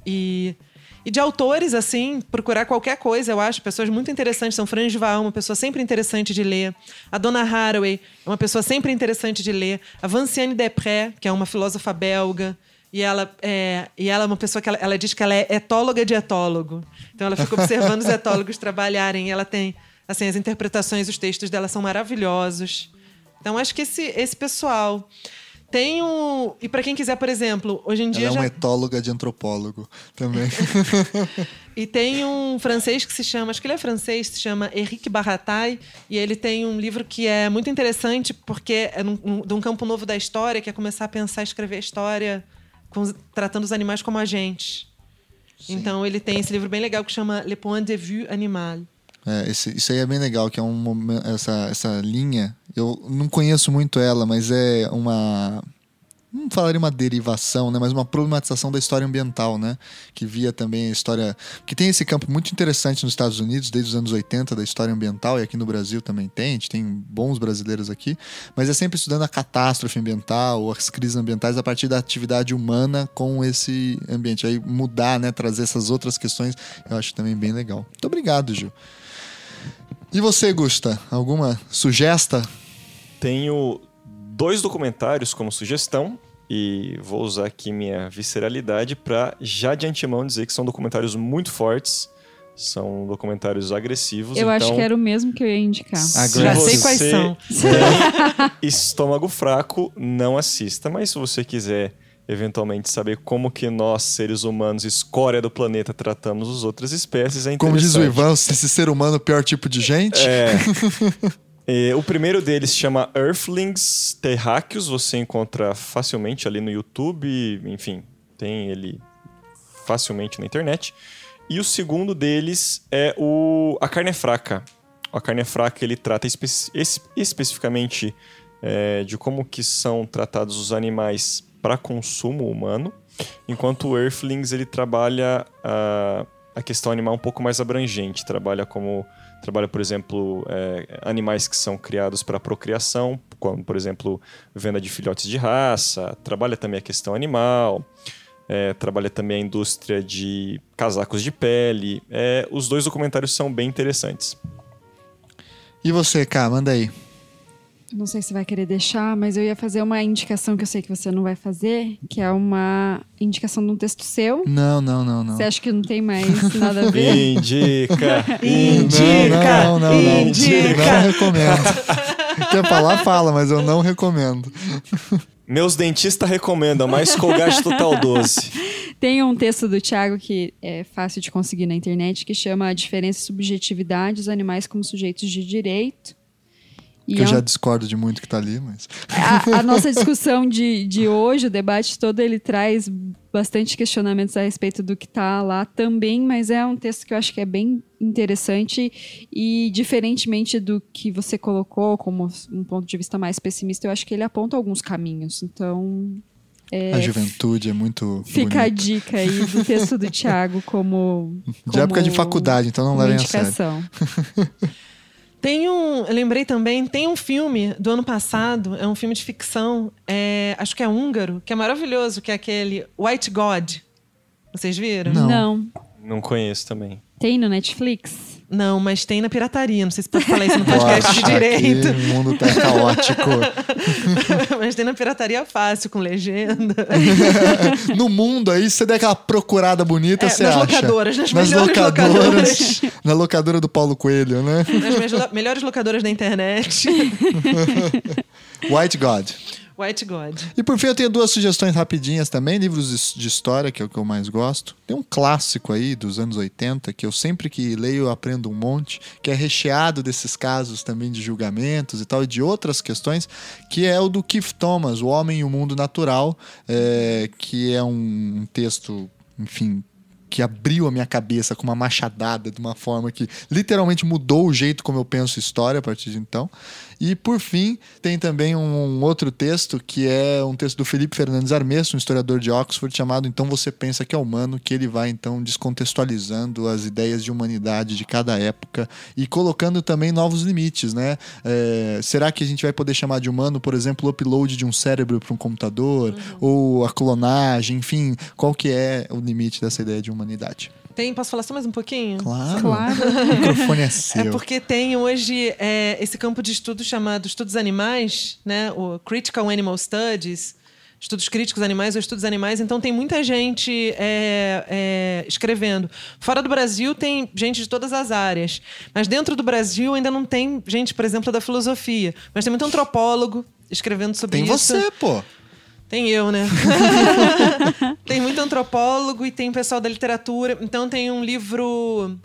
E, e de autores, assim, procurar qualquer coisa, eu acho. Pessoas muito interessantes. São Franz Val, uma pessoa sempre interessante de ler. A Donna Haraway uma pessoa sempre interessante de ler. A Vinciane Desprez, que é uma filósofa belga. E ela é, e ela é uma pessoa que ela, ela diz que ela é etóloga de etólogo. Então ela fica observando os etólogos trabalharem. E ela tem, assim, as interpretações, os textos dela são maravilhosos. Então acho que esse, esse pessoal. Tem um. E para quem quiser, por exemplo, hoje em dia. Ela é uma etóloga de antropólogo também. E tem um francês que se chama, acho que ele é francês, se chama Henrique Barratai, e ele tem um livro que é muito interessante porque é num- num- de um campo novo da história, que é começar a pensar e escrever a história com tratando os animais como agentes. Então ele tem esse livro bem legal que chama Le Point de Vue Animal. É, esse- isso aí é bem legal, que é um essa, essa linha. Eu não conheço muito ela, mas é uma. Não falaria uma derivação, né? Mas uma problematização da história ambiental, né? Que via também a história. Que tem esse campo muito interessante nos Estados Unidos, desde os anos 80, da história ambiental, e aqui no Brasil também tem, a gente tem bons brasileiros aqui, mas é sempre estudando a catástrofe ambiental, ou as crises ambientais a partir da atividade humana com esse ambiente. Aí mudar, né? Trazer essas outras questões, eu acho também bem legal. Muito obrigado, Gil. E você, Gusta? Alguma sugesta? Tenho dois documentários como sugestão e vou usar aqui minha visceralidade para já de antemão dizer que são documentários muito fortes, são documentários agressivos. Eu acho então, que era o mesmo que eu ia indicar. Se Já sei quais são. tem estômago fraco, não assista, mas se você quiser eventualmente saber como que nós, seres humanos, escória do planeta, tratamos as outras espécies, é Como diz o. Ivan, esse ser humano é o pior tipo de gente? É. O primeiro deles chama Earthlings Terráqueos, você encontra facilmente ali no YouTube, enfim, tem ele facilmente na internet. E o segundo deles é o A Carne é Fraca. A Carne é Fraca ele trata espe es- especificamente é, de como que são tratados os animais para consumo humano, enquanto o Earthlings ele trabalha a, a questão animal um pouco mais abrangente, trabalha como trabalha, por exemplo, é, animais que são criados para procriação, como, por exemplo, venda de filhotes de raça, trabalha também a questão animal, é, trabalha também a indústria de casacos de pele. É, os dois documentários são bem interessantes. E você, cá, manda aí. Não sei se vai querer deixar, mas eu ia fazer uma indicação que eu sei que você não vai fazer, que é uma indicação de um texto seu. Não, não, não, não. Você acha que não tem mais nada a ver? Indica. Indica, não, não, não, não. indica. Não recomendo. Quer falar, fala, mas eu não recomendo. Meus dentistas recomendam mais Colgate Total 12. Tem um texto do Tiago que é fácil de conseguir na internet, que chama A Diferença e Subjetividade dos Animais como Sujeitos de Direito. E Que eu é já discordo de muito que tá ali, mas. a, a nossa discussão de, de hoje, o debate todo, ele traz bastante questionamentos a respeito do que está lá também, mas é um texto que eu acho que é bem interessante e, diferentemente do que você colocou como um ponto de vista mais pessimista, eu acho que ele aponta alguns caminhos. Então, A juventude é muito. fica a bonita. dica aí do texto do Tiago como, De época de como faculdade, então não levem a sério. Tem um, eu lembrei também, tem um filme do ano passado, é um filme de ficção, é, acho que é húngaro, que é maravilhoso, que é aquele White God. Vocês viram? Não. Não. Não conheço também. Tem no Netflix? Não, mas tem na pirataria. Não sei se pode falar isso no podcast de direito. aqui O mundo tá caótico. mas tem na pirataria fácil, com legenda. no mundo aí, você der aquela procurada bonita, É, você nas acha. locadoras, nas nas melhores locadoras. locadoras. Na locadora do Paulo Coelho, né? Nas me- melhores locadoras da internet. White God. White God. E por fim, eu tenho duas sugestões rapidinhas também, livros de- história, que é o que eu mais gosto. Tem um clássico aí dos anos 80, que eu sempre que leio aprendo um monte, que é recheado desses casos também de julgamentos e tal, e de outras questões, que é o do Keith Thomas, O Homem e o Mundo Natural, é, que é um texto, enfim, que abriu a minha cabeça com uma machadada de uma forma que literalmente mudou o jeito como eu penso história a partir de então. E por fim, tem também um outro texto que é um texto do Felipe Fernandes Armesso, um historiador de Oxford, chamado Então Você Pensa que é Humano, que ele vai então descontextualizando as ideias de humanidade de cada época e colocando também novos limites, né? É, será que a gente vai poder chamar de humano, por exemplo, o upload de um cérebro para um computador ou a clonagem, enfim, qual que é o limite dessa ideia de humanidade? Tem, posso falar só mais um pouquinho? Claro. Claro. O microfone é seu. É porque tem hoje é, esse campo de estudo chamado estudos animais, né? O Critical Animal Studies, estudos críticos animais ou estudos animais. Então tem muita gente é, é, escrevendo. Fora do Brasil tem gente de todas as áreas, mas dentro do Brasil ainda não tem gente, por exemplo, da filosofia. Mas tem muito antropólogo escrevendo sobre Tem isso. você, pô. Tem eu, né? tem muito antropólogo e tem pessoal da literatura. Então tem um livro.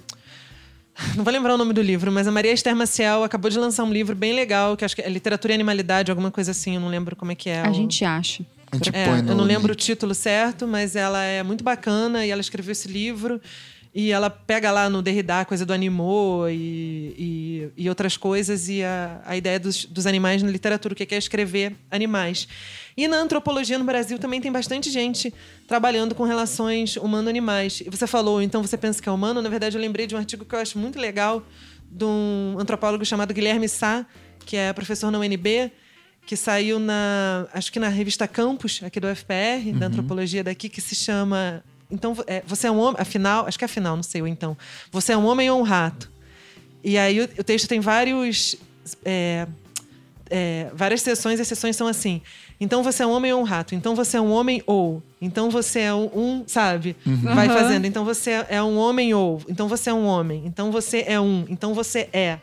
Não vou lembrar o nome do livro, mas a Maria Esther Maciel acabou de lançar um livro bem legal, que acho que é Literatura e Animalidade, alguma coisa assim, eu não lembro como é que é. A o- gente acha. A gente é, põe no eu não lembro o título certo, mas ela é muito bacana e ela escreveu esse livro. E ela pega lá no Derrida a coisa do animô e, e, e outras coisas, e a, a ideia dos, dos animais na literatura, o que é escrever animais. E na antropologia no Brasil também tem bastante gente trabalhando com relações humano-animais. E você falou, então você pensa que é humano? Na verdade, eu lembrei de um artigo que eu acho muito legal de um antropólogo chamado Guilherme Sá, que é professor na UNB, que saiu na, acho que na revista Campus, aqui do FPR, da antropologia daqui, que se chama. Então, é, você é um homem. Afinal, acho que é afinal, não sei, ou então. Você é um homem ou um rato? E aí o, o texto tem vários. é, é, várias sessões, e as sessões são assim. Então você é um homem ou um rato. Então você é um homem ou. Então você é um, sabe? Vai Aham. fazendo. Então você é um homem ou. Então você é um homem. Então você é um. Então você é.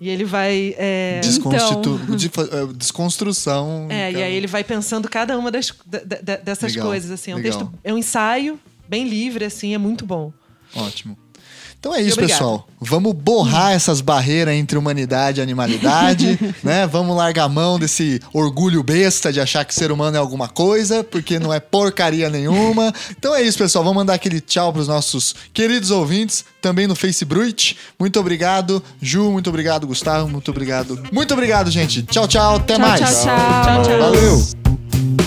E ele vai. é, Desconstitu... de- é, desconstrução. é, e aí ele vai pensando cada uma das, da- da- dessas Legal, coisas, assim. É um texto, é um ensaio bem livre, assim, é muito bom. Ótimo. Então é isso, pessoal. Vamos borrar essas barreiras entre humanidade e animalidade, né? Vamos largar a mão desse orgulho besta de achar que ser humano é alguma coisa, porque não é porcaria nenhuma. Então é isso, pessoal. Vamos mandar aquele tchau pros nossos queridos ouvintes, também no Facebook. Muito obrigado, Ju. Muito obrigado, Gustavo. Muito obrigado. Muito obrigado, gente. Tchau, tchau. Até Tchau, mais. tchau, tchau. Tchau, tchau. Valeu.